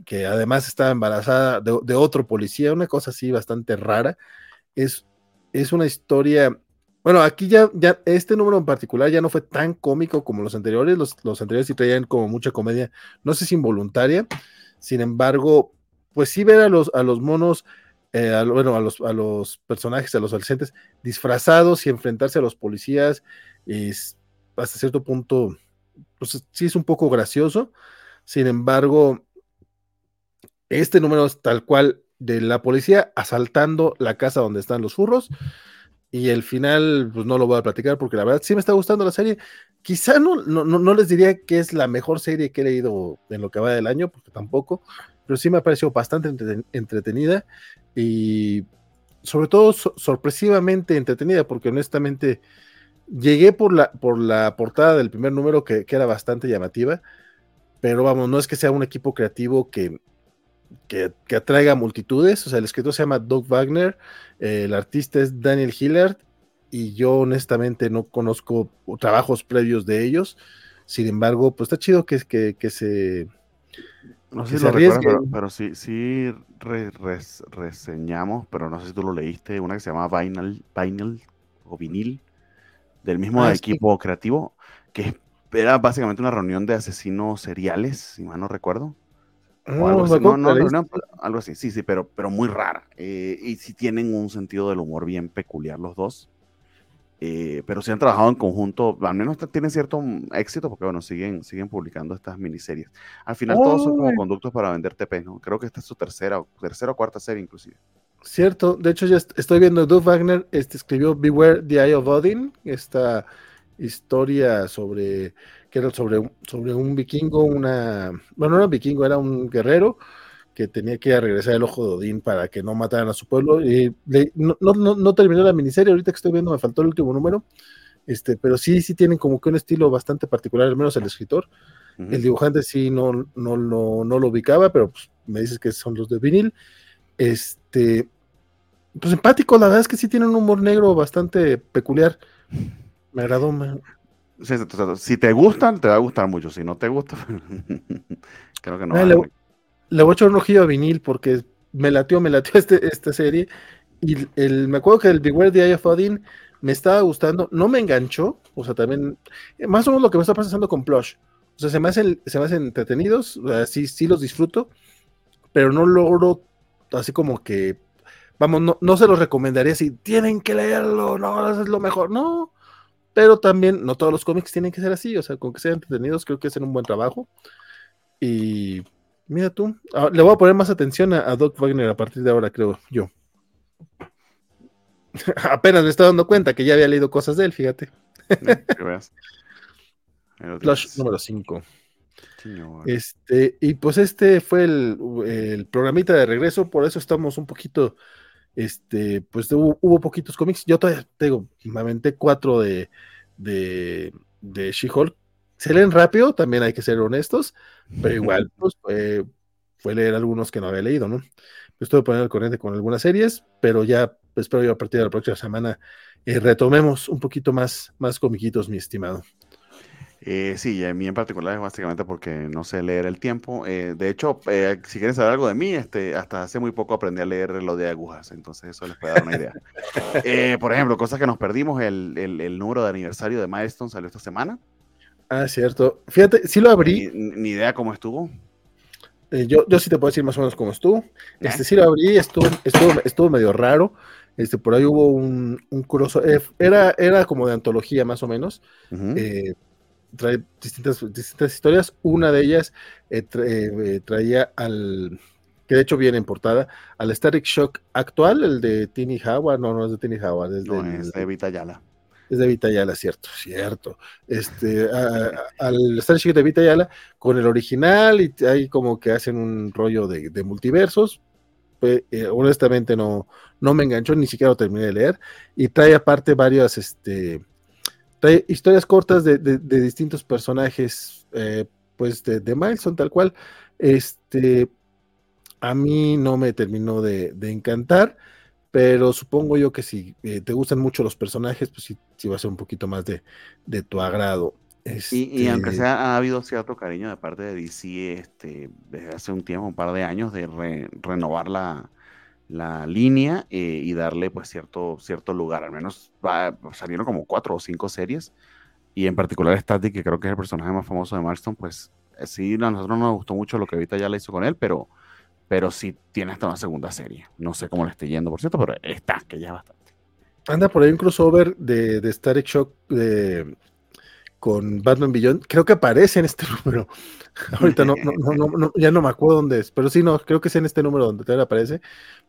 que además estaba embarazada de, otro policía, una cosa así bastante rara. Es, es una historia. Bueno, aquí ya, ya, este número en particular ya no fue tan cómico como los anteriores. Los, anteriores sí traían como mucha comedia, no sé si involuntaria. Sin embargo, pues sí ver a los, a los monos, eh, bueno, a los, a los personajes, a los adolescentes disfrazados y enfrentarse a los policías es hasta cierto punto, pues sí es un poco gracioso. Sin embargo, este número es tal cual de la policía asaltando la casa donde están los furros. Y el final, pues no lo voy a platicar porque la verdad sí me está gustando la serie. Quizá no, no, les diría que es la mejor serie que he leído en lo que va del año, porque tampoco, pero sí me ha parecido bastante entretenida y sobre todo sorpresivamente entretenida, porque honestamente llegué por la, por la portada del primer número que, que, era bastante llamativa, pero vamos, no es que sea un equipo creativo que, que, atraiga multitudes. O sea, el escritor se llama Doug Wagner, eh, el artista es Daniel Hillard, y yo honestamente no conozco trabajos previos de ellos. Sin embargo, pues está chido que, que, que se. No sé si lo recuerdas, pero, sí, sí reseñamos, pero no sé si tú lo leíste, una que se llama Vinyl, Vinyl o Vinil, del mismo ah, equipo creativo, que era básicamente una reunión de asesinos seriales, si mal no recuerdo. O algo, así. No, no, algo así, sí, sí, pero, pero muy rara. Eh, y sí tienen un sentido del humor bien peculiar los dos. Eh, pero sí han trabajado en conjunto, al menos tienen cierto éxito porque, bueno, siguen, siguen publicando estas miniseries. Al final todos son como conductos para vender TP, ¿no? Creo que esta es su tercera, tercera o cuarta serie inclusive. Cierto, de hecho ya estoy viendo, Doug Wagner este, escribió Beware the Eye of Odin, esta historia sobre que era sobre, sobre un vikingo, una, bueno, no era un vikingo, era un guerrero que tenía que regresar el ojo de Odín para que no mataran a su pueblo. Y no, no, no, terminó la miniserie, ahorita que estoy viendo me faltó el último número, este, pero sí, sí tienen como que un estilo bastante particular, al menos el escritor. El dibujante sí no, no, no, no, lo ubicaba, pero pues, me dices que son los de vinil. Este, pues empático, la verdad es que sí tienen un humor negro bastante peculiar. Me agradó. Si te gustan, te va a gustar mucho. Si no te gusta, creo que no. Ah, le, voy a echar un ojillo a vinil porque me latió, me latió este, esta serie. Y el, me acuerdo que el Beware the Eye of Odin me estaba gustando, no me enganchó, o sea, también, más o menos lo que me está pasando con Plush. O sea, se me hacen, se me hacen entretenidos, sí, sí los disfruto, pero no logro así como que, vamos, no, se los recomendaría si tienen que leerlo, no, es lo mejor, no. Pero también, no todos los cómics tienen que ser así, o sea, con que sean entretenidos, creo que hacen un buen trabajo. Y mira tú, ah, le voy a poner más atención a, a Doc Wagner a partir de ahora, creo yo. Apenas me estoy dando cuenta que ya había leído cosas de él, fíjate. Flash número 5. Este, y pues este fue el, programita de regreso, por eso estamos un poquito, este, pues hubo, poquitos cómics. Yo todavía tengo, me aventé cuatro de, de, de She-Hulk. Se leen rápido, también hay que ser honestos, pero igual, pues fue, fue leer algunos que no había leído, ¿no? Estoy poniendo al corriente con algunas series, pero ya espero yo a partir de la próxima semana eh, retomemos un poquito más, más comiquitos, mi estimado. Eh, sí, a mí en particular es básicamente porque no sé leer el tiempo. Eh, de hecho, eh, si quieren saber algo de mí, este, hasta hace muy poco aprendí a leer lo de agujas, entonces eso les puede dar una idea. por ejemplo, cosas que nos perdimos, el, el, número de aniversario de Milestone salió esta semana. Ah, cierto. Fíjate, sí lo abrí. Ni, idea cómo estuvo. yo, yo sí te puedo decir más o menos cómo estuvo. Este sí lo abrí, estuvo, estuvo, estuvo medio raro. Este, por ahí hubo un, un era, era como de antología más o menos. eh, trae distintas, distintas historias. Una de ellas eh, eh, traía al, que de hecho viene en portada, al Static Shock actual, el de Tini Howard, no, no es de Tini Howard, es, no, de, es de Vita Es de Vita cierto, cierto. Este, al Static Shock de Vita con el original y ahí como que hacen un rollo de, multiversos. Eh, honestamente no, no me enganchó, ni siquiera lo terminé de leer. Y trae aparte varias, este, historias cortas de, distintos personajes, eh, pues de, de son tal cual. Este, a mí no me terminó de, encantar, pero supongo yo que si eh, te gustan mucho los personajes, pues sí, va a ser un poquito más de, tu agrado. Y, aunque este sea, ha habido cierto cariño de parte de DC este, desde hace un tiempo, un par de años, de renovar la, la línea eh, y darle pues cierto, cierto lugar. Al menos salieron como cuatro o cinco series y en particular Static, que creo que es el personaje más famoso de Marston, pues eh, sí, a nosotros nos gustó mucho lo que ahorita ya le hizo con él, pero, pero sí tiene hasta una segunda serie. No sé cómo le esté yendo, por cierto, pero está, que ya es bastante. Anda por ahí un crossover de, de Static Shock de, con Batman Beyond, creo que aparece en este número. Ahorita no, no, no, ya no me acuerdo dónde es, pero sí, no, creo que es en este número donde te aparece,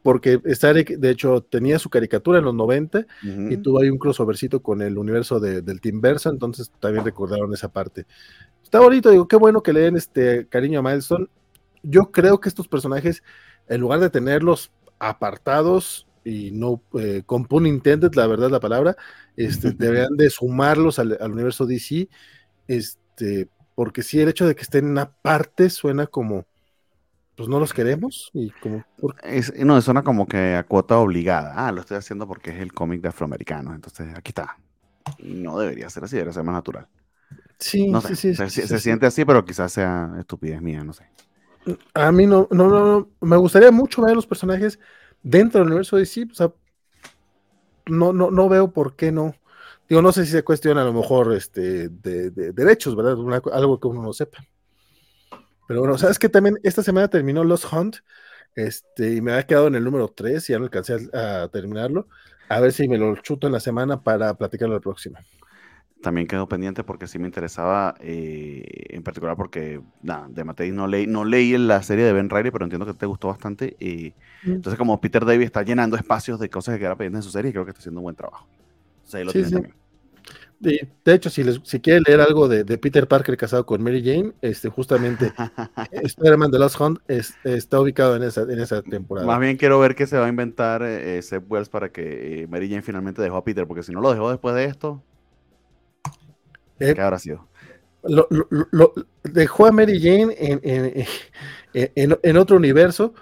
porque Starek, de hecho, tenía su caricatura en los 90 y tuvo ahí un crossovercito con el universo del Team Versa, entonces también recordaron esa parte. Está bonito, digo, qué bueno que le den este cariño a Milestone. Yo creo que estos personajes, en lugar de tenerlos apartados y no eh, con pun intended, la verdad la palabra, este, deberían de sumarlos al, universo DC, este, porque si el hecho de que estén en una parte suena como, pues no los queremos y como... no, suena como que a cuota obligada. Ah, lo estoy haciendo porque es el cómic de afroamericanos, entonces aquí está. No debería ser así, debería ser más natural. Sí, sí, sí, se, siente así, pero quizás sea estupidez mía, no sé. A mí no, no, no, me gustaría mucho ver los personajes dentro del universo de DC, o sea, no, no, no veo por qué no. Digo, no sé si se cuestiona a lo mejor este, de, derechos, ¿verdad? algo que uno no sepa. Pero bueno, sabes que también esta semana terminó Lost Hunt, este, y me había quedado en el número 3 y ya no alcancé a, terminarlo. A ver si me lo chuto en la semana para platicarlo la próxima también quedó pendiente porque sí me interesaba, eh, en particular porque, nada, de Matei no leí, no leí la serie de Ben Riley, pero entiendo que te gustó bastante. y mm. Entonces, como Peter David está llenando espacios de cosas que quedaron pendientes en su serie, creo que está haciendo un buen trabajo. sí, sí. De, hecho, si, les, si quieren leer algo de, Peter Parker casado con Mary Jane, este, justamente Spider-Man The Lost Hunt está ubicado en esa, en esa temporada. Más bien quiero ver qué se va a inventar eh, Seth Wells para que eh, Mary Jane finalmente dejó a Peter, porque si no lo dejó después de esto, ¿Qué habrá sido? lo, lo, dejó a Mary Jane en, en, en, otro universo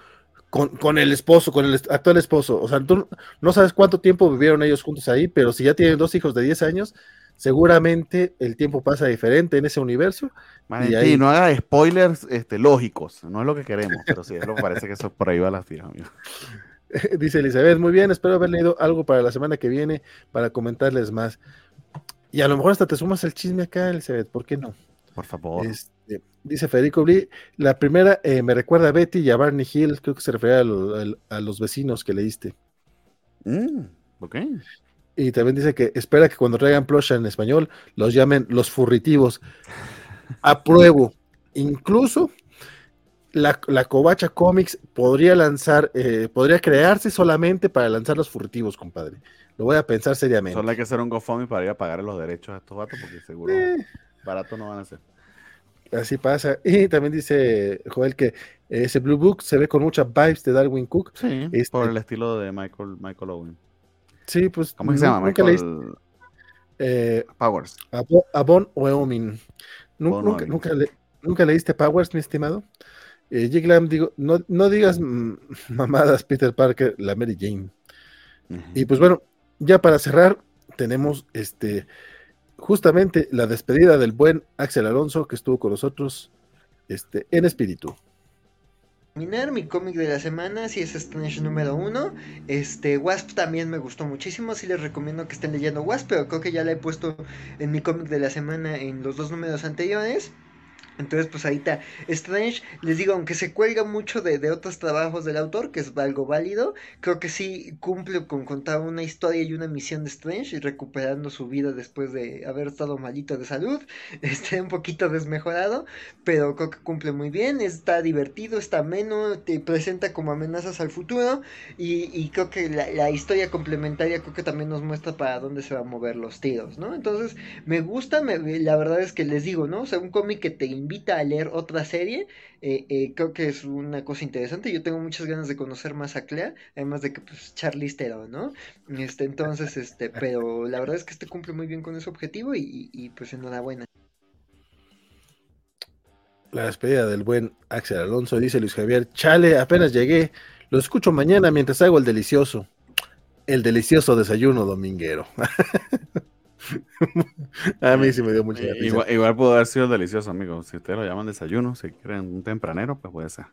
con, con, el esposo, con el actual esposo. O sea, tú no sabes cuánto tiempo vivieron ellos juntos ahí, pero si ya tienen dos hijos de 10 años, seguramente el tiempo pasa diferente en ese universo. y ahí... no haga spoilers este, lógicos, no es lo que queremos, pero sí, es lo que parece que eso por ahí va la tira, amigo. Dice Elizabeth, muy bien, espero haber leído algo para la semana que viene para comentarles más. Y a lo mejor hasta te sumas el chisme acá, Elizabeth, ¿por qué no? Por favor. Este, dice Federico Bli, la primera eh, me recuerda a Betty y a Barney Hill, creo que se refiere a, los vecinos que leíste. Mm, ok. Y también dice que espera que cuando traigan plush en español los llamen los furritivos. Apruebo. Incluso la, la Covacha Comics podría lanzar, eh, podría crearse solamente para lanzar los furritivos, compadre. Lo voy a pensar seriamente. Solo hay que hacer un GoFundMe para ir a pagar los derechos a estos vatos, porque seguro eh. barato no van a ser. Así pasa. Y también dice Joel que ese Blue Book se ve con muchas vibes de Darwin Cook. Sí, este por el estilo de Michael, Michael Owen. Sí, pues. ¿Cómo se llama? Michael eh, Powers. Abon Wyoming. Nunca, nunca, nunca, leíste Powers, mi estimado? Eh, digo, no, no digas mamadas, Peter Parker, la Mary Jane. Y pues bueno, ya para cerrar, tenemos este justamente la despedida del buen Axel Alonso que estuvo con nosotros este, en espíritu. Terminar mi cómic de la semana, si es Strange número uno. Este, Wasp también me gustó muchísimo. Sí les recomiendo que estén leyendo Wasp, pero creo que ya la he puesto en mi cómic de la semana en los dos números anteriores. Entonces, pues está. Strange, les digo, aunque se cuelga mucho de, de, otros trabajos del autor, que es algo válido, creo que sí cumple con contar una historia y una misión de Strange y recuperando su vida después de haber estado malito de salud, este, un poquito desmejorado, pero creo que cumple muy bien, está divertido, está ameno, te presenta como amenazas al futuro y, y creo que la, la, historia complementaria creo que también nos muestra para dónde se van a mover los tiros, ¿no? Entonces, me gusta, me, la verdad es que les digo, ¿no? O sea, un cómic que te invita a leer otra serie, eh, eh, creo que es una cosa interesante. Yo tengo muchas ganas de conocer más a Clea, además de que pues Charlie Theron, ¿no? Este, entonces, este, pero la verdad es que este cumple muy bien con ese objetivo y, y pues enhorabuena. La despedida del buen Axel Alonso, dice Luis Javier, chale, apenas llegué, lo escucho mañana mientras hago el delicioso, el delicioso desayuno dominguero. a mí sí me dio mucha igual, igual, pudo haber sido delicioso, amigo. Si ustedes lo llaman desayuno, si quieren un tempranero, pues puede ser.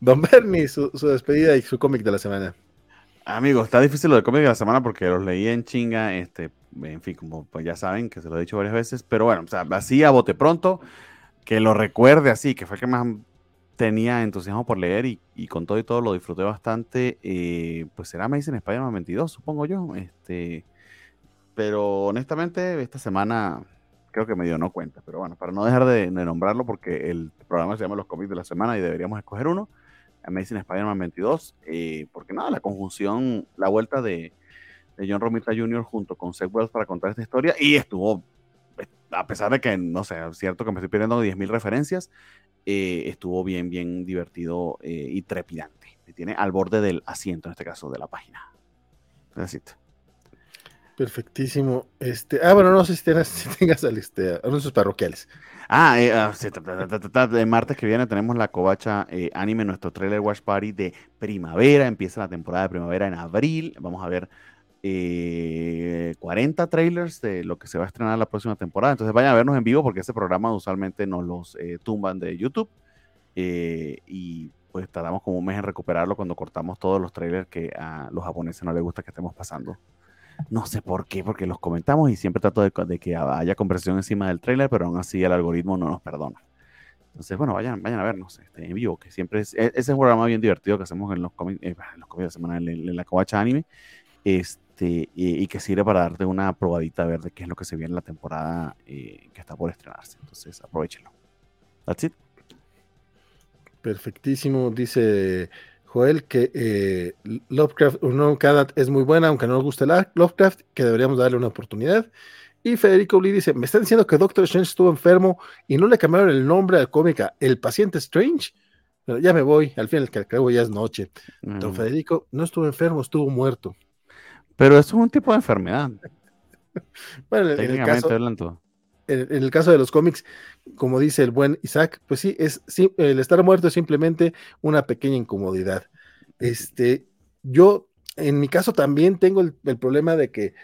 Don Bernie, su, despedida y su cómic de la semana. Amigo, está difícil lo del cómic de la semana porque los leí en chinga, este, en fin, como pues ya saben, que se lo he dicho varias veces, pero bueno, o sea, así a bote pronto, que lo recuerde así, que fue el que más tenía entusiasmo por leer y, y con todo y todo lo disfruté bastante, eh, pues será Amazing Spider-Man 22, supongo yo, este, pero honestamente, esta semana creo que me dio no cuenta. Pero bueno, para no dejar de, nombrarlo, porque el programa se llama Los cómics de la semana y deberíamos escoger uno. Amazing Spider-Man 22. Eh, porque nada, la conjunción, la vuelta de, John Romita Jr. junto con Seth Wells para contar esta historia. Y estuvo, a pesar de que, no sé, es cierto que me estoy pidiendo 10.000 referencias, eh, estuvo bien, bien divertido eh, y trepidante. Me tiene al borde del asiento, en este caso, de la página. Necesito. Perfectísimo. Este, ah, bueno, no sé si tengas, si tengas este, anuncios parroquiales. Ah, eh, ah sí, de martes que viene tenemos la Covacha eh, Anime, nuestro trailer Watch Party de primavera. Empieza la temporada de primavera en abril. Vamos a ver eh, 40 trailers de lo que se va a estrenar la próxima temporada. Entonces vayan a vernos en vivo porque este programa usualmente nos los eh, tumban de YouTube. Eh, y pues tardamos como un mes en recuperarlo cuando cortamos todos los trailers que a los japoneses no les gusta que estemos pasando no sé por qué, porque los comentamos y siempre trato de, que haya conversación encima del trailer, pero aún así el algoritmo no nos perdona. Entonces, bueno, vayan, vayan a vernos este, en vivo, que siempre es, e, ese es un programa bien divertido que hacemos en los cómics, de semana, en, la Covacha Anime, este, y, que sirve para darte una probadita a ver de qué es lo que se viene en la temporada eh, que está por estrenarse. Entonces, aprovechenlo. That's it. Perfectísimo, dice Joel, que eh, Lovecraft Unknown Cadat es muy buena, aunque no nos guste la Lovecraft, que deberíamos darle una oportunidad. Y Federico Lee dice: Me están diciendo que Doctor Strange estuvo enfermo y no le cambiaron el nombre al cómica El paciente Strange. Pero ya me voy, al fin que cabo ya es noche. Don Federico no estuvo enfermo, estuvo muerto. Pero es un tipo de enfermedad. bueno, en el caso, en, el caso de los cómics, como dice el buen Isaac, pues sí, es sí, el estar muerto es simplemente una pequeña incomodidad. Este, yo, en mi caso, también tengo el, problema de que,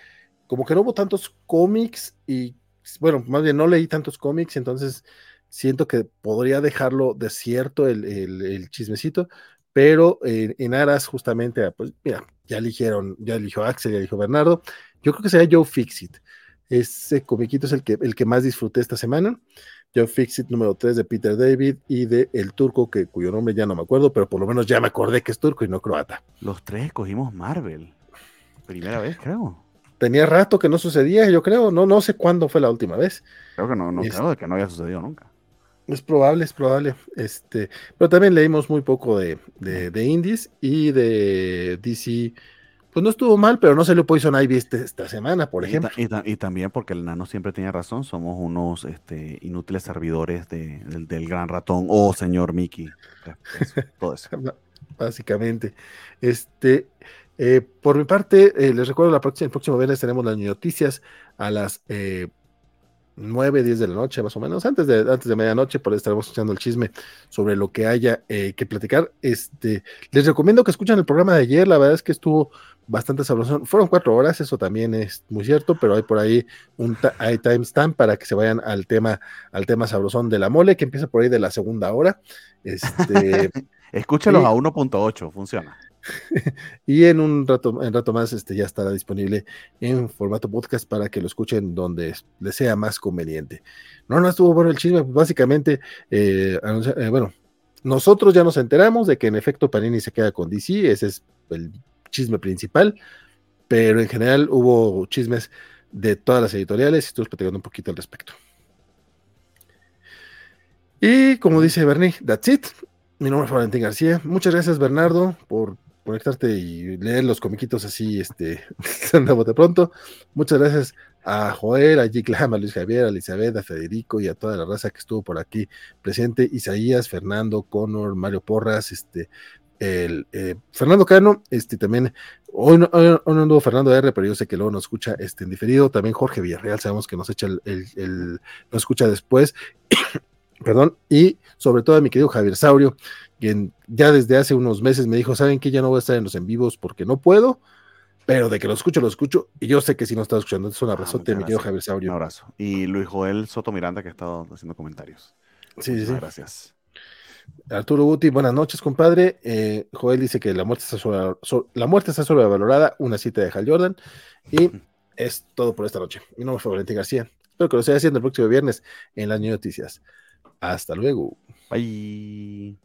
como que no hubo tantos cómics y, bueno, más bien no leí tantos cómics, entonces siento que podría dejarlo desierto el, chismecito, pero en aras justamente, pues mira, ya eligieron, ya eligió Axel, ya eligió Bernardo, yo creo que sería Joe Fixit. Ese comiquito es el que, el que más disfruté esta semana. Joe Fixit número 3 de Peter David y de El Turco, que, cuyo nombre ya no me acuerdo, pero por lo menos ya me acordé que es turco y no croata. Los tres cogimos Marvel. Primera vez, creo. Tenía rato que no sucedía, yo creo. No, no sé cuándo fue la última vez. Creo que no, no creo que no haya sucedido nunca. Es probable, es probable. Este, pero también leímos muy poco de, de, de indies y de DC pues no estuvo mal, pero no salió Poison Ivy este, esta semana, por ejemplo. Y, también porque el nano siempre tenía razón, somos unos este, inútiles servidores del, gran ratón o señor Mickey. todo eso. Básicamente. Este, eh, por mi parte, eh, les recuerdo la próxima, el próximo viernes tenemos las noticias a las eh, 9, 10 de la noche, más o menos, antes de, antes de medianoche, por ahí estaremos escuchando el chisme sobre lo que haya eh, que platicar. Este, les recomiendo que escuchen el programa de ayer, la verdad es que estuvo bastante sabroso. Fueron cuatro horas, eso también es muy cierto, pero hay por ahí un hay timestamp para que se vayan al tema, al tema sabrosón de la mole, que empieza por ahí de la segunda hora. Este, Escúchelos a 1.8, funciona. y en un rato, en rato más este, ya estará disponible en formato podcast para que lo escuchen donde les sea más conveniente. No, no estuvo bueno el chisme, pues, básicamente, eh, eh, bueno, nosotros ya nos enteramos de que en efecto Panini se queda con DC, ese es el chisme principal, pero en general hubo chismes de todas las editoriales y estuve platicando un poquito al respecto. Y como dice Bernie, that's it. Mi nombre es Valentín García. Muchas gracias, Bernardo, por conectarte y leer los comiquitos así, este, de pronto. Muchas gracias a Joel, a Giclam, a Luis Javier, a Elizabeth, a Federico y a toda la raza que estuvo por aquí presente, Isaías, Fernando, Conor, Mario Porras, este, el eh, Fernando Cano, este también, hoy no, hoy no Fernando R, pero yo sé que luego nos escucha este, en diferido, también Jorge Villarreal, sabemos que nos echa el, el nos escucha después, perdón, y sobre todo a mi querido Javier Saurio, quien ya desde hace unos meses me dijo, ¿saben que Ya no voy a estar en los en vivos porque no puedo, pero de que lo escucho, lo escucho, y yo sé que si no está escuchando, es un ah, abrazote, mi querido Javier Saurio. Un abrazo. Y Luis Joel Soto Miranda, que ha estado haciendo comentarios. Sí, sí, sí. Gracias. Arturo Guti, buenas noches, compadre. Eh, Joel dice que la muerte está sobre, la muerte está sobrevalorada, una cita de Hal Jordan. Y es todo por esta noche. Mi nombre es Valentín García. Espero que lo esté haciendo el próximo viernes en las noticias. Hasta luego. Bye.